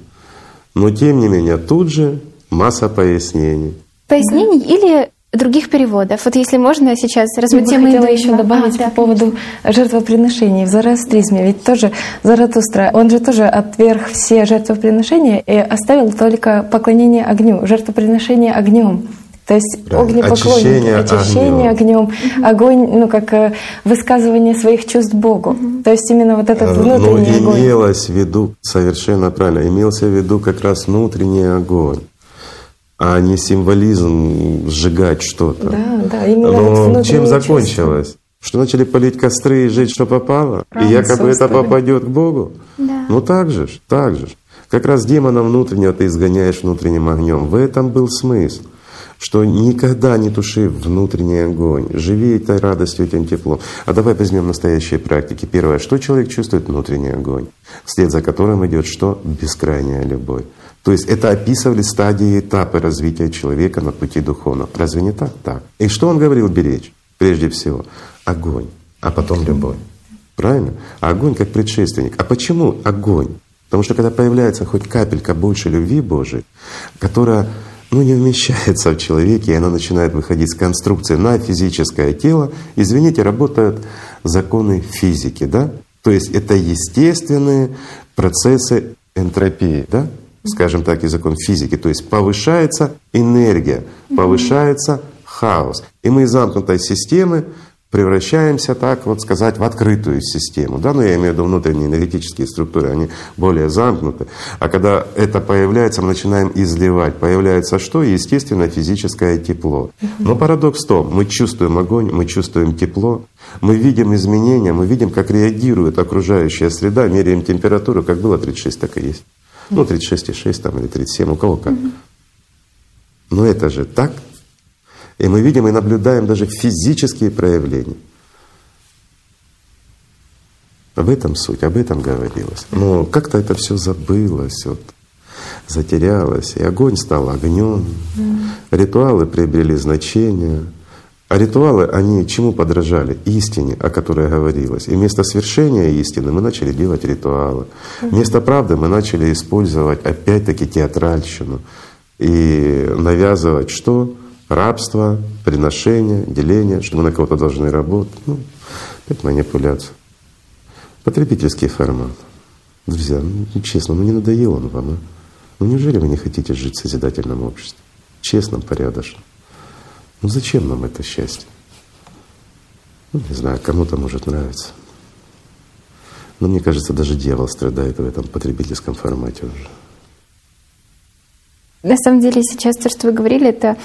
Но тем не менее тут же масса пояснений. Пояснений или других переводов. Вот если можно сейчас разве Я бы хотела еще добавить а, по да, поводу жертвоприношений в зороастризме. Ведь тоже Заратустра, он же тоже отверг все жертвоприношения и оставил только поклонение огню, жертвоприношение огнем. То есть огнепоклонники, очищение, очищение огнем. огнем, огонь, ну как э, высказывание своих чувств Богу. Угу. То есть именно вот этот э, внутренний Но огонь. имелось в виду совершенно правильно, имелся в виду как раз внутренний огонь а не символизм сжигать что-то. Да, да, именно Но вот чем закончилось? Чувства. Что начали полить костры и жить, что попало? Правильно, и якобы это попадет к Богу? Да. Ну так же, так же. Как раз демона внутреннего ты изгоняешь внутренним огнем. В этом был смысл что никогда не туши внутренний огонь, живи этой радостью, этим теплом. А давай возьмем настоящие практики. Первое, что человек чувствует внутренний огонь, вслед за которым идет что? Бескрайняя любовь. То есть это описывали стадии этапы развития человека на пути духовного. Разве не так? Так. И что он говорил беречь? Прежде всего, огонь, а потом любовь. Правильно? А огонь как предшественник. А почему огонь? Потому что когда появляется хоть капелька больше любви Божией, которая ну, не вмещается в человеке, и она начинает выходить с конструкции на физическое тело, извините, работают законы физики, да? То есть это естественные процессы энтропии, да? скажем так, закон физики. То есть повышается энергия, повышается хаос. И мы из замкнутой системы превращаемся, так вот сказать, в открытую систему. Да? Но я имею в виду внутренние энергетические структуры, они более замкнуты. А когда это появляется, мы начинаем изливать. Появляется что? Естественно, физическое тепло. Но парадокс в том, мы чувствуем огонь, мы чувствуем тепло, мы видим изменения, мы видим, как реагирует окружающая среда, меряем температуру, как было 36, так и есть. Ну, 36,6 там или 37, у кого как. Но это же так. И мы видим и наблюдаем даже физические проявления. Об этом суть, об этом говорилось. Но как-то это все забылось, вот, затерялось. И огонь стал огнем, ритуалы приобрели значение — а ритуалы, они чему подражали? Истине, о которой говорилось. И вместо свершения истины мы начали делать ритуалы. Вместо правды мы начали использовать опять-таки театральщину и навязывать что? Рабство, приношение, деление, что мы на кого-то должны работать. Ну, это манипуляция. Потребительский формат. Друзья, ну, честно, ну не надоел он вам, а? Ну неужели вы не хотите жить в созидательном обществе? Честном, порядочном? Ну зачем нам это счастье? Ну, не знаю, кому-то может нравиться. Но мне кажется, даже дьявол страдает в этом потребительском формате уже. На самом деле сейчас то, что вы говорили, это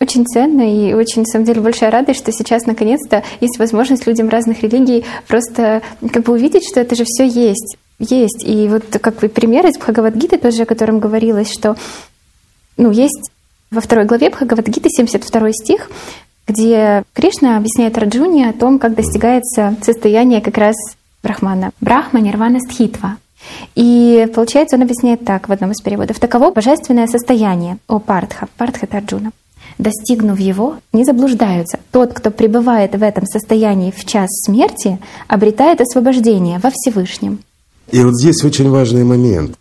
очень ценно и очень, на самом деле, большая радость, что сейчас наконец-то есть возможность людям разных религий просто как бы увидеть, что это же все есть. Есть. И вот как вы пример из Бхагавадгиты тоже, о котором говорилось, что ну, есть во второй главе Бхагавадгиты, 72 стих, где Кришна объясняет Раджуне о том, как достигается состояние как раз Брахмана. Брахма нирвана стхитва. И получается, он объясняет так в одном из переводов. Таково божественное состояние, о Партха, Партха это Арджуна. Достигнув его, не заблуждаются. Тот, кто пребывает в этом состоянии в час смерти, обретает освобождение во Всевышнем. И вот здесь очень важный момент.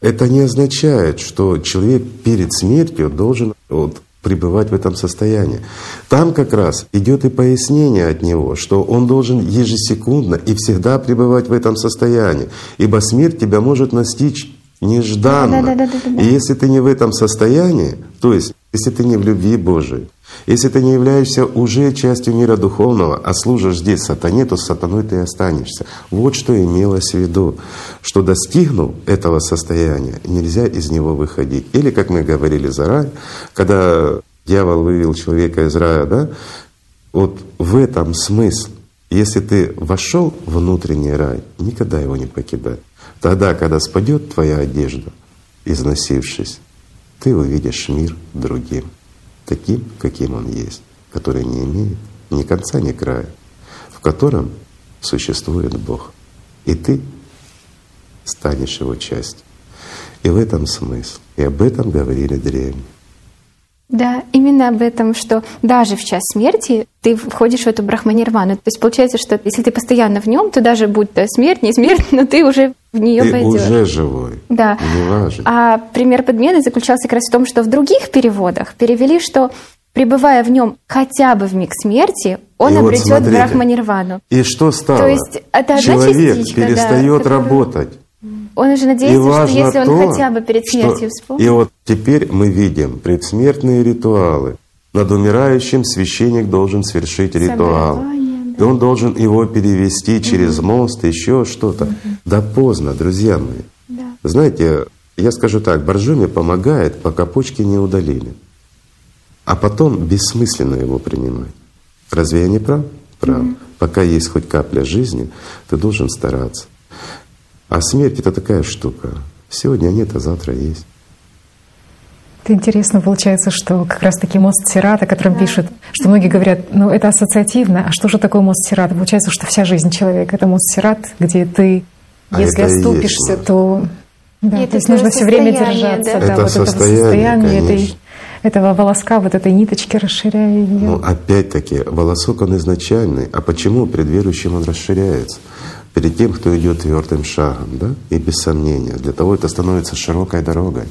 Это не означает, что человек перед смертью должен вот, пребывать в этом состоянии. Там как раз идет и пояснение от него, что он должен ежесекундно и всегда пребывать в этом состоянии, ибо смерть тебя может настичь нежданно. Да, да, да, и если ты не в этом состоянии, то есть если ты не в любви Божией, если ты не являешься уже частью мира духовного, а служишь здесь сатане, то с сатаной ты и останешься. Вот что имелось в виду, что достигнув этого состояния, нельзя из него выходить. Или, как мы говорили заранее, когда дьявол вывел человека из рая, да, вот в этом смысл. Если ты вошел в внутренний рай, никогда его не покидай. Тогда, когда спадет твоя одежда, износившись, ты увидишь мир другим таким, каким он есть, который не имеет ни конца, ни края, в котором существует Бог. И ты станешь его частью. И в этом смысл. И об этом говорили древние. Да, именно об этом, что даже в час смерти ты входишь в эту брахманирвану. То есть получается, что если ты постоянно в нем, то даже будь то смерть, не смерть, но ты уже в нее ты пойдешь. уже живой. Да. Не важно. А пример подмены заключался как раз в том, что в других переводах перевели, что пребывая в нем хотя бы в миг смерти, он И вот обретет смотрите, брахманирвану. И что стало? То есть это одна Человек частичка, да, перестает которая- работать. Он уже И надеется, что если он то, хотя бы перед что- смертью И вспомнит. вот теперь мы видим предсмертные ритуалы. Над умирающим священник должен совершить ритуал. Соболезнования, И он должен его перевести через мост, еще что-то. Да поздно, друзья мои. Да. Знаете, я скажу так, Боржоми помогает, пока почки не удалили. А потом бессмысленно его принимать. Разве я не прав? Прав. Пока есть хоть капля жизни, ты должен стараться. А смерть — это такая штука. Сегодня нет, а завтра есть. Это интересно получается, что как раз-таки мост Сират, о котором пишут, что многие говорят, ну это ассоциативно, а что же такое мост Сират? Получается, что вся жизнь человека — это мост Сират, где ты, А если это есть оступишься, то... Да, И то это есть нужно все время держаться да. да, Это вот этого состояние, состояния, этой, конечно. этого волоска, вот этой ниточки, расширяя ее. Но опять-таки, волосок он изначальный. А почему перед верующим он расширяется? Перед тем, кто идет твердым шагом, да, и без сомнения. Для того это становится широкой дорогой.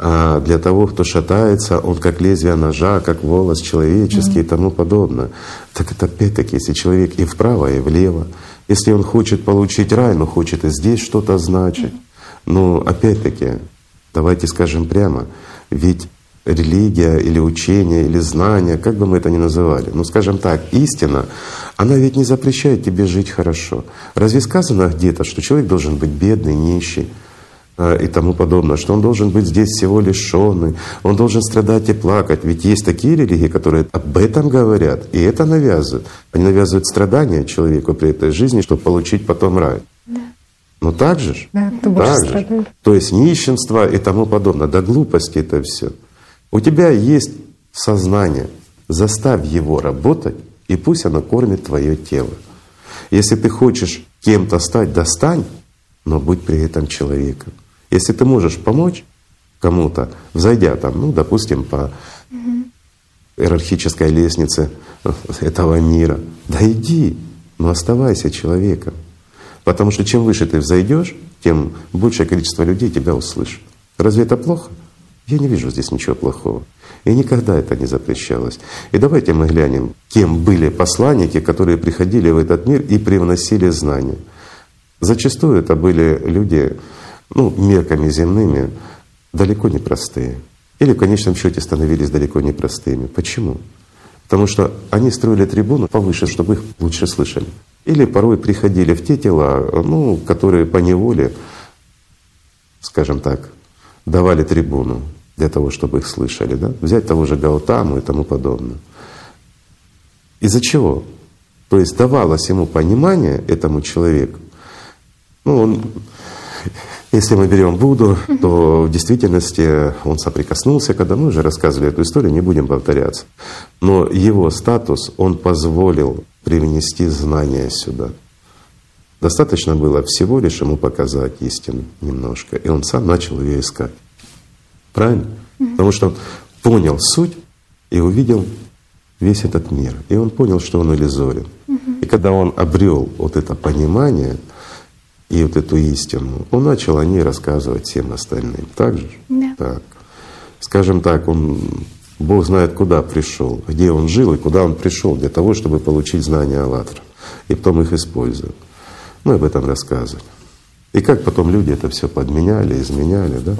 А для того, кто шатается, он как лезвие ножа, как волос человеческий и тому подобное. Так это опять-таки, если человек и вправо, и влево, если он хочет получить рай, но хочет и здесь что-то значить. Но опять-таки, давайте скажем прямо, ведь религия или учение, или знание, как бы мы это ни называли, ну скажем так, истина, она ведь не запрещает тебе жить хорошо. Разве сказано где-то, что человек должен быть бедный, нищий а, и тому подобное, что он должен быть здесь всего лишенный, он должен страдать и плакать. Ведь есть такие религии, которые об этом говорят, и это навязывают. Они навязывают страдания человеку при этой жизни, чтобы получить потом рай. Но так же ж? Да, Так же страдает. То есть нищенство и тому подобное. Да глупости это все. У тебя есть сознание. Заставь его работать, и пусть оно кормит твое тело. Если ты хочешь кем-то стать, достань, но будь при этом человеком. Если ты можешь помочь кому-то, взойдя там, ну, допустим, по иерархической лестнице этого мира, да иди, но оставайся человеком. Потому что чем выше ты взойдешь, тем большее количество людей тебя услышит. Разве это плохо? Я не вижу здесь ничего плохого. И никогда это не запрещалось. И давайте мы глянем, кем были посланники, которые приходили в этот мир и привносили знания. Зачастую это были люди, ну, мерками земными, далеко не простые. Или в конечном счете становились далеко не простыми. Почему? Потому что они строили трибуну повыше, чтобы их лучше слышали. Или порой приходили в те тела, ну, которые по неволе, скажем так, давали трибуну для того, чтобы их слышали. Да? Взять того же Гаутаму и тому подобное. Из-за чего? То есть давалось ему понимание этому человеку. Ну, он, если мы берем Будду, то в действительности он соприкоснулся, когда мы уже рассказывали эту историю, не будем повторяться. Но его статус, он позволил привнести знания сюда. Достаточно было всего лишь ему показать истину немножко, и он сам начал ее искать. Правильно? Потому что он понял суть и увидел весь этот мир. И он понял, что он иллюзорен. И когда он обрел вот это понимание и вот эту истину, он начал о ней рассказывать всем остальным. Так же? Да. Так. Скажем так, он Бог знает, куда пришел, где он жил и куда он пришел для того, чтобы получить знания Аллатра. И потом их использовать. Мы об этом рассказывали. И как потом люди это все подменяли, изменяли, да?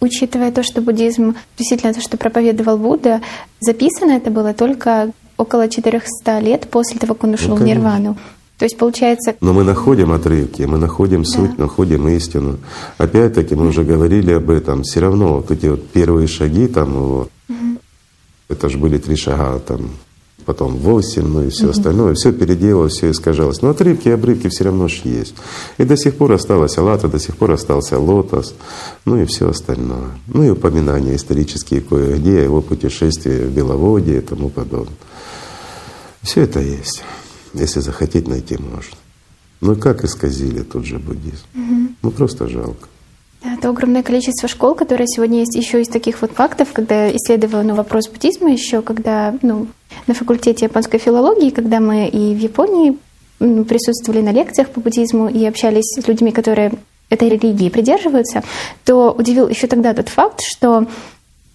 Учитывая то, что буддизм, действительно то, что проповедовал Будда, записано это было только около 400 лет после того, как он ушел в Ну, конечно. нирвану. То есть получается, Но мы находим отрывки, мы находим суть, находим истину. Опять-таки мы уже говорили об этом. Все равно вот эти вот первые шаги там его, это же были три шага там, потом восемь, ну и все остальное, все переделалось, все искажалось. Но отрывки и обрывки все равно ж есть. И до сих пор осталась Аллата, до сих пор остался Лотос, ну и все остальное. Ну и упоминания исторические кое-где, его путешествия в Беловодье и тому подобное. Все это есть. Если захотеть, найти можно. Ну и как исказили тот же буддизм? Ну просто жалко. Да, то огромное количество школ, которые сегодня есть, еще из таких вот фактов, когда исследовала ну, вопрос буддизма еще, когда ну, на факультете японской филологии, когда мы и в Японии присутствовали на лекциях по буддизму и общались с людьми, которые этой религии придерживаются, то удивил еще тогда тот факт, что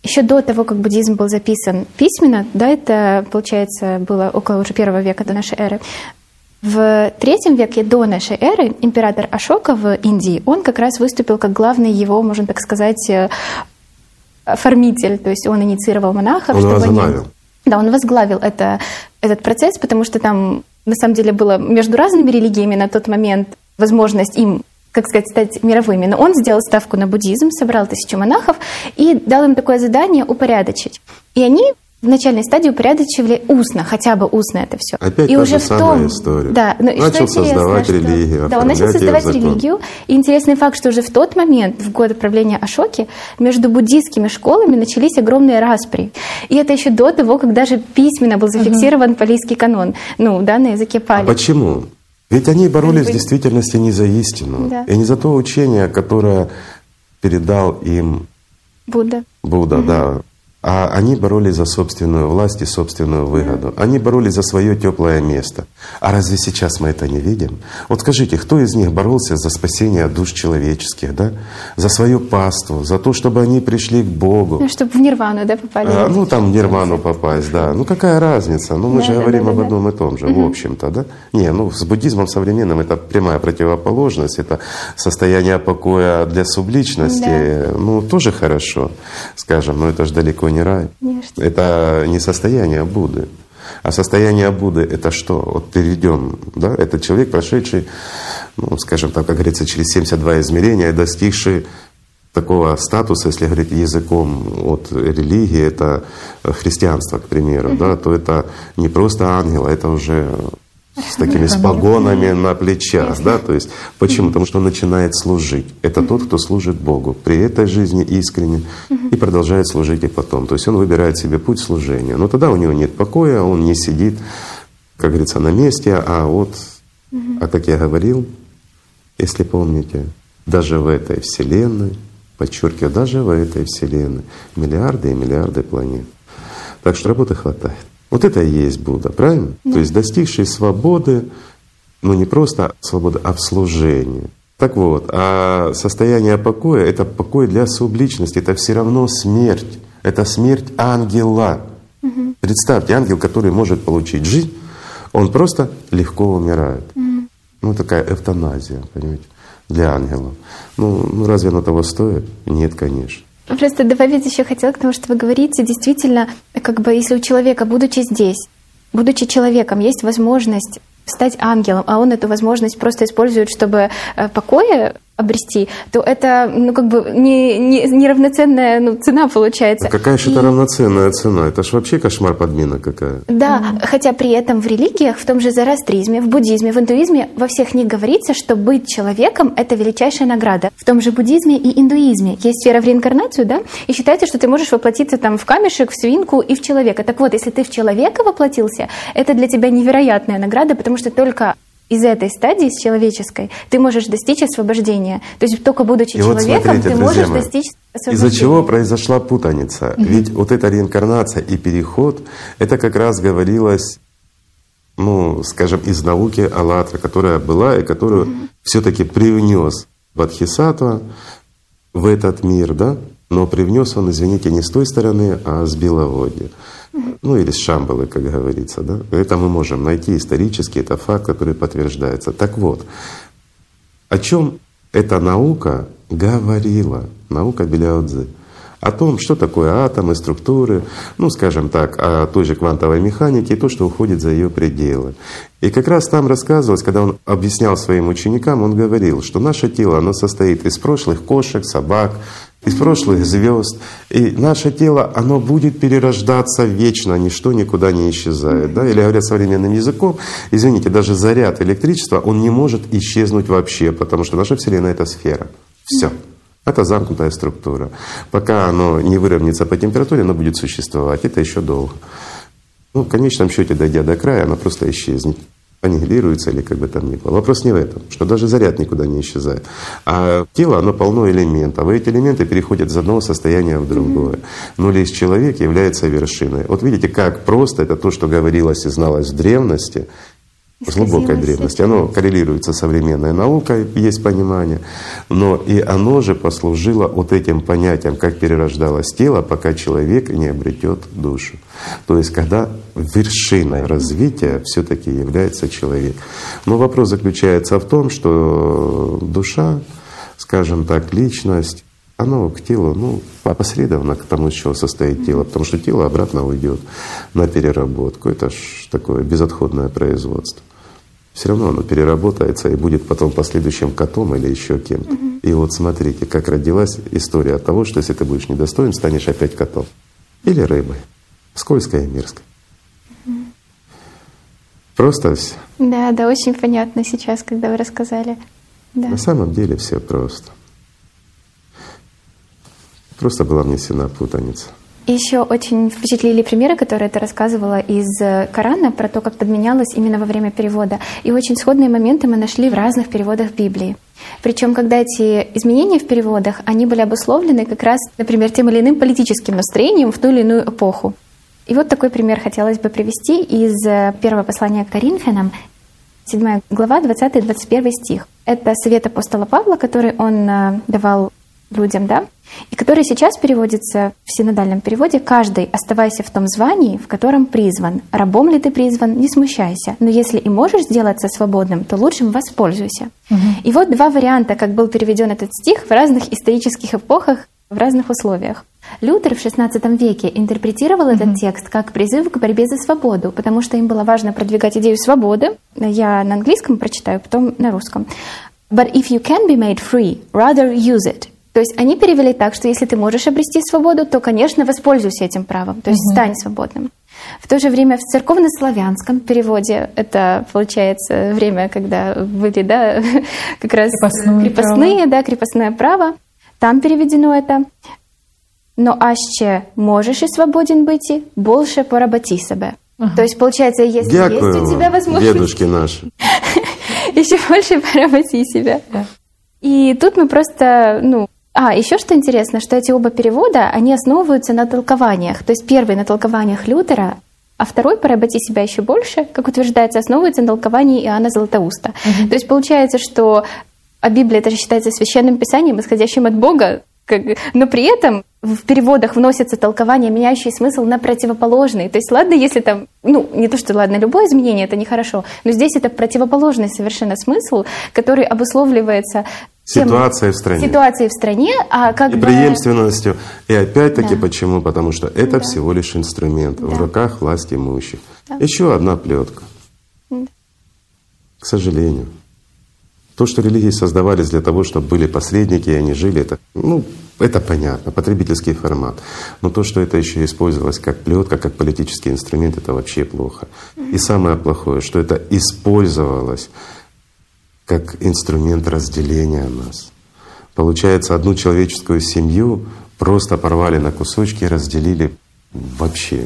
еще до того, как буддизм был записан письменно, да, это, получается, было около уже первого века до нашей эры, в третьем веке до нашей эры император Ашока в Индии, он как раз выступил как главный его, можно так сказать, э, оформитель, то есть он инициировал монахов. Он чтобы возглавил. Они... Да, он возглавил это, этот процесс, потому что там на самом деле было между разными религиями на тот момент возможность им как сказать, стать мировыми. Но он сделал ставку на буддизм, собрал тысячу монахов и дал им такое задание упорядочить. И они в начальной стадии упорядочивали устно, хотя бы устно это все. Опять и та уже же в том, история. Да, но начал создавать что, религию. Да, он начал создавать религию. И интересный факт, что уже в тот момент, в год правления Ашоки, между буддийскими школами начались огромные распри. И это еще до того, как даже письменно был зафиксирован угу. палийский канон, ну, да, на языке пали. А почему? Ведь они боролись в действительности не за истину, да. и не за то учение, которое передал им Будда. Будда, угу. да. А они боролись за собственную власть и собственную выгоду. Они боролись за свое теплое место. А разве сейчас мы это не видим? Вот скажите, кто из них боролся за спасение душ человеческих, да? За свою паству, за то, чтобы они пришли к Богу? Ну, чтобы в нирвану, да, попали? А, ну, там в нирвану попасть, да. Ну, какая разница? Ну, мы да, же да, говорим да, об одном да. и том же, угу. в общем-то, да? Не, ну, с буддизмом современным это прямая противоположность, это состояние покоя для субличности. Да. Ну, тоже хорошо, скажем, но это же далеко не рай. Конечно. Это не состояние Будды. А состояние Будды — это что? Вот перейдем, да? Это человек, прошедший, ну, скажем так, как говорится, через 72 измерения, достигший такого статуса, если говорить языком от религии, это христианство, к примеру, mm-hmm. да, то это не просто ангел, а это уже с такими с погонами на плечах, да, то есть почему? Потому что он начинает служить. Это тот, кто служит Богу при этой жизни искренне и продолжает служить и потом. То есть он выбирает себе путь служения. Но тогда у него нет покоя, он не сидит, как говорится, на месте, а вот, а как я говорил, если помните, даже в этой Вселенной, подчеркиваю, даже в этой Вселенной миллиарды и миллиарды планет. Так что работы хватает. Вот это и есть Будда, правильно? Да. То есть достигший свободы, ну не просто свободы, а в служении. Так вот, а состояние покоя — это покой для субличности, это все равно смерть. Это смерть ангела. Угу. Представьте, ангел, который может получить жизнь, он просто легко умирает. Угу. Ну, такая эвтаназия, понимаете, для ангела. Ну, ну разве оно того стоит? Нет, конечно. Просто добавить еще хотела к тому, что вы говорите, действительно, как бы если у человека, будучи здесь, будучи человеком, есть возможность стать ангелом, а он эту возможность просто использует, чтобы э, покоя обрести, то это, ну, как бы не, не, неравноценная ну, цена получается. А какая же это равноценная цена? Это ж вообще кошмар подмена какая. Да, mm-hmm. хотя при этом в религиях, в том же зороастризме, в буддизме, в индуизме, во всех них говорится, что быть человеком — это величайшая награда. В том же буддизме и индуизме есть вера в реинкарнацию, да, и считается, что ты можешь воплотиться там в камешек, в свинку и в человека. Так вот, если ты в человека воплотился, это для тебя невероятная награда, потому что только из этой стадии, с человеческой, ты можешь достичь освобождения. То есть только будучи и человеком, вот смотрите, ты можешь мои, достичь освобождения. Из-за чего произошла путаница? Угу. Ведь вот эта реинкарнация и переход, это как раз говорилось, ну, скажем, из науки Аллатра, которая была и которую угу. все-таки привнес Бадхисатва в этот мир, да? Но привнес он, извините, не с той стороны, а с Беловодья ну или с Шамбалы, как говорится. Да? Это мы можем найти исторически, это факт, который подтверждается. Так вот, о чем эта наука говорила, наука Беляудзы? О том, что такое атомы, структуры, ну, скажем так, о той же квантовой механике и то, что уходит за ее пределы. И как раз там рассказывалось, когда он объяснял своим ученикам, он говорил, что наше тело, оно состоит из прошлых кошек, собак, из прошлых звезд. И наше тело, оно будет перерождаться вечно, ничто никуда не исчезает. Да? Или говоря современным языком, извините, даже заряд электричества, он не может исчезнуть вообще, потому что наша Вселенная — это сфера. Все. Это замкнутая структура. Пока оно не выровняется по температуре, оно будет существовать. Это еще долго. Ну, в конечном счете, дойдя до края, оно просто исчезнет аннигилируется или как бы там ни было. Вопрос не в этом, что даже заряд никуда не исчезает. А тело, оно полно элементов, и эти элементы переходят из одного состояния в другое. Но лишь человек является вершиной. Вот видите, как просто это то, что говорилось и зналось в древности, глубокой древности. Оно коррелируется с современной наукой, есть понимание, но и оно же послужило вот этим понятием, как перерождалось тело, пока человек не обретет душу. То есть когда вершиной развития все-таки является человек. Но вопрос заключается в том, что душа, скажем так, личность, оно к телу, ну, опосредованно к тому, из чего состоит тело, потому что тело обратно уйдет на переработку. Это ж такое безотходное производство. Все равно оно переработается и будет потом последующим котом или еще кем-то. Угу. И вот смотрите, как родилась история от того, что если ты будешь недостоин, станешь опять котом. Или рыбой. Скользкой и мерзкой. Угу. Просто все. Да, да, очень понятно сейчас, когда вы рассказали. Да. На самом деле все просто. Просто была внесена путаница. Еще очень впечатлили примеры, которые ты рассказывала из э, Корана про то, как подменялось именно во время перевода. И очень сходные моменты мы нашли в разных переводах Библии. Причем, когда эти изменения в переводах, они были обусловлены как раз, например, тем или иным политическим настроением в ту или иную эпоху. И вот такой пример хотелось бы привести из э, первого послания к Коринфянам, 7 глава, 20-21 стих. Это совет апостола Павла, который он э, давал людям, да, и который сейчас переводится в синодальном переводе «Каждый оставайся в том звании, в котором призван. Рабом ли ты призван, не смущайся. Но если и можешь сделаться свободным, то лучшим воспользуйся». Угу. И вот два варианта, как был переведен этот стих в разных исторических эпохах, в разных условиях. Лютер в XVI веке интерпретировал mm-hmm. этот текст как призыв к борьбе за свободу, потому что им было важно продвигать идею свободы. Я на английском прочитаю, потом на русском. But if you can be made free, rather use it. То есть они перевели так, что если ты можешь обрести свободу, то, конечно, воспользуйся этим правом, то есть угу. стань свободным. В то же время в церковно-славянском переводе это получается время, когда были, да, как раз крепостные, крепостные да, крепостное право. Там переведено это. Но аще можешь и свободен быть, больше поработи себя. Ага. То есть, получается, если Дякую есть у тебя возможность... дедушки наши. Еще больше поработи себя. И тут мы просто, ну, а, еще что интересно, что эти оба перевода, они основываются на толкованиях. То есть первый на толкованиях Лютера, а второй «Поработи себя еще больше», как утверждается, основывается на толковании Иоанна Златоуста. Угу. То есть получается, что а Библия это же считается священным писанием, исходящим от Бога, как, но при этом в переводах вносятся толкования, меняющие смысл на противоположный. То есть, ладно, если там, ну, не то, что ладно, любое изменение это нехорошо, но здесь это противоположный совершенно смысл, который обусловливается Ситуация в стране. Ситуацией в стране, а как и бы... преемственностью. И опять-таки да. почему? Потому что это да. всего лишь инструмент да. в руках власть имущих. Да. Еще одна плетка. Да. К сожалению. То, что религии создавались для того, чтобы были посредники, и они жили, это, ну, это понятно, потребительский формат. Но то, что это еще использовалось как плетка, как политический инструмент, это вообще плохо. И самое плохое, что это использовалось как инструмент разделения нас. Получается, одну человеческую семью просто порвали на кусочки и разделили вообще.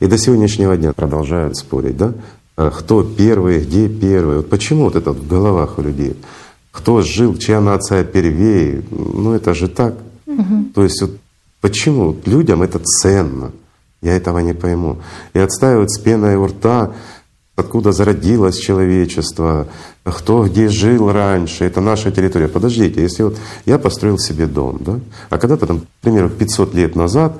И до сегодняшнего дня продолжают спорить, да? А кто первый, где первый. Вот почему вот это в головах у людей? Кто жил, чья нация первее? Ну это же так. Угу. То есть вот почему людям это ценно? Я этого не пойму. И отстаивают с пеной у рта откуда зародилось человечество, кто где жил раньше, это наша территория. Подождите, если вот я построил себе дом, да, а когда-то там, к примеру, 500 лет назад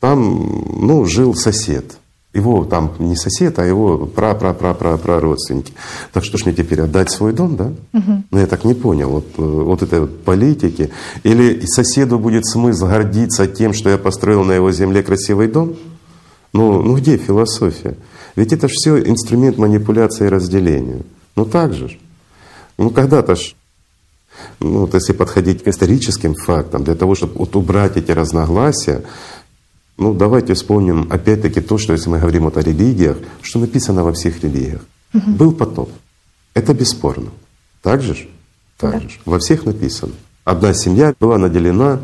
там, ну, жил сосед. Его там не сосед, а его пра пра пра пра пра родственники. Так что ж мне теперь отдать свой дом, да? Угу. Ну я так не понял вот, э, вот этой вот политики. Или соседу будет смысл гордиться тем, что я построил на его земле красивый дом? Ну, ну где философия? Ведь это же все инструмент манипуляции и разделения. Ну так же. Ну когда-то ж, ну вот если подходить к историческим фактам, для того, чтобы вот убрать эти разногласия, ну давайте вспомним опять-таки то, что если мы говорим вот о религиях, что написано во всех религиях. Угу. Был потоп. Это бесспорно. Так же? Так да. же. Во всех написано. Одна семья была наделена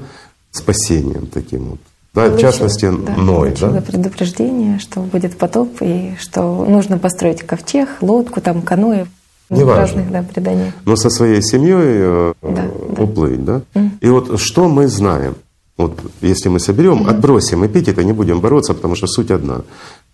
спасением таким вот. Да, в частности, да, Ной. Да? предупреждение, что будет потоп, и что нужно построить ковчег, лодку, там, каноэ. Не разных да, преданий. Но со своей семьей э, да, уплыть, да? да? Mm. И вот что мы знаем? Вот если мы соберем, mm-hmm. отбросим эпитеты, не будем бороться, потому что суть одна.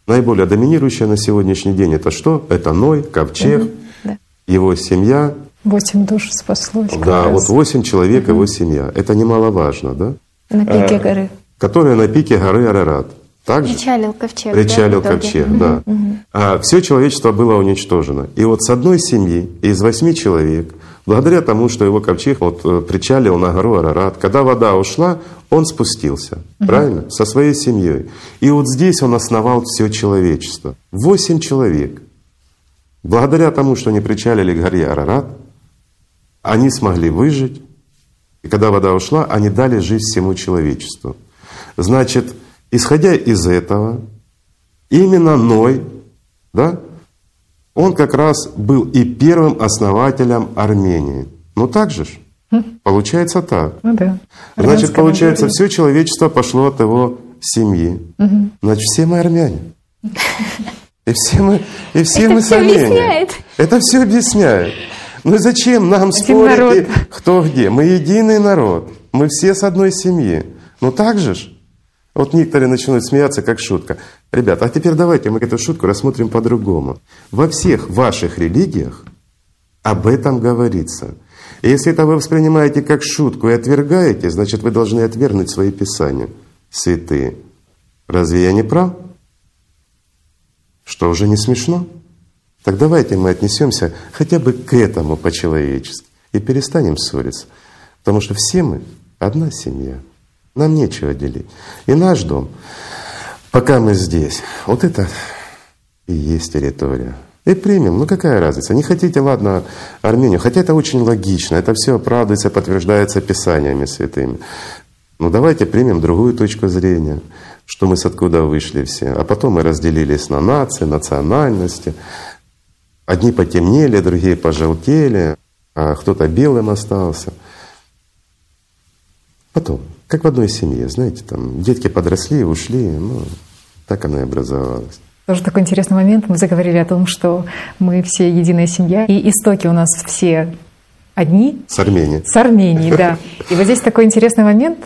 Наиболее доминирующая на сегодняшний день это что? Это Ной, ковчег, угу, да. его семья. Восемь душ спаслось. Да, вот восемь человек, угу. его семья. Это немаловажно, да? На пике э, горы. Которая на пике горы Арарат. Также причалил ковчег. Причалил да, ковчег, угу, да. Угу. А все человечество было уничтожено. И вот с одной семьи из восьми человек, благодаря тому, что его ковчег вот э, причалил на гору Арарат, когда вода ушла, он спустился, угу. правильно? Со своей семьей. И вот здесь он основал все человечество. Восемь человек. Благодаря тому, что они причалили к горе Арарат, они смогли выжить. И когда вода ушла, они дали жизнь всему человечеству. Значит, исходя из этого, именно Ной, да, он как раз был и первым основателем Армении. Ну так же ж? Получается так. Ну да. Значит, получается, все человечество пошло от его семьи. Угу. Значит, все мы армяне. И все мы, и все Это мы все армяне. Это все объясняет. Ну зачем нам Один спорить, народ. кто где? Мы единый народ. Мы все с одной семьи. Ну так же ж? Вот некоторые начинают смеяться, как шутка. Ребята, а теперь давайте мы эту шутку рассмотрим по-другому. Во всех ваших религиях об этом говорится. И если это вы воспринимаете как шутку и отвергаете, значит, вы должны отвергнуть свои писания святые. Разве я не прав? Что уже не смешно? Так давайте мы отнесемся хотя бы к этому по-человечески и перестанем ссориться. Потому что все мы одна семья. Нам нечего делить. И наш дом, пока мы здесь, вот это и есть территория. И примем. Ну какая разница? Не хотите, ладно, Армению. Хотя это очень логично. Это все оправдывается, подтверждается Писаниями святыми. Ну давайте примем другую точку зрения, что мы с откуда вышли все. А потом мы разделились на нации, национальности. Одни потемнели, другие пожелтели, а кто-то белым остался. Потом. Как в одной семье, знаете, там детки подросли, ушли, ну, так оно и образовалось. Тоже такой интересный момент. Мы заговорили о том, что мы все единая семья, и истоки у нас все одни. С Армении. С Армении, да. И вот здесь такой интересный момент.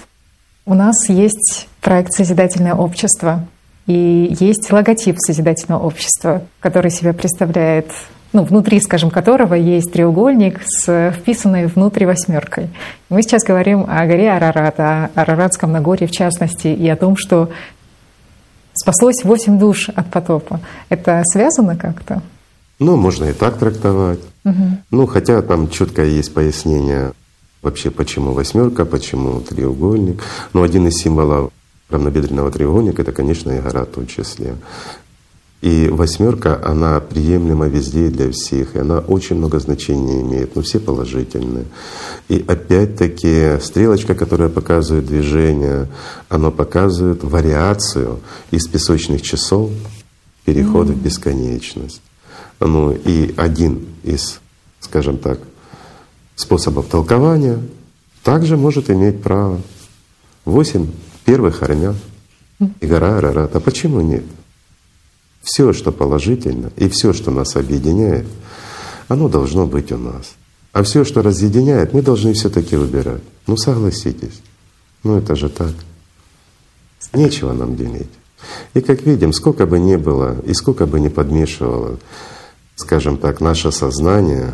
У нас есть проект «Созидательное общество», и есть логотип «Созидательного общества», который себя представляет ну, внутри, скажем, которого есть треугольник с вписанной внутри восьмеркой. Мы сейчас говорим о горе Арарат, о Араратском Нагорье в частности, и о том, что спаслось восемь душ от потопа. Это связано как-то? Ну, можно и так трактовать. Угу. Ну, хотя там четко есть пояснение вообще, почему восьмерка, почему треугольник. Но один из символов равнобедренного треугольника — это, конечно, и гора в том числе. И восьмерка, она приемлема везде и для всех, и она очень много значения имеет, но все положительные. И опять-таки стрелочка, которая показывает движение, она показывает вариацию из песочных часов, переход mm-hmm. в бесконечность. Ну и один из, скажем так, способов толкования также может иметь право. Восемь первых армян и гора Арарат. А почему нет? Все, что положительно, и все, что нас объединяет, оно должно быть у нас. А все, что разъединяет, мы должны все-таки выбирать. Ну согласитесь, ну это же так. Нечего нам делить. И как видим, сколько бы ни было и сколько бы ни подмешивало, скажем так, наше сознание,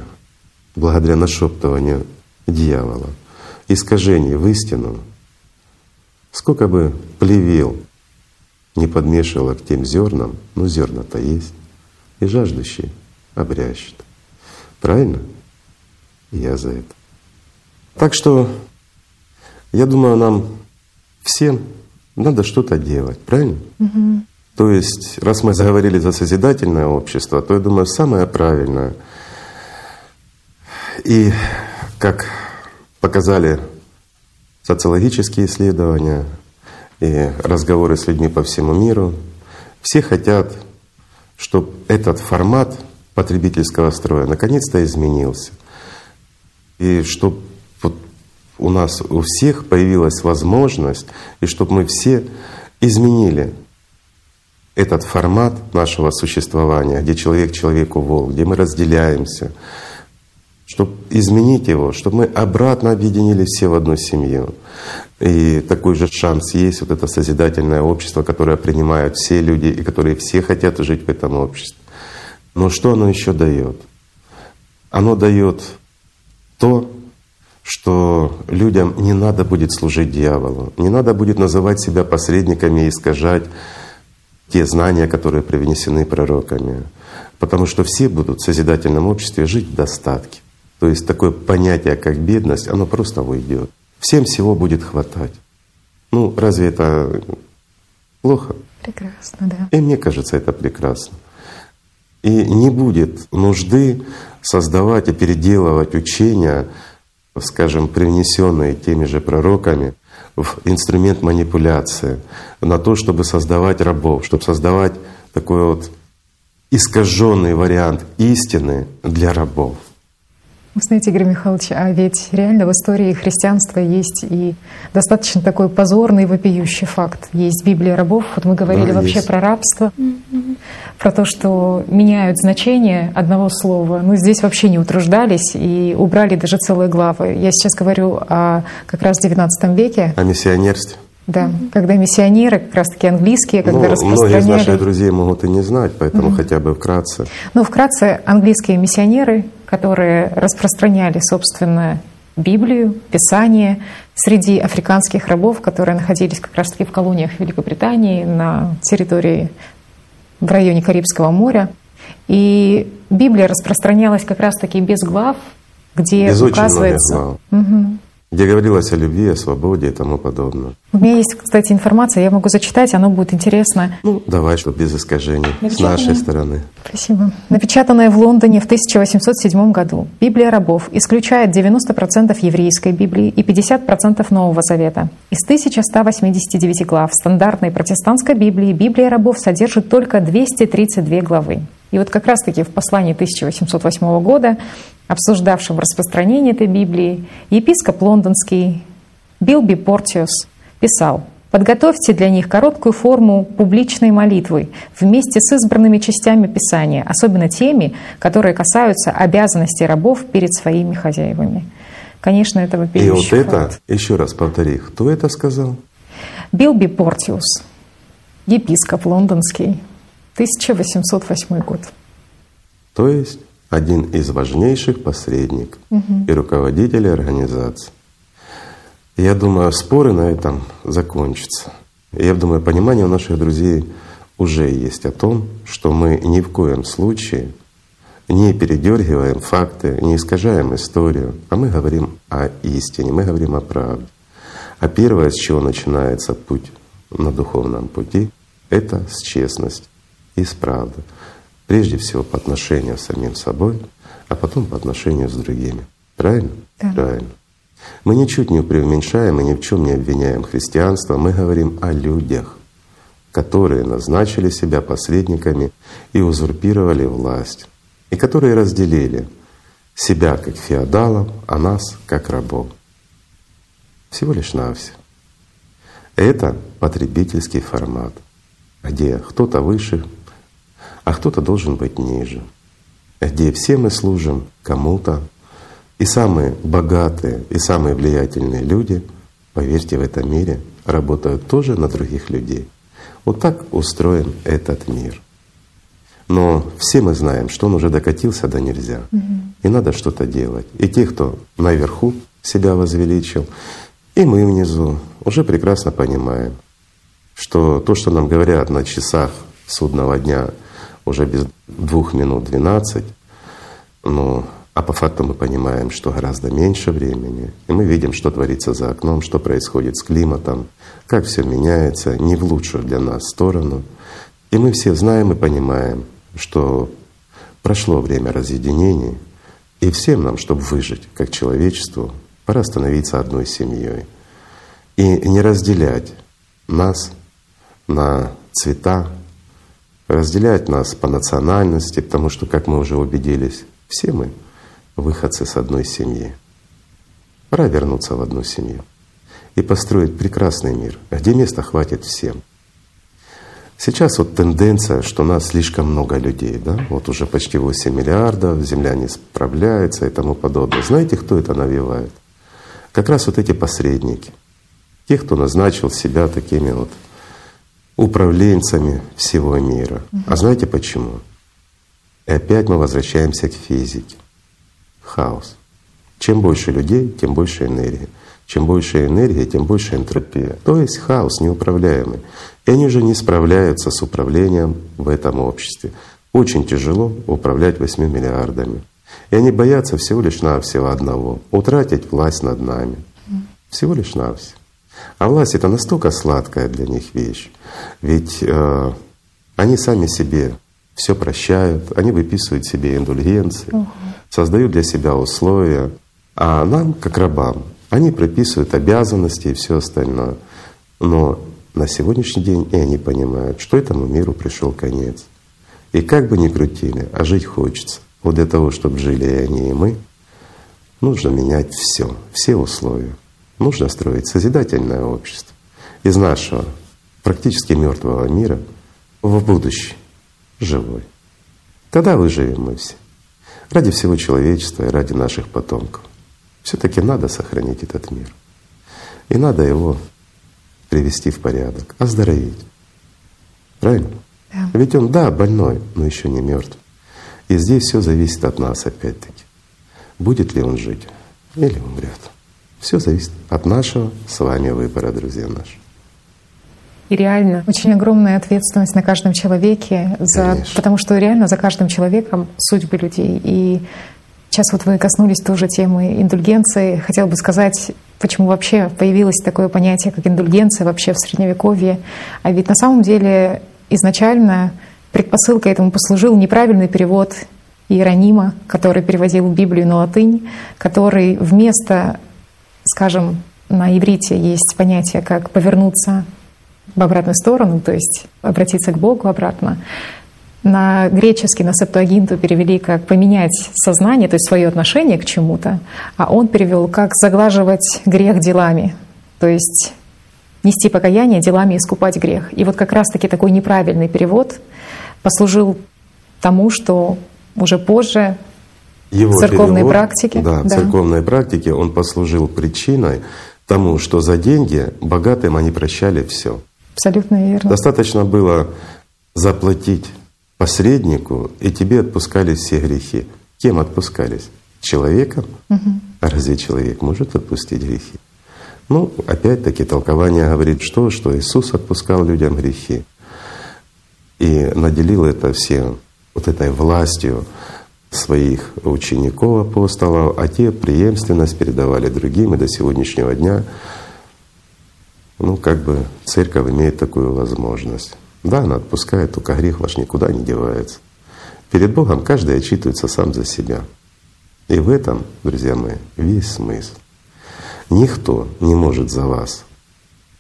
благодаря нашептыванию дьявола, искажений в истину, сколько бы плевел не подмешивала к тем зернам, ну зерна-то есть, и жаждущий обрящет. Правильно? я за это. Так что я думаю, нам всем надо что-то делать, правильно? Угу. То есть, раз мы заговорили за созидательное общество, то я думаю, самое правильное. И как показали социологические исследования, и разговоры с людьми по всему миру. Все хотят, чтобы этот формат потребительского строя наконец-то изменился. И чтобы вот у нас у всех появилась возможность, и чтобы мы все изменили этот формат нашего существования, где человек человеку волк, где мы разделяемся, чтобы изменить его, чтобы мы обратно объединили все в одну семью. И такой же шанс есть, вот это созидательное общество, которое принимают все люди и которые все хотят жить в этом обществе. Но что оно еще дает? Оно дает то, что людям не надо будет служить дьяволу, не надо будет называть себя посредниками и искажать те знания, которые привнесены пророками. Потому что все будут в созидательном обществе жить в достатке. То есть такое понятие, как бедность, оно просто уйдет. Всем всего будет хватать. Ну, разве это плохо? Прекрасно, да. И мне кажется, это прекрасно. И не будет нужды создавать и переделывать учения, скажем, привнесенные теми же пророками, в инструмент манипуляции, на то, чтобы создавать рабов, чтобы создавать такой вот искаженный вариант истины для рабов. Вы знаете, Игорь Михайлович, а ведь реально в истории христианства есть и достаточно такой позорный вопиющий факт. Есть Библия рабов. Вот мы говорили да, вообще есть. про рабство, mm-hmm. про то, что меняют значение одного слова. Ну, здесь вообще не утруждались и убрали даже целые главы. Я сейчас говорю о как раз XIX веке. О миссионерстве. Да, mm-hmm. когда миссионеры, как раз-таки английские, когда ну, распространяли... Многие из наших друзей могут и не знать, поэтому mm-hmm. хотя бы вкратце. Ну, вкратце, английские миссионеры, которые распространяли, собственно, Библию, Писание среди африканских рабов, которые находились как раз-таки в колониях Великобритании на территории в районе Карибского моря. И Библия распространялась как раз-таки без глав, где без указывается... Угу где говорилось о любви, о свободе и тому подобное. У меня есть, кстати, информация, я могу зачитать, оно будет интересно. Ну, давай, чтобы без искажений с нашей стороны. Спасибо. Напечатанная в Лондоне в 1807 году Библия рабов исключает 90% еврейской Библии и 50% Нового Завета. Из 1189 глав стандартной протестантской Библии Библия рабов содержит только 232 главы. И вот как раз-таки в послании 1808 года обсуждавшим распространение этой Библии, епископ лондонский Билби Портиус писал «Подготовьте для них короткую форму публичной молитвы вместе с избранными частями Писания, особенно теми, которые касаются обязанностей рабов перед своими хозяевами». Конечно, это вопиющий И вот это, еще раз повтори, кто это сказал? Билби Портиус, епископ лондонский, 1808 год. То есть один из важнейших посредников угу. и руководителей организации. Я думаю, споры на этом закончатся. Я думаю, понимание у наших друзей уже есть о том, что мы ни в коем случае не передергиваем факты, не искажаем историю, а мы говорим о истине, мы говорим о правде. А первое, с чего начинается путь на духовном пути, это с честности и с правды. Прежде всего по отношению с самим собой, а потом по отношению с другими. Правильно? Да. Правильно. Мы ничуть не преуменьшаем и ни в чем не обвиняем христианство. Мы говорим о людях, которые назначили себя посредниками и узурпировали власть, и которые разделили себя как феодалов, а нас как рабов. Всего лишь навсего. Это потребительский формат, где кто-то выше, а кто-то должен быть ниже, где все мы служим кому-то, и самые богатые и самые влиятельные люди, поверьте, в этом мире работают тоже на других людей. Вот так устроен этот мир. Но все мы знаем, что он уже докатился да нельзя. Угу. И надо что-то делать. И те, кто наверху себя возвеличил, и мы внизу уже прекрасно понимаем, что то, что нам говорят на часах судного дня уже без двух минут 12, ну, а по факту мы понимаем, что гораздо меньше времени, и мы видим, что творится за окном, что происходит с климатом, как все меняется не в лучшую для нас сторону. И мы все знаем и понимаем, что прошло время разъединений, и всем нам, чтобы выжить как человечеству, пора становиться одной семьей. И не разделять нас на цвета, разделять нас по национальности, потому что, как мы уже убедились, все мы выходцы с одной семьи. Пора вернуться в одну семью и построить прекрасный мир, где места хватит всем. Сейчас вот тенденция, что нас слишком много людей, да, вот уже почти 8 миллиардов, Земля не справляется и тому подобное. Знаете, кто это навевает? Как раз вот эти посредники, те, кто назначил себя такими вот управленцами всего мира. А знаете почему? И опять мы возвращаемся к физике. Хаос. Чем больше людей, тем больше энергии. Чем больше энергии, тем больше энтропия. То есть хаос неуправляемый. И они уже не справляются с управлением в этом обществе. Очень тяжело управлять 8 миллиардами. И они боятся всего лишь навсего одного — утратить власть над нами. Всего лишь навсего. А власть — это настолько сладкая для них вещь. Ведь э, они сами себе все прощают, они выписывают себе индульгенции, угу. создают для себя условия. А нам, как рабам, они прописывают обязанности и все остальное. Но на сегодняшний день и они понимают, что этому миру пришел конец. И как бы ни крутили, а жить хочется. Вот для того, чтобы жили и они, и мы, нужно менять все, все условия. Нужно строить созидательное общество из нашего практически мертвого мира в будущий, живой. Тогда выживем мы все. Ради всего человечества и ради наших потомков все таки надо сохранить этот мир. И надо его привести в порядок, оздоровить. Правильно? Да. Ведь он, да, больной, но еще не мертв. И здесь все зависит от нас опять-таки. Будет ли он жить или умрет. Все зависит от нашего с вами выбора, друзья наши. И реально очень огромная ответственность на каждом человеке, за, потому что реально за каждым человеком судьбы людей. И Сейчас вот вы коснулись тоже темы индульгенции. Хотел бы сказать, почему вообще появилось такое понятие, как индульгенция вообще в Средневековье. А ведь на самом деле изначально предпосылкой этому послужил неправильный перевод Иеронима, который переводил Библию на латынь, который вместо, скажем, на иврите есть понятие, как повернуться в обратную сторону, то есть обратиться к Богу обратно на греческий, на септуагинту перевели как поменять сознание, то есть свое отношение к чему-то, а он перевел как заглаживать грех делами, то есть нести покаяние делами искупать грех. И вот как раз-таки такой неправильный перевод послужил тому, что уже позже его церковной перевод, практике. Да, в церковной практике он послужил причиной тому, что за деньги богатым они прощали все. Абсолютно верно. Достаточно было заплатить посреднику, и тебе отпускались все грехи. Кем отпускались? Человеком? Угу. А разве человек может отпустить грехи? Ну, опять-таки, толкование говорит что? Что Иисус отпускал людям грехи и наделил это все вот этой властью своих учеников, апостолов, а те преемственность передавали другим, и до сегодняшнего дня, ну, как бы церковь имеет такую возможность. Да, она отпускает, только грех ваш никуда не девается. Перед Богом каждый отчитывается сам за себя. И в этом, друзья мои, весь смысл. Никто не может за вас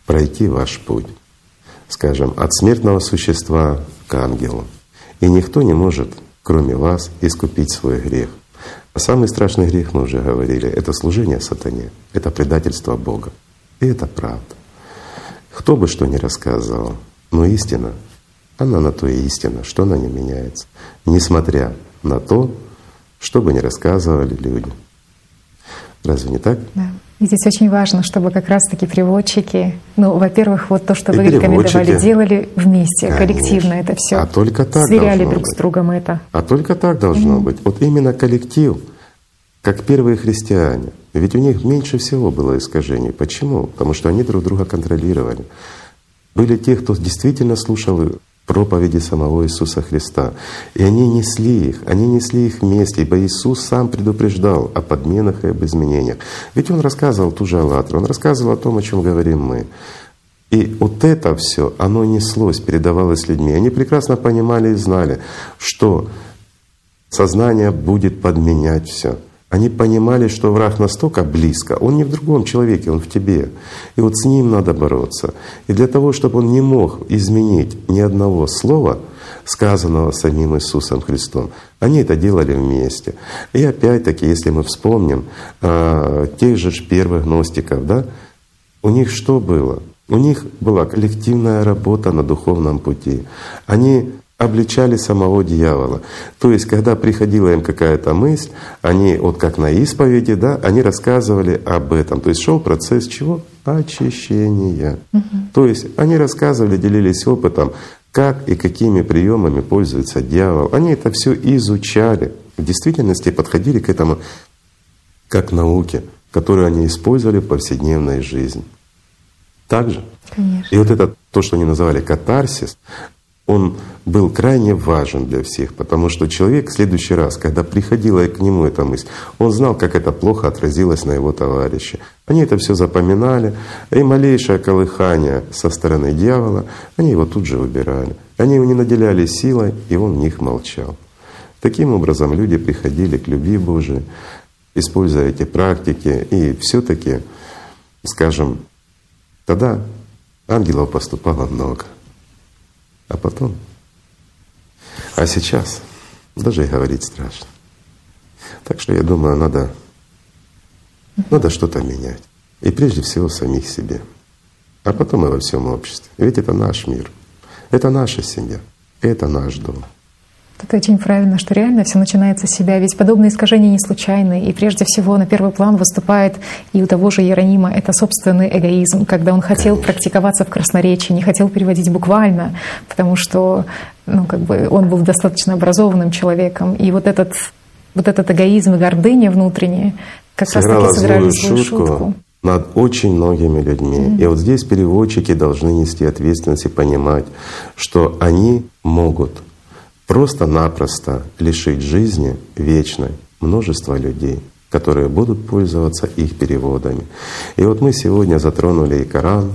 пройти ваш путь, скажем, от смертного существа к ангелу. И никто не может, кроме вас, искупить свой грех. А самый страшный грех, мы уже говорили, это служение сатане, это предательство Бога. И это правда. Кто бы что ни рассказывал, но истина, она на то и истина, что она не меняется, несмотря на то, что бы ни рассказывали люди. Разве не так? Да. И здесь очень важно, чтобы как раз-таки переводчики, ну, во-первых, вот то, что и вы рекомендовали, делали вместе, Конечно. коллективно это все. А только так Сверяли друг быть. с другом это. А только так должно mm-hmm. быть. Вот именно коллектив, как первые христиане. Ведь у них меньше всего было искажений. Почему? Потому что они друг друга контролировали. Были те, кто действительно слушал проповеди самого Иисуса Христа. И они несли их, они несли их вместе, ибо Иисус сам предупреждал о подменах и об изменениях. Ведь Он рассказывал ту же «АЛЛАТРА», Он рассказывал о том, о чем говорим мы. И вот это все, оно неслось, передавалось людьми. Они прекрасно понимали и знали, что сознание будет подменять все. Они понимали, что враг настолько близко, он не в другом человеке, он в тебе. И вот с ним надо бороться. И для того, чтобы он не мог изменить ни одного слова, сказанного самим Иисусом Христом, они это делали вместе. И опять-таки, если мы вспомним э, тех же первых гностиков, да, у них что было? У них была коллективная работа на духовном пути. Они обличали самого дьявола. То есть, когда приходила им какая-то мысль, они, вот как на исповеди, да, они рассказывали об этом. То есть шел процесс чего? Очищения. Угу. То есть они рассказывали, делились опытом, как и какими приемами пользуется дьявол. Они это все изучали. В действительности подходили к этому как науке, которую они использовали в повседневной жизни. Также. Конечно. И вот это то, что они называли катарсис, он был крайне важен для всех, потому что человек в следующий раз, когда приходила к нему эта мысль, он знал, как это плохо отразилось на его товарище. Они это все запоминали, и малейшее колыхание со стороны дьявола, они его тут же выбирали. Они его не наделяли силой, и он в них молчал. Таким образом, люди приходили к любви Божией, используя эти практики, и все таки скажем, тогда ангелов поступало много а потом. А сейчас даже и говорить страшно. Так что я думаю, надо, надо что-то менять. И прежде всего самих себе. А потом и во всем обществе. Ведь это наш мир, это наша семья, это наш дом. Это очень правильно, что реально все начинается с себя. Ведь подобные искажения не случайны. И прежде всего на первый план выступает и у того же Иеронима это собственный эгоизм, когда он хотел Конечно. практиковаться в красноречии, не хотел переводить буквально, потому что ну, как бы он был достаточно образованным человеком. И вот этот, вот этот эгоизм и гордыня внутренняя как Сыграла раз таки сыграли злую шутку. шутку над очень многими людьми. Mm-hmm. И вот здесь переводчики должны нести ответственность и понимать, что они могут просто-напросто лишить жизни вечной множество людей, которые будут пользоваться их переводами. И вот мы сегодня затронули и Коран,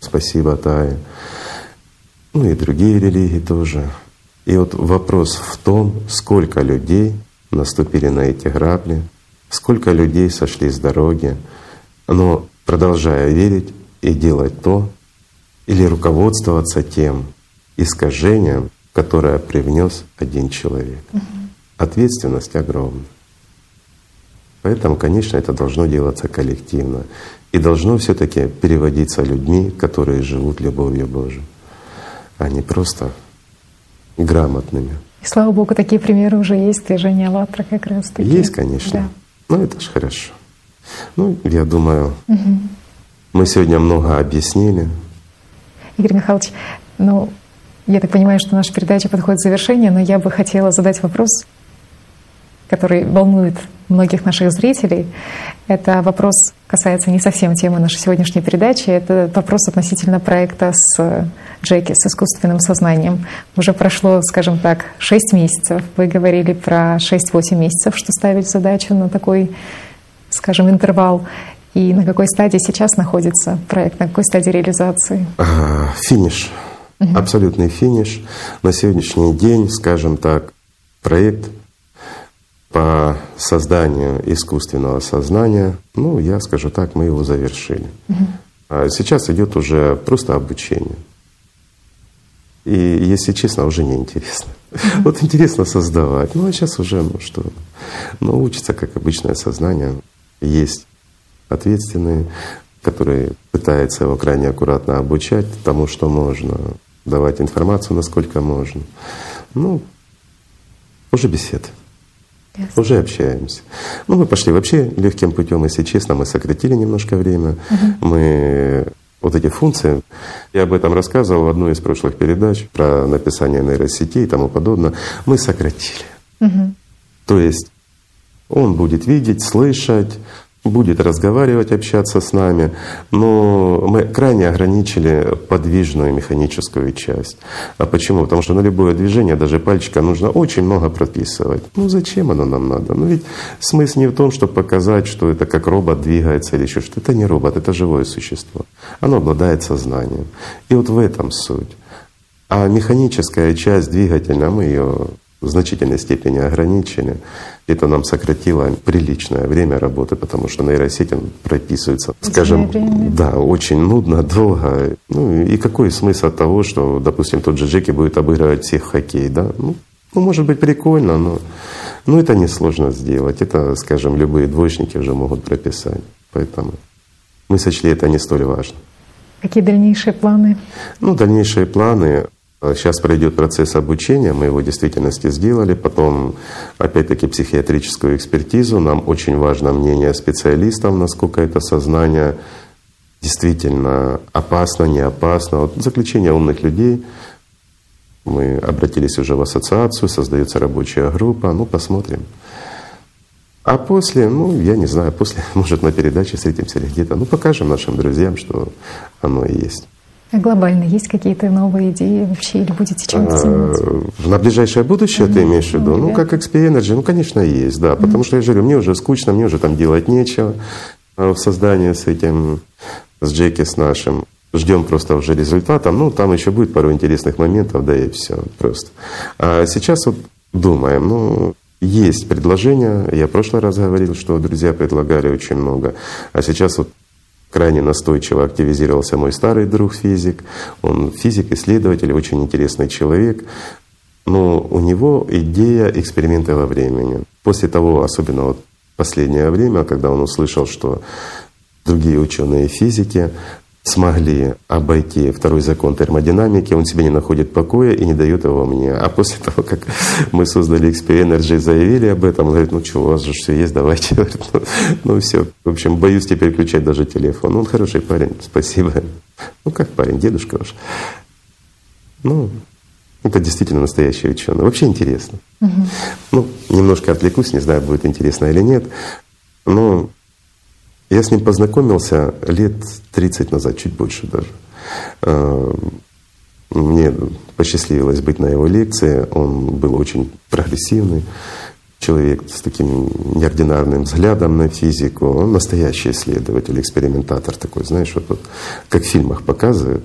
спасибо Тае, ну и другие религии тоже. И вот вопрос в том, сколько людей наступили на эти грабли, сколько людей сошли с дороги, но продолжая верить и делать то, или руководствоваться тем искажением, которое привнес один человек. Угу. Ответственность огромна. Поэтому, конечно, это должно делаться коллективно и должно все таки переводиться людьми, которые живут любовью Божией, а не просто грамотными. И слава Богу, такие примеры уже есть, движение «АЛЛАТРА» как раз таки. Есть, конечно. Да. Ну это же хорошо. Ну, я думаю, угу. мы сегодня много объяснили. Игорь Михайлович, ну я так понимаю, что наша передача подходит к завершению, но я бы хотела задать вопрос, который волнует многих наших зрителей. Это вопрос касается не совсем темы нашей сегодняшней передачи, это вопрос относительно проекта с Джеки, с искусственным сознанием. Уже прошло, скажем так, 6 месяцев. Вы говорили про 6-8 месяцев, что ставить задачу на такой, скажем, интервал. И на какой стадии сейчас находится проект, на какой стадии реализации? А, финиш угу. абсолютный финиш. На сегодняшний день, скажем так, проект по созданию искусственного сознания, ну, я скажу так, мы его завершили. Угу. Сейчас идет уже просто обучение. И, если честно, уже не интересно. Mm-hmm. Вот интересно создавать. Ну а сейчас уже, ну что, ну учится, как обычное сознание. Есть ответственные, которые пытаются его крайне аккуратно обучать тому, что можно давать информацию, насколько можно. Ну, уже беседы. Ясно. Уже общаемся. Ну, мы пошли вообще легким путем, если честно, мы сократили немножко время. Угу. Мы вот эти функции, я об этом рассказывал в одной из прошлых передач про написание нейросетей и тому подобное, мы сократили. Угу. То есть он будет видеть, слышать, будет разговаривать, общаться с нами, но мы крайне ограничили подвижную механическую часть. А почему? Потому что на любое движение, даже пальчика, нужно очень много прописывать. Ну зачем оно нам надо? Ну ведь смысл не в том, чтобы показать, что это как робот двигается или еще что-то. Это не робот, это живое существо. Оно обладает сознанием. И вот в этом суть. А механическая часть двигательная, мы ее в значительной степени ограничили. Это нам сократило приличное время работы, потому что нейросеть прописывается, скажем, время. да, очень нудно, долго. Ну и какой смысл от того, что, допустим, тот же Джеки будет обыгрывать всех в хоккей, да? Ну, ну, может быть, прикольно, но ну, это несложно сделать. Это, скажем, любые двоечники уже могут прописать. Поэтому мы сочли это не столь важно. Какие дальнейшие планы? Ну, дальнейшие планы. Сейчас пройдет процесс обучения, мы его в действительности сделали. Потом, опять-таки, психиатрическую экспертизу. Нам очень важно мнение специалистов, насколько это сознание действительно опасно, не опасно. Вот заключение умных людей. Мы обратились уже в ассоциацию, создается рабочая группа. Ну, посмотрим. А после, ну, я не знаю, после, может, на передаче встретимся или где-то, ну, покажем нашим друзьям, что оно и есть. А глобально есть какие-то новые идеи вообще или будете чем-то а, заниматься? На ближайшее будущее mm-hmm. ты имеешь в виду? Ну, ну как Xp Energy, ну, конечно, есть, да. Mm-hmm. Потому что я же говорю, мне уже скучно, мне уже там делать нечего а в создании с этим, с Джеки, с нашим. Ждем просто уже результата. Ну, там еще будет пару интересных моментов, да и все просто. А сейчас вот думаем, ну, есть предложения. Я в прошлый раз говорил, что друзья предлагали очень много. А сейчас вот крайне настойчиво активизировался мой старый друг физик. Он физик, исследователь, очень интересный человек. Но у него идея эксперимента во времени. После того, особенно вот последнее время, когда он услышал, что другие ученые физики смогли обойти второй закон термодинамики, он себе не находит покоя и не дает его мне. А после того, как мы создали XP Energy, заявили об этом, он говорит, ну что, у вас же все есть, давайте. ну, ну все, в общем, боюсь теперь включать даже телефон. Он хороший парень, спасибо. Ну как парень, дедушка ваш. Ну, это действительно настоящий ученый. Вообще интересно. Угу. Ну, немножко отвлекусь, не знаю, будет интересно или нет. Но я с ним познакомился лет 30 назад, чуть больше даже. А, мне посчастливилось быть на его лекции. Он был очень прогрессивный человек с таким неординарным взглядом на физику. Он настоящий исследователь, экспериментатор такой, знаешь, вот, вот как в фильмах показывают.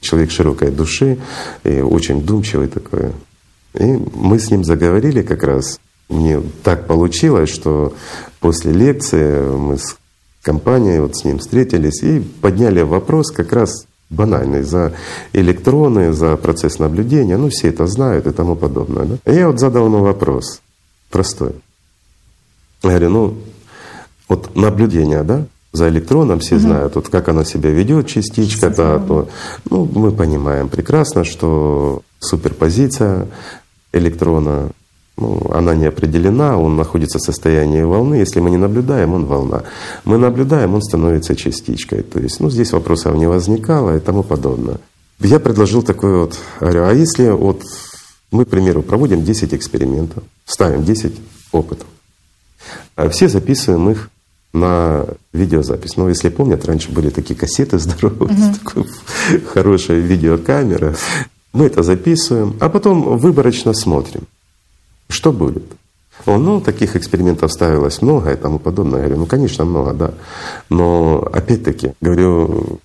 Человек широкой души и очень вдумчивый такой. И мы с ним заговорили как раз. Мне так получилось, что после лекции мы с компанией, вот с ним встретились и подняли вопрос как раз банальный за электроны, за процесс наблюдения. Ну, все это знают и тому подобное. Да? И я вот задал ему вопрос простой. Я говорю, ну, вот наблюдение, да, за электроном все угу. знают, вот как она себя ведет, частичка, да, то, ну, мы понимаем прекрасно, что суперпозиция электрона ну, она не определена, он находится в состоянии волны. Если мы не наблюдаем, он волна. Мы наблюдаем, он становится частичкой. То есть, ну, здесь вопросов не возникало и тому подобное. Я предложил такой вот, говорю, а если вот мы, к примеру, проводим 10 экспериментов, ставим 10 опытов, а все записываем их на видеозапись. Но если помнят, раньше были такие кассеты здоровые, uh-huh. такой, хорошая видеокамера. Мы это записываем, а потом выборочно смотрим. Что будет? Он, ну, таких экспериментов ставилось много и тому подобное. Я говорю, ну, конечно, много, да. Но опять-таки, говорю,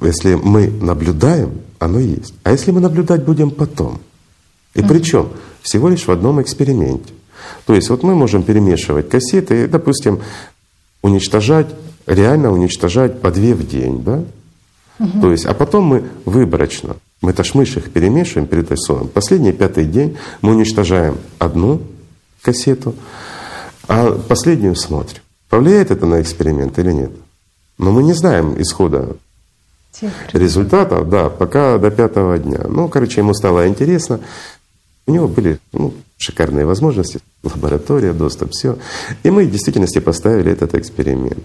если мы наблюдаем, оно есть. А если мы наблюдать будем потом? И mm-hmm. причем всего лишь в одном эксперименте. То есть вот мы можем перемешивать кассеты и, допустим, уничтожать, реально уничтожать по две в день, да? Угу. То есть, а потом мы выборочно мы ж их перемешиваем, перетасуем. Последний пятый день мы уничтожаем одну кассету, а последнюю смотрим. Повлияет это на эксперимент или нет? Но мы не знаем исхода результатов, да, пока до пятого дня. Ну, короче, ему стало интересно. У него были ну, шикарные возможности, лаборатория, доступ, все. И мы в действительности поставили этот эксперимент.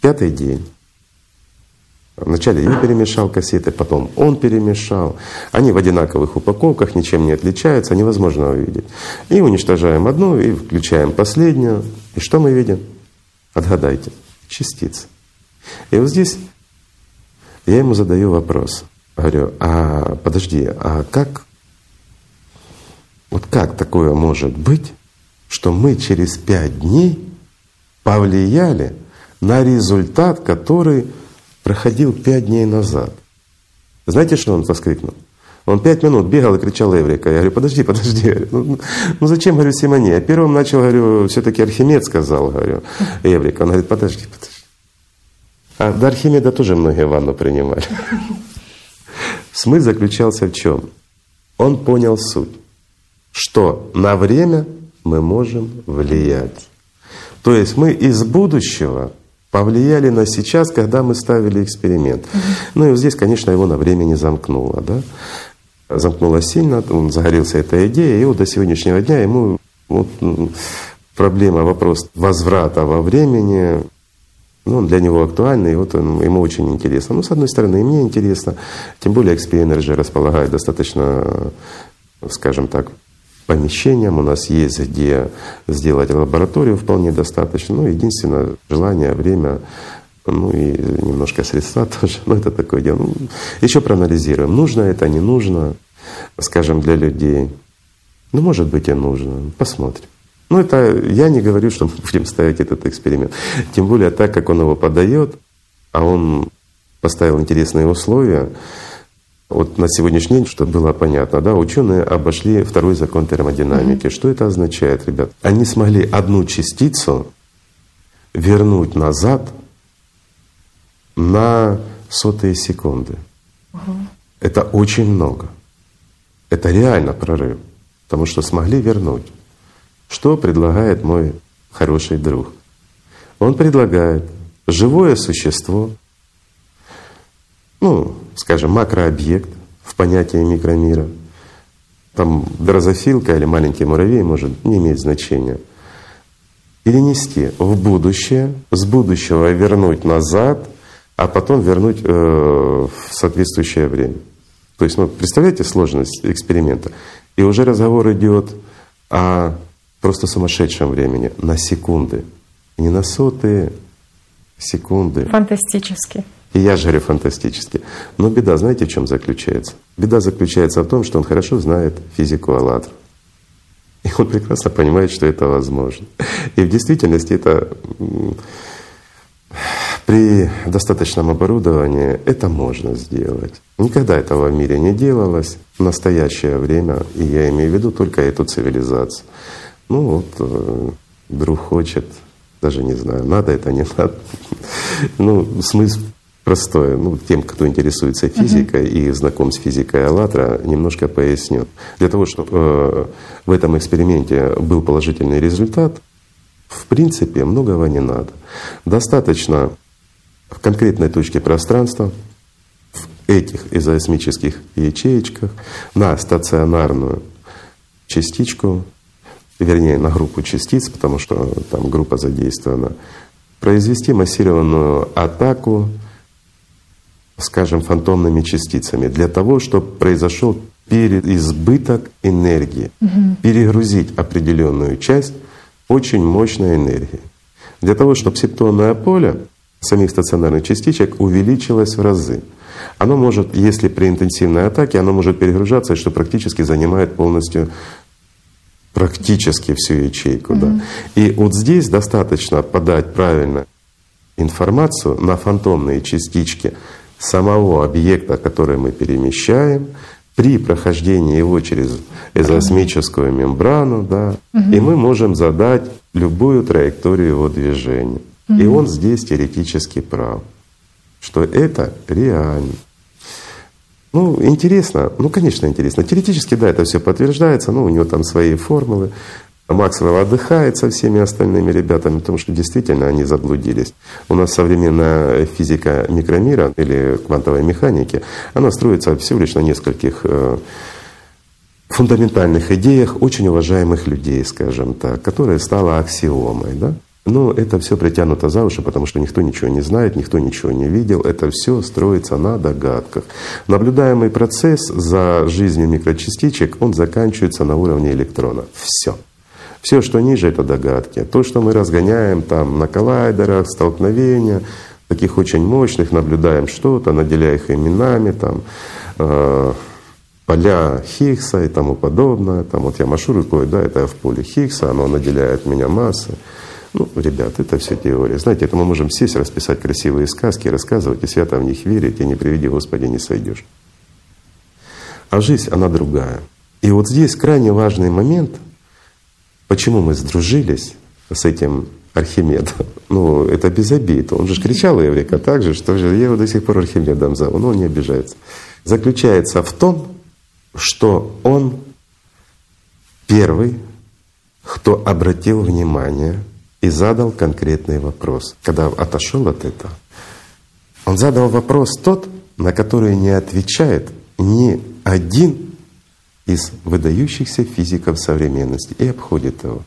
Пятый день. Вначале я перемешал кассеты, потом он перемешал. Они в одинаковых упаковках, ничем не отличаются, невозможно увидеть. И уничтожаем одну, и включаем последнюю. И что мы видим? Отгадайте. Частицы. И вот здесь я ему задаю вопрос. Говорю, а подожди, а как, вот как такое может быть, что мы через пять дней повлияли на результат, который проходил пять дней назад. Знаете, что он воскликнул? Он пять минут бегал и кричал Эврика. Я говорю, подожди, подожди. Ну, ну, зачем, говорю, Симоне? Я первым начал, говорю, все-таки Архимед сказал, говорю, Эврика. Он говорит, подожди, подожди. А до Архимеда тоже многие ванну принимали. Смысл заключался в чем? Он понял суть, что на время мы можем влиять. То есть мы из будущего повлияли на сейчас, когда мы ставили эксперимент. Угу. Ну и вот здесь, конечно, его на время не замкнуло. Да? Замкнуло сильно, он загорелся этой идеей, и вот до сегодняшнего дня ему вот, проблема, вопрос возврата во времени, ну, он для него актуальный, и вот он, ему очень интересно. Ну, с одной стороны, и мне интересно, тем более XP Energy располагает достаточно, скажем так, помещением, у нас есть где сделать лабораторию вполне достаточно. Ну, единственное, желание, время, ну и немножко средства тоже. Ну, это такое дело. Ну, еще проанализируем, нужно это, не нужно, скажем, для людей. Ну, может быть, и нужно. Посмотрим. Ну, это я не говорю, что мы будем ставить этот эксперимент. Тем более так, как он его подает, а он поставил интересные условия, вот на сегодняшний день, чтобы было понятно, да, ученые обошли второй закон термодинамики. Mm-hmm. Что это означает, ребят? Они смогли одну частицу вернуть назад на сотые секунды. Угу. Это очень много. Это реально прорыв, потому что смогли вернуть. Что предлагает мой хороший друг? Он предлагает живое существо, ну, скажем, макрообъект в понятии микромира, там дрозофилка или маленький муравей может не иметь значения, перенести в будущее, с будущего вернуть назад, а потом вернуть э, в соответствующее время. То есть, ну, представляете сложность эксперимента? И уже разговор идет о просто сумасшедшем времени, на секунды. Не на сотые секунды. Фантастически. И я говорю фантастически. Но беда, знаете, в чем заключается? Беда заключается в том, что он хорошо знает физику АЛЛАТРА. И он прекрасно понимает, что это возможно. И в действительности это при достаточном оборудовании это можно сделать. Никогда этого в мире не делалось в настоящее время, и я имею в виду только эту цивилизацию. Ну вот, э, хочет, даже не знаю, надо это, не надо. Ну, смысл простое. Ну, тем, кто интересуется физикой uh-huh. и знаком с физикой АЛЛАТРА, немножко поясню. Для того, чтобы э, в этом эксперименте был положительный результат, в принципе, многого не надо. Достаточно в конкретной точке пространства, в этих изоосмических ячеечках, на стационарную частичку, вернее, на группу частиц, потому что там группа задействована, произвести массированную атаку скажем, фантомными частицами, для того, чтобы произошел переизбыток энергии, угу. перегрузить определенную часть очень мощной энергии. Для того, чтобы септонное поле самих стационарных частичек увеличилось в разы. Оно может, если при интенсивной атаке, оно может перегружаться, что практически занимает полностью практически всю ячейку. Mm-hmm. Да. И вот здесь достаточно подать правильно информацию на фантомные частички самого объекта, который мы перемещаем, при прохождении его через эзосмическую мембрану, да, угу. и мы можем задать любую траекторию его движения. Угу. И он здесь теоретически прав, что это реально. Ну, интересно, ну, конечно, интересно. Теоретически, да, это все подтверждается, ну, у него там свои формулы. Максвелл отдыхает со всеми остальными ребятами, потому что действительно они заблудились. У нас современная физика микромира или квантовой механики, она строится всего лишь на нескольких э, фундаментальных идеях очень уважаемых людей, скажем так, которая стала аксиомой. Да? Но это все притянуто за уши, потому что никто ничего не знает, никто ничего не видел. Это все строится на догадках. Наблюдаемый процесс за жизнью микрочастичек, он заканчивается на уровне электрона. Все. Все, что ниже, это догадки. То, что мы разгоняем там на коллайдерах, столкновения, таких очень мощных, наблюдаем что-то, наделяя их именами, там, э, поля Хиггса и тому подобное. Там вот я машу рукой, да, это я в поле Хиггса, оно наделяет меня массой. Ну, ребят, это все теория. Знаете, это мы можем сесть, расписать красивые сказки, рассказывать и свято в них верить, и не приведи Господи, не сойдешь. А жизнь, она другая. И вот здесь крайне важный момент — Почему мы сдружились с этим Архимедом? Ну, это без обид. Он же кричал Эврика так же, что же я его до сих пор Архимедом зову, но он не обижается. Заключается в том, что он первый, кто обратил внимание и задал конкретный вопрос. Когда отошел от этого, он задал вопрос тот, на который не отвечает ни один из выдающихся физиков современности и обходит его.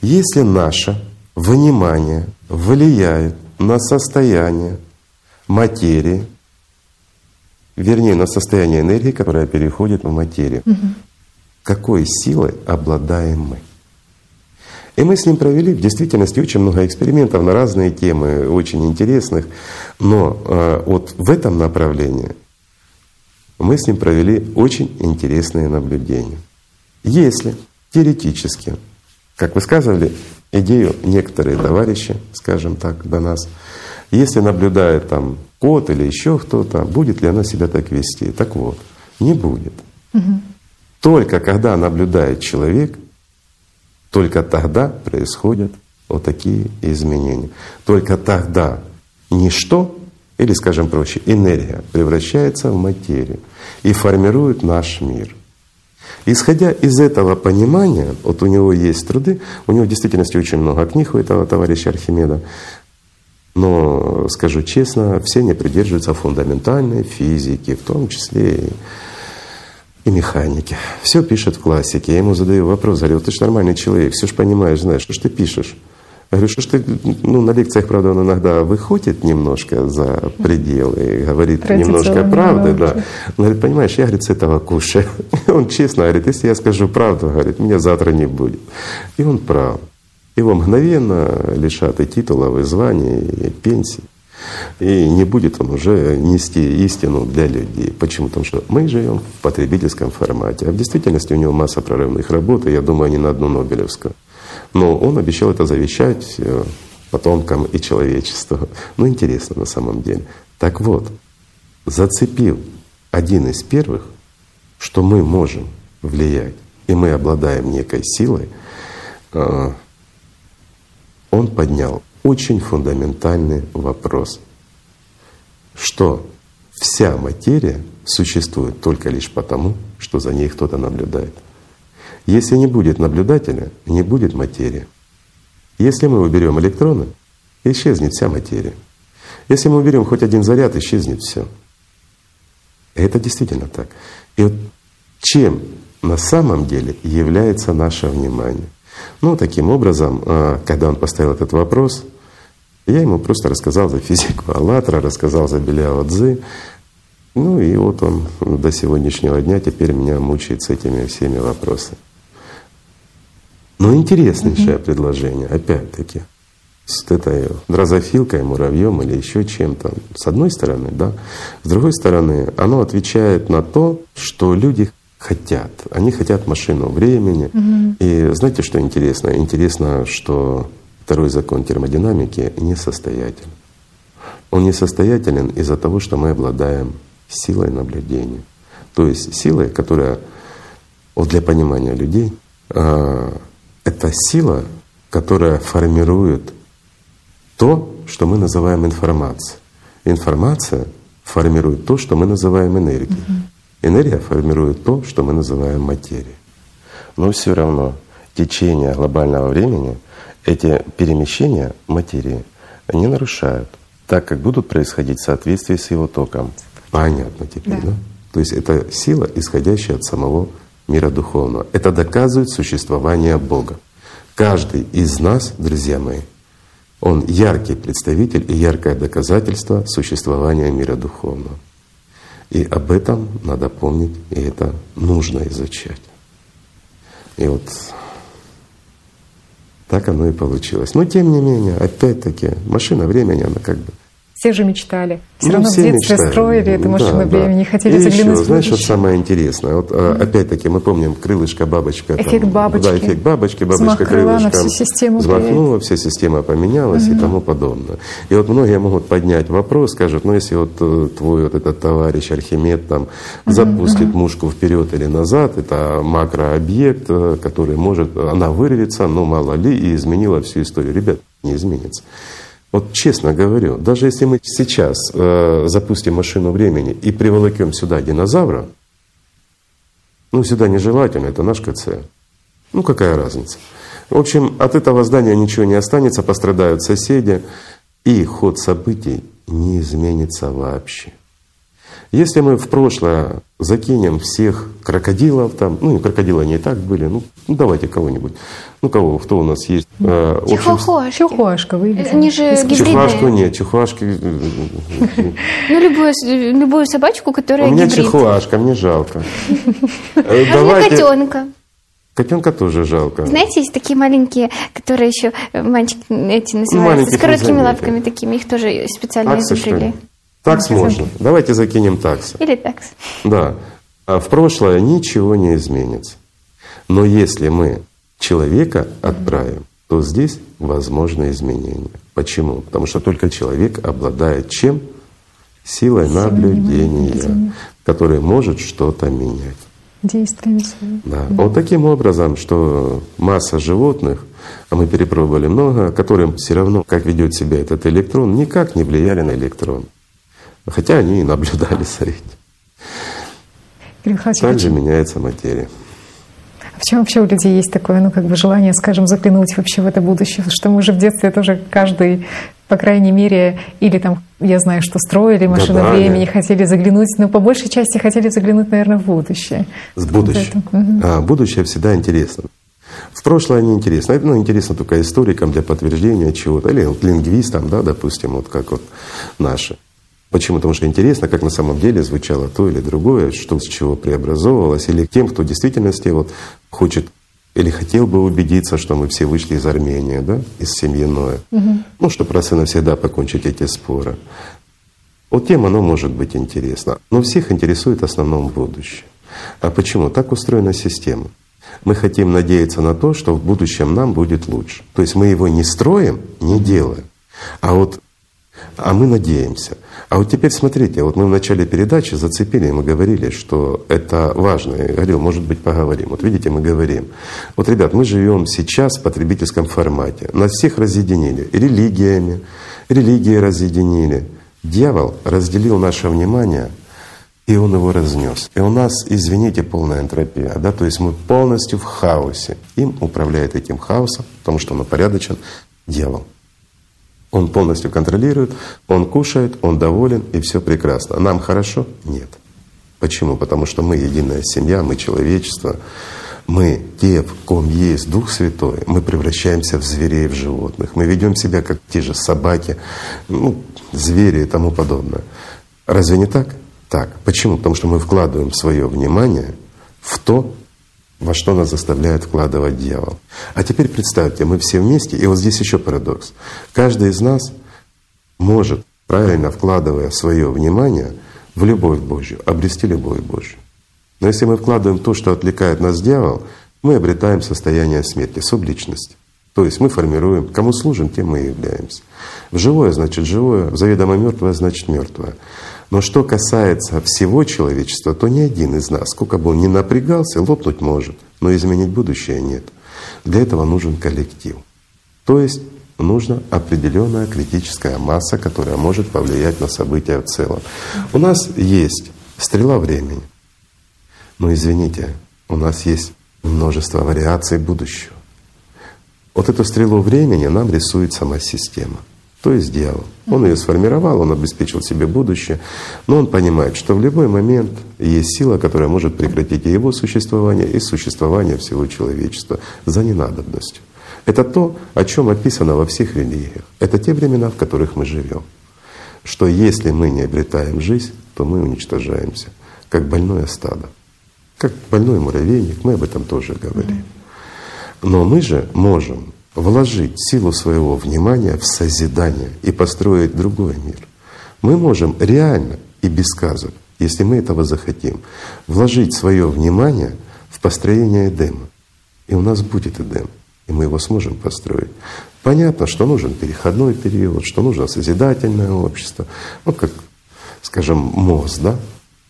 Если наше внимание влияет на состояние материи, вернее на состояние энергии, которая переходит в материю, угу. какой силой обладаем мы? И мы с ним провели в действительности очень много экспериментов на разные темы, очень интересных. Но э, вот в этом направлении мы с ним провели очень интересные наблюдения. Если теоретически, как высказывали идею некоторые товарищи, скажем так, до нас, если наблюдает там кот или еще кто-то, будет ли она себя так вести? Так вот, не будет. Угу. Только когда наблюдает человек, только тогда происходят вот такие изменения. Только тогда ничто, или, скажем проще, энергия превращается в материю и формирует наш мир. Исходя из этого понимания, вот у него есть труды, у него в действительности очень много книг у этого товарища Архимеда, но, скажу честно, все не придерживаются фундаментальной физики, в том числе и и механики. Все пишет в классике. Я ему задаю вопрос, говорю, ты же нормальный человек, все же понимаешь, знаешь, что ж ты пишешь? Я говорю, что ж ты, ну, на лекциях, правда, он иногда выходит немножко за пределы, говорит немножко правды, да. Он говорит, понимаешь, я, говорит, с этого кушаю. Он честно говорит, если я скажу правду, говорит, меня завтра не будет. И он прав. Его мгновенно лишат и титулов, и званий, и пенсий. И не будет он уже нести истину для людей. Почему? Потому что мы живем в потребительском формате. А в действительности у него масса прорывных работ, и я думаю, не на одну Нобелевскую. Но он обещал это завещать э, потомкам и человечеству. Ну, интересно на самом деле. Так вот, зацепил один из первых, что мы можем влиять, и мы обладаем некой силой, э, он поднял очень фундаментальный вопрос, что вся материя существует только лишь потому, что за ней кто-то наблюдает. Если не будет наблюдателя, не будет материи. Если мы уберем электроны, исчезнет вся материя. Если мы уберем хоть один заряд, исчезнет все. Это действительно так. И вот чем на самом деле является наше внимание? Ну, таким образом, а, когда он поставил этот вопрос, я ему просто рассказал за физику Аллатра, рассказал за Беляо Цзы. Ну и вот он до сегодняшнего дня теперь меня мучает с этими всеми вопросами. Но интереснейшее mm-hmm. предложение, опять-таки, с этой дрозофилкой, муравьем или еще чем-то. С одной стороны, да. С другой стороны, оно отвечает на то, что люди хотят. Они хотят машину времени. Угу. И знаете, что интересно? Интересно, что второй закон термодинамики несостоятелен. Он несостоятелен из-за того, что мы обладаем силой наблюдения. То есть силой, которая, вот для понимания людей, э, это сила, которая формирует то, что мы называем информацией. Информация формирует то, что мы называем энергией. Угу. Энергия формирует то, что мы называем материей. Но все равно течение глобального времени эти перемещения материи не нарушают, так как будут происходить в соответствии с его током. Понятно теперь, да? да? То есть это сила, исходящая от самого мира духовного. Это доказывает существование Бога. Каждый из нас, друзья мои, он яркий представитель и яркое доказательство существования мира духовного. И об этом надо помнить, и это нужно изучать. И вот так оно и получилось. Но тем не менее, опять-таки, машина времени, она как бы все же мечтали. Все ну, равно все в детстве мечтали. строили эту машину да, времени, да. хотели и заглянуть еще, знаешь, вот самое интересное. Вот mm-hmm. опять-таки мы помним крылышко, бабочка. Эффект там, бабочки. Да, эффект бабочки, бабочка крылышко. Всю систему взмахнула, вся система поменялась mm-hmm. и тому подобное. И вот многие могут поднять вопрос, скажут, ну если вот э, твой вот этот товарищ Архимед там mm-hmm. запустит mm-hmm. мушку вперед или назад, это макрообъект, э, который может, она вырвется, но мало ли, и изменила всю историю. Ребят, не изменится. Вот честно говорю, даже если мы сейчас э, запустим машину времени и приволокем сюда динозавра, ну сюда нежелательно, это наш КЦ. Ну какая разница? В общем, от этого здания ничего не останется, пострадают соседи, и ход событий не изменится вообще. Если мы в прошлое закинем всех крокодилов там, ну крокодилы не и так были, ну, ну давайте кого-нибудь. Ну кого, кто у нас есть? Э, Чихуахуашки. Чихуашка выведем. Они же. Чихуашку нет, чихуашки… Ну любую, любую собачку, которая У меня гибрид. чихуашка, мне жалко. А мне котенка. Котенка тоже жалко. Знаете, есть такие маленькие, которые еще мальчики эти называются, с короткими лапками такими, их тоже специально изучили. Такс можно. Давайте закинем такс. Или такс. Да. А в прошлое ничего не изменится. Но если мы человека отправим, то здесь возможны изменения. Почему? Потому что только человек обладает чем? Силой наблюдения, который может что-то менять. Действиями своими. Да. Вот таким образом, что масса животных, а мы перепробовали много, которым все равно, как ведет себя этот электрон, никак не влияли на электрон. Хотя они и наблюдали за этим. Также меняется материя. А почему вообще у людей есть такое, ну, как бы желание, скажем, заглянуть вообще в это будущее? Что мы же в детстве тоже каждый, по крайней мере, или там, я знаю, что строили машину да, времени, хотели заглянуть, но по большей части хотели заглянуть, наверное, в будущее. С будущее. Угу. А, будущее всегда интересно. В прошлое не интересно. Это ну, интересно только историкам для подтверждения чего-то, или вот лингвистам, да, допустим, вот как вот наши. Почему? Потому что интересно, как на самом деле звучало то или другое, что с чего преобразовывалось, или тем, кто в действительности вот хочет или хотел бы убедиться, что мы все вышли из Армении, да, из семьи Ноя. Угу. Ну, чтобы раз и навсегда покончить эти споры. Вот тем оно может быть интересно. Но всех интересует в основном будущее. А почему? Так устроена система. Мы хотим надеяться на то, что в будущем нам будет лучше. То есть мы его не строим, не делаем. А вот а мы надеемся. А вот теперь смотрите, вот мы в начале передачи зацепили, мы говорили, что это важно. Я говорил, может быть, поговорим. Вот видите, мы говорим. Вот, ребят, мы живем сейчас в потребительском формате. Нас всех разъединили религиями, религии разъединили. Дьявол разделил наше внимание, и он его разнес. И у нас, извините, полная энтропия. Да? То есть мы полностью в хаосе. Им управляет этим хаосом, потому что он упорядочен дьявол. Он полностью контролирует, он кушает, он доволен, и все прекрасно. Нам хорошо? Нет. Почему? Потому что мы единая семья, мы человечество, мы те, в ком есть Дух Святой, мы превращаемся в зверей, в животных. Мы ведем себя как те же собаки, ну, звери и тому подобное. Разве не так? Так. Почему? Потому что мы вкладываем свое внимание в то, во что нас заставляет вкладывать дьявол. А теперь представьте, мы все вместе, и вот здесь еще парадокс. Каждый из нас может, правильно вкладывая свое внимание в любовь Божью, обрести любовь Божью. Но если мы вкладываем то, что отвлекает нас дьявол, мы обретаем состояние смерти, субличность. То есть мы формируем, кому служим, тем мы и являемся. В живое значит живое, в заведомо мертвое значит мертвое. Но что касается всего человечества, то ни один из нас, сколько бы он ни напрягался, лопнуть может, но изменить будущее нет. Для этого нужен коллектив. То есть нужна определенная критическая масса, которая может повлиять на события в целом. У нас есть стрела времени. Но извините, у нас есть множество вариаций будущего. Вот эту стрелу времени нам рисует сама система то есть дьявол. Он ее сформировал, он обеспечил себе будущее, но он понимает, что в любой момент есть сила, которая может прекратить и его существование, и существование всего человечества за ненадобностью. Это то, о чем описано во всех религиях. Это те времена, в которых мы живем. Что если мы не обретаем жизнь, то мы уничтожаемся, как больное стадо, как больной муравейник, мы об этом тоже говорим. Но мы же можем вложить силу своего внимания в созидание и построить другой мир. Мы можем реально и без сказок, если мы этого захотим, вложить свое внимание в построение Эдема. И у нас будет Эдем, и мы его сможем построить. Понятно, что нужен переходной период, что нужно созидательное общество. Вот как, скажем, мост, да,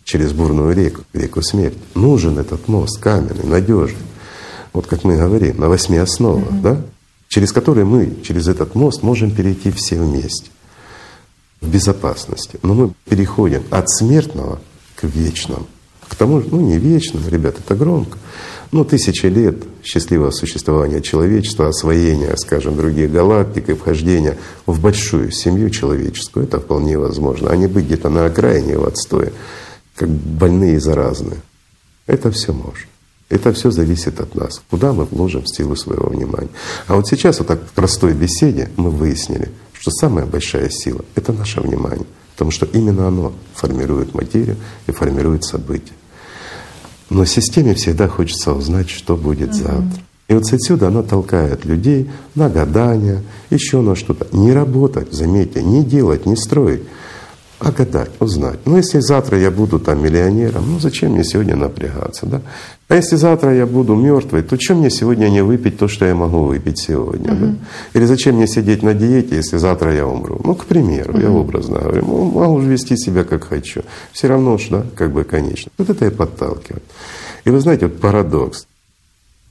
через бурную реку, реку смерти. Нужен этот мост каменный, надежный. Вот как мы говорим, на восьми основах, mm-hmm. да? Через который мы, через этот мост можем перейти все вместе в безопасности. Но мы переходим от смертного к вечному. К тому, ну не вечному, ребят, это громко, ну, тысячи лет счастливого существования человечества, освоения, скажем, других галактик и вхождения в большую семью человеческую, это вполне возможно, а не быть где-то на окраине в отстое, как больные и заразные. Это все можно. Это все зависит от нас, куда мы вложим силу своего внимания. А вот сейчас вот так в простой беседе мы выяснили, что самая большая сила — это наше внимание, потому что именно оно формирует материю и формирует события. Но системе всегда хочется узнать, что будет угу. завтра. И вот отсюда она толкает людей на гадания, еще на что-то. Не работать, заметьте, не делать, не строить, а гадать, узнать. Ну, если завтра я буду там миллионером, ну зачем мне сегодня напрягаться, да? А если завтра я буду мертвой, то чем мне сегодня не выпить то, что я могу выпить сегодня? Uh-huh. Да? Или зачем мне сидеть на диете, если завтра я умру? Ну, к примеру, uh-huh. я образно говорю, ну, могу вести себя как хочу. Все равно ж, да, как бы конечно. Вот это и подталкивает. И вы знаете, вот парадокс.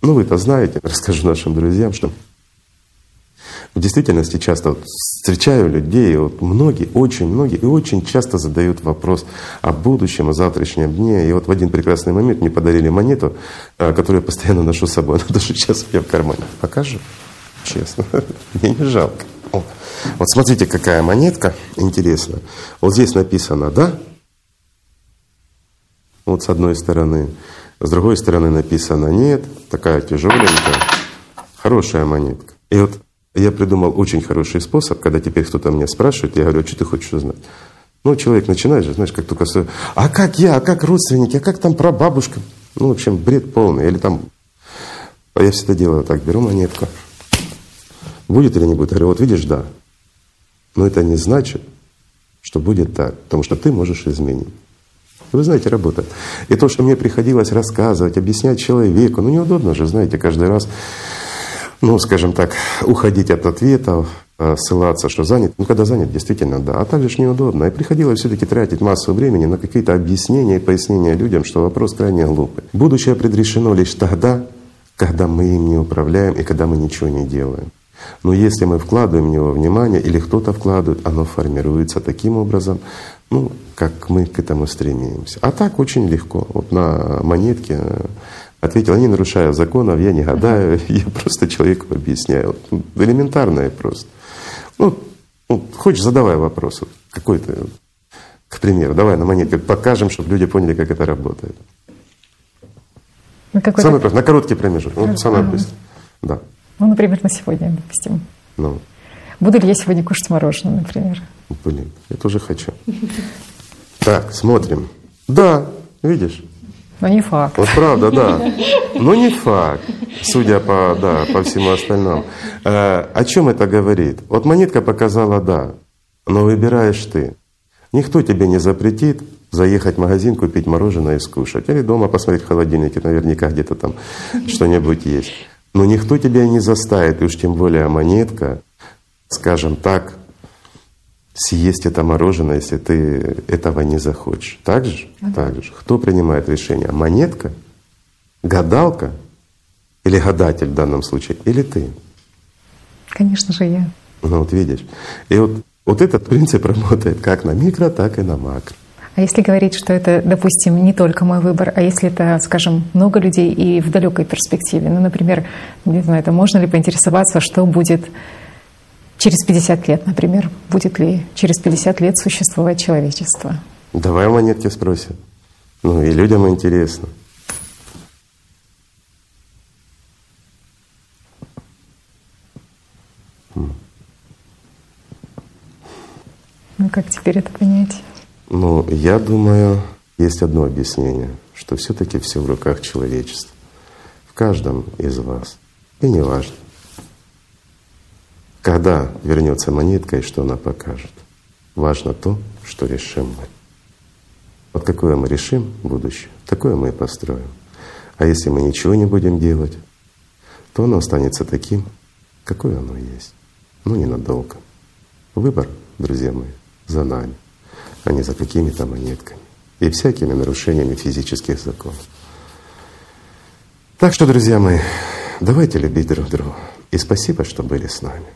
Ну, вы-то знаете, расскажу нашим друзьям, что в действительности часто вот встречаю людей, вот многие, очень многие, и очень часто задают вопрос о будущем, о завтрашнем дне. И вот в один прекрасный момент мне подарили монету, э, которую я постоянно ношу с собой. Она даже сейчас у меня в кармане. Покажу? Честно. Мне не жалко. О. Вот смотрите, какая монетка интересная. Вот здесь написано «да». Вот с одной стороны. С другой стороны написано «нет». Такая тяжеленькая. Хорошая монетка. И вот я придумал очень хороший способ, когда теперь кто-то меня спрашивает, я говорю, а что ты хочешь узнать? Ну, человек начинает же, знаешь, как только а как я, а как родственники, а как там прабабушка? Ну, в общем, бред полный. Или там, а я всегда делаю так, беру монетку. Будет или не будет? Я говорю, вот видишь, да. Но это не значит, что будет так, потому что ты можешь изменить. Вы знаете, работает. И то, что мне приходилось рассказывать, объяснять человеку, ну неудобно же, знаете, каждый раз ну, скажем так, уходить от ответов, э, ссылаться, что занят. Ну, когда занят, действительно, да. А также ж неудобно. И приходилось все таки тратить массу времени на какие-то объяснения и пояснения людям, что вопрос крайне глупый. Будущее предрешено лишь тогда, когда мы им не управляем и когда мы ничего не делаем. Но если мы вкладываем в него внимание или кто-то вкладывает, оно формируется таким образом, ну, как мы к этому стремимся. А так очень легко. Вот на монетке Ответил, не нарушая законов, я не гадаю, я просто человеку объясняю. Элементарное просто. Ну, ну, хочешь, задавай вопрос. Какой-то, к примеру, давай на монетке покажем, чтобы люди поняли, как это работает. Ну, самый просто, на короткий промежуток. Ну, самое ага. быстрое. Да. Ну, например, на сегодня, допустим. Ну. Буду ли я сегодня кушать мороженое, например? Блин, я тоже хочу. Так, смотрим. Да, видишь? Но не факт. Вот правда, да. Но не факт, судя по, да, по всему остальному. Э, о чем это говорит? Вот монетка показала «да», но выбираешь ты. Никто тебе не запретит заехать в магазин, купить мороженое и скушать. Или дома посмотреть в холодильнике, наверняка где-то там что-нибудь есть. Но никто тебя не заставит, и уж тем более монетка, скажем так, съесть это мороженое, если ты этого не захочешь. Так же? Ага. Так же. Кто принимает решение? Монетка? Гадалка? Или гадатель в данном случае? Или ты? Конечно же, я. Ну вот видишь. И вот, вот этот принцип работает как на микро, так и на макро. А если говорить, что это, допустим, не только мой выбор, а если это, скажем, много людей и в далекой перспективе, ну, например, не знаю, это можно ли поинтересоваться, что будет через 50 лет, например, будет ли через 50 лет существовать человечество? Давай монетки спросим. Ну и людям интересно. Ну как теперь это понять? Ну, я думаю, есть одно объяснение, что все-таки все в руках человечества. В каждом из вас. И не важно, когда вернется монетка и что она покажет. Важно то, что решим мы. Вот какое мы решим будущее, такое мы и построим. А если мы ничего не будем делать, то оно останется таким, какое оно есть. Ну, ненадолго. Выбор, друзья мои, за нами, а не за какими-то монетками и всякими нарушениями физических законов. Так что, друзья мои, давайте любить друг друга. И спасибо, что были с нами.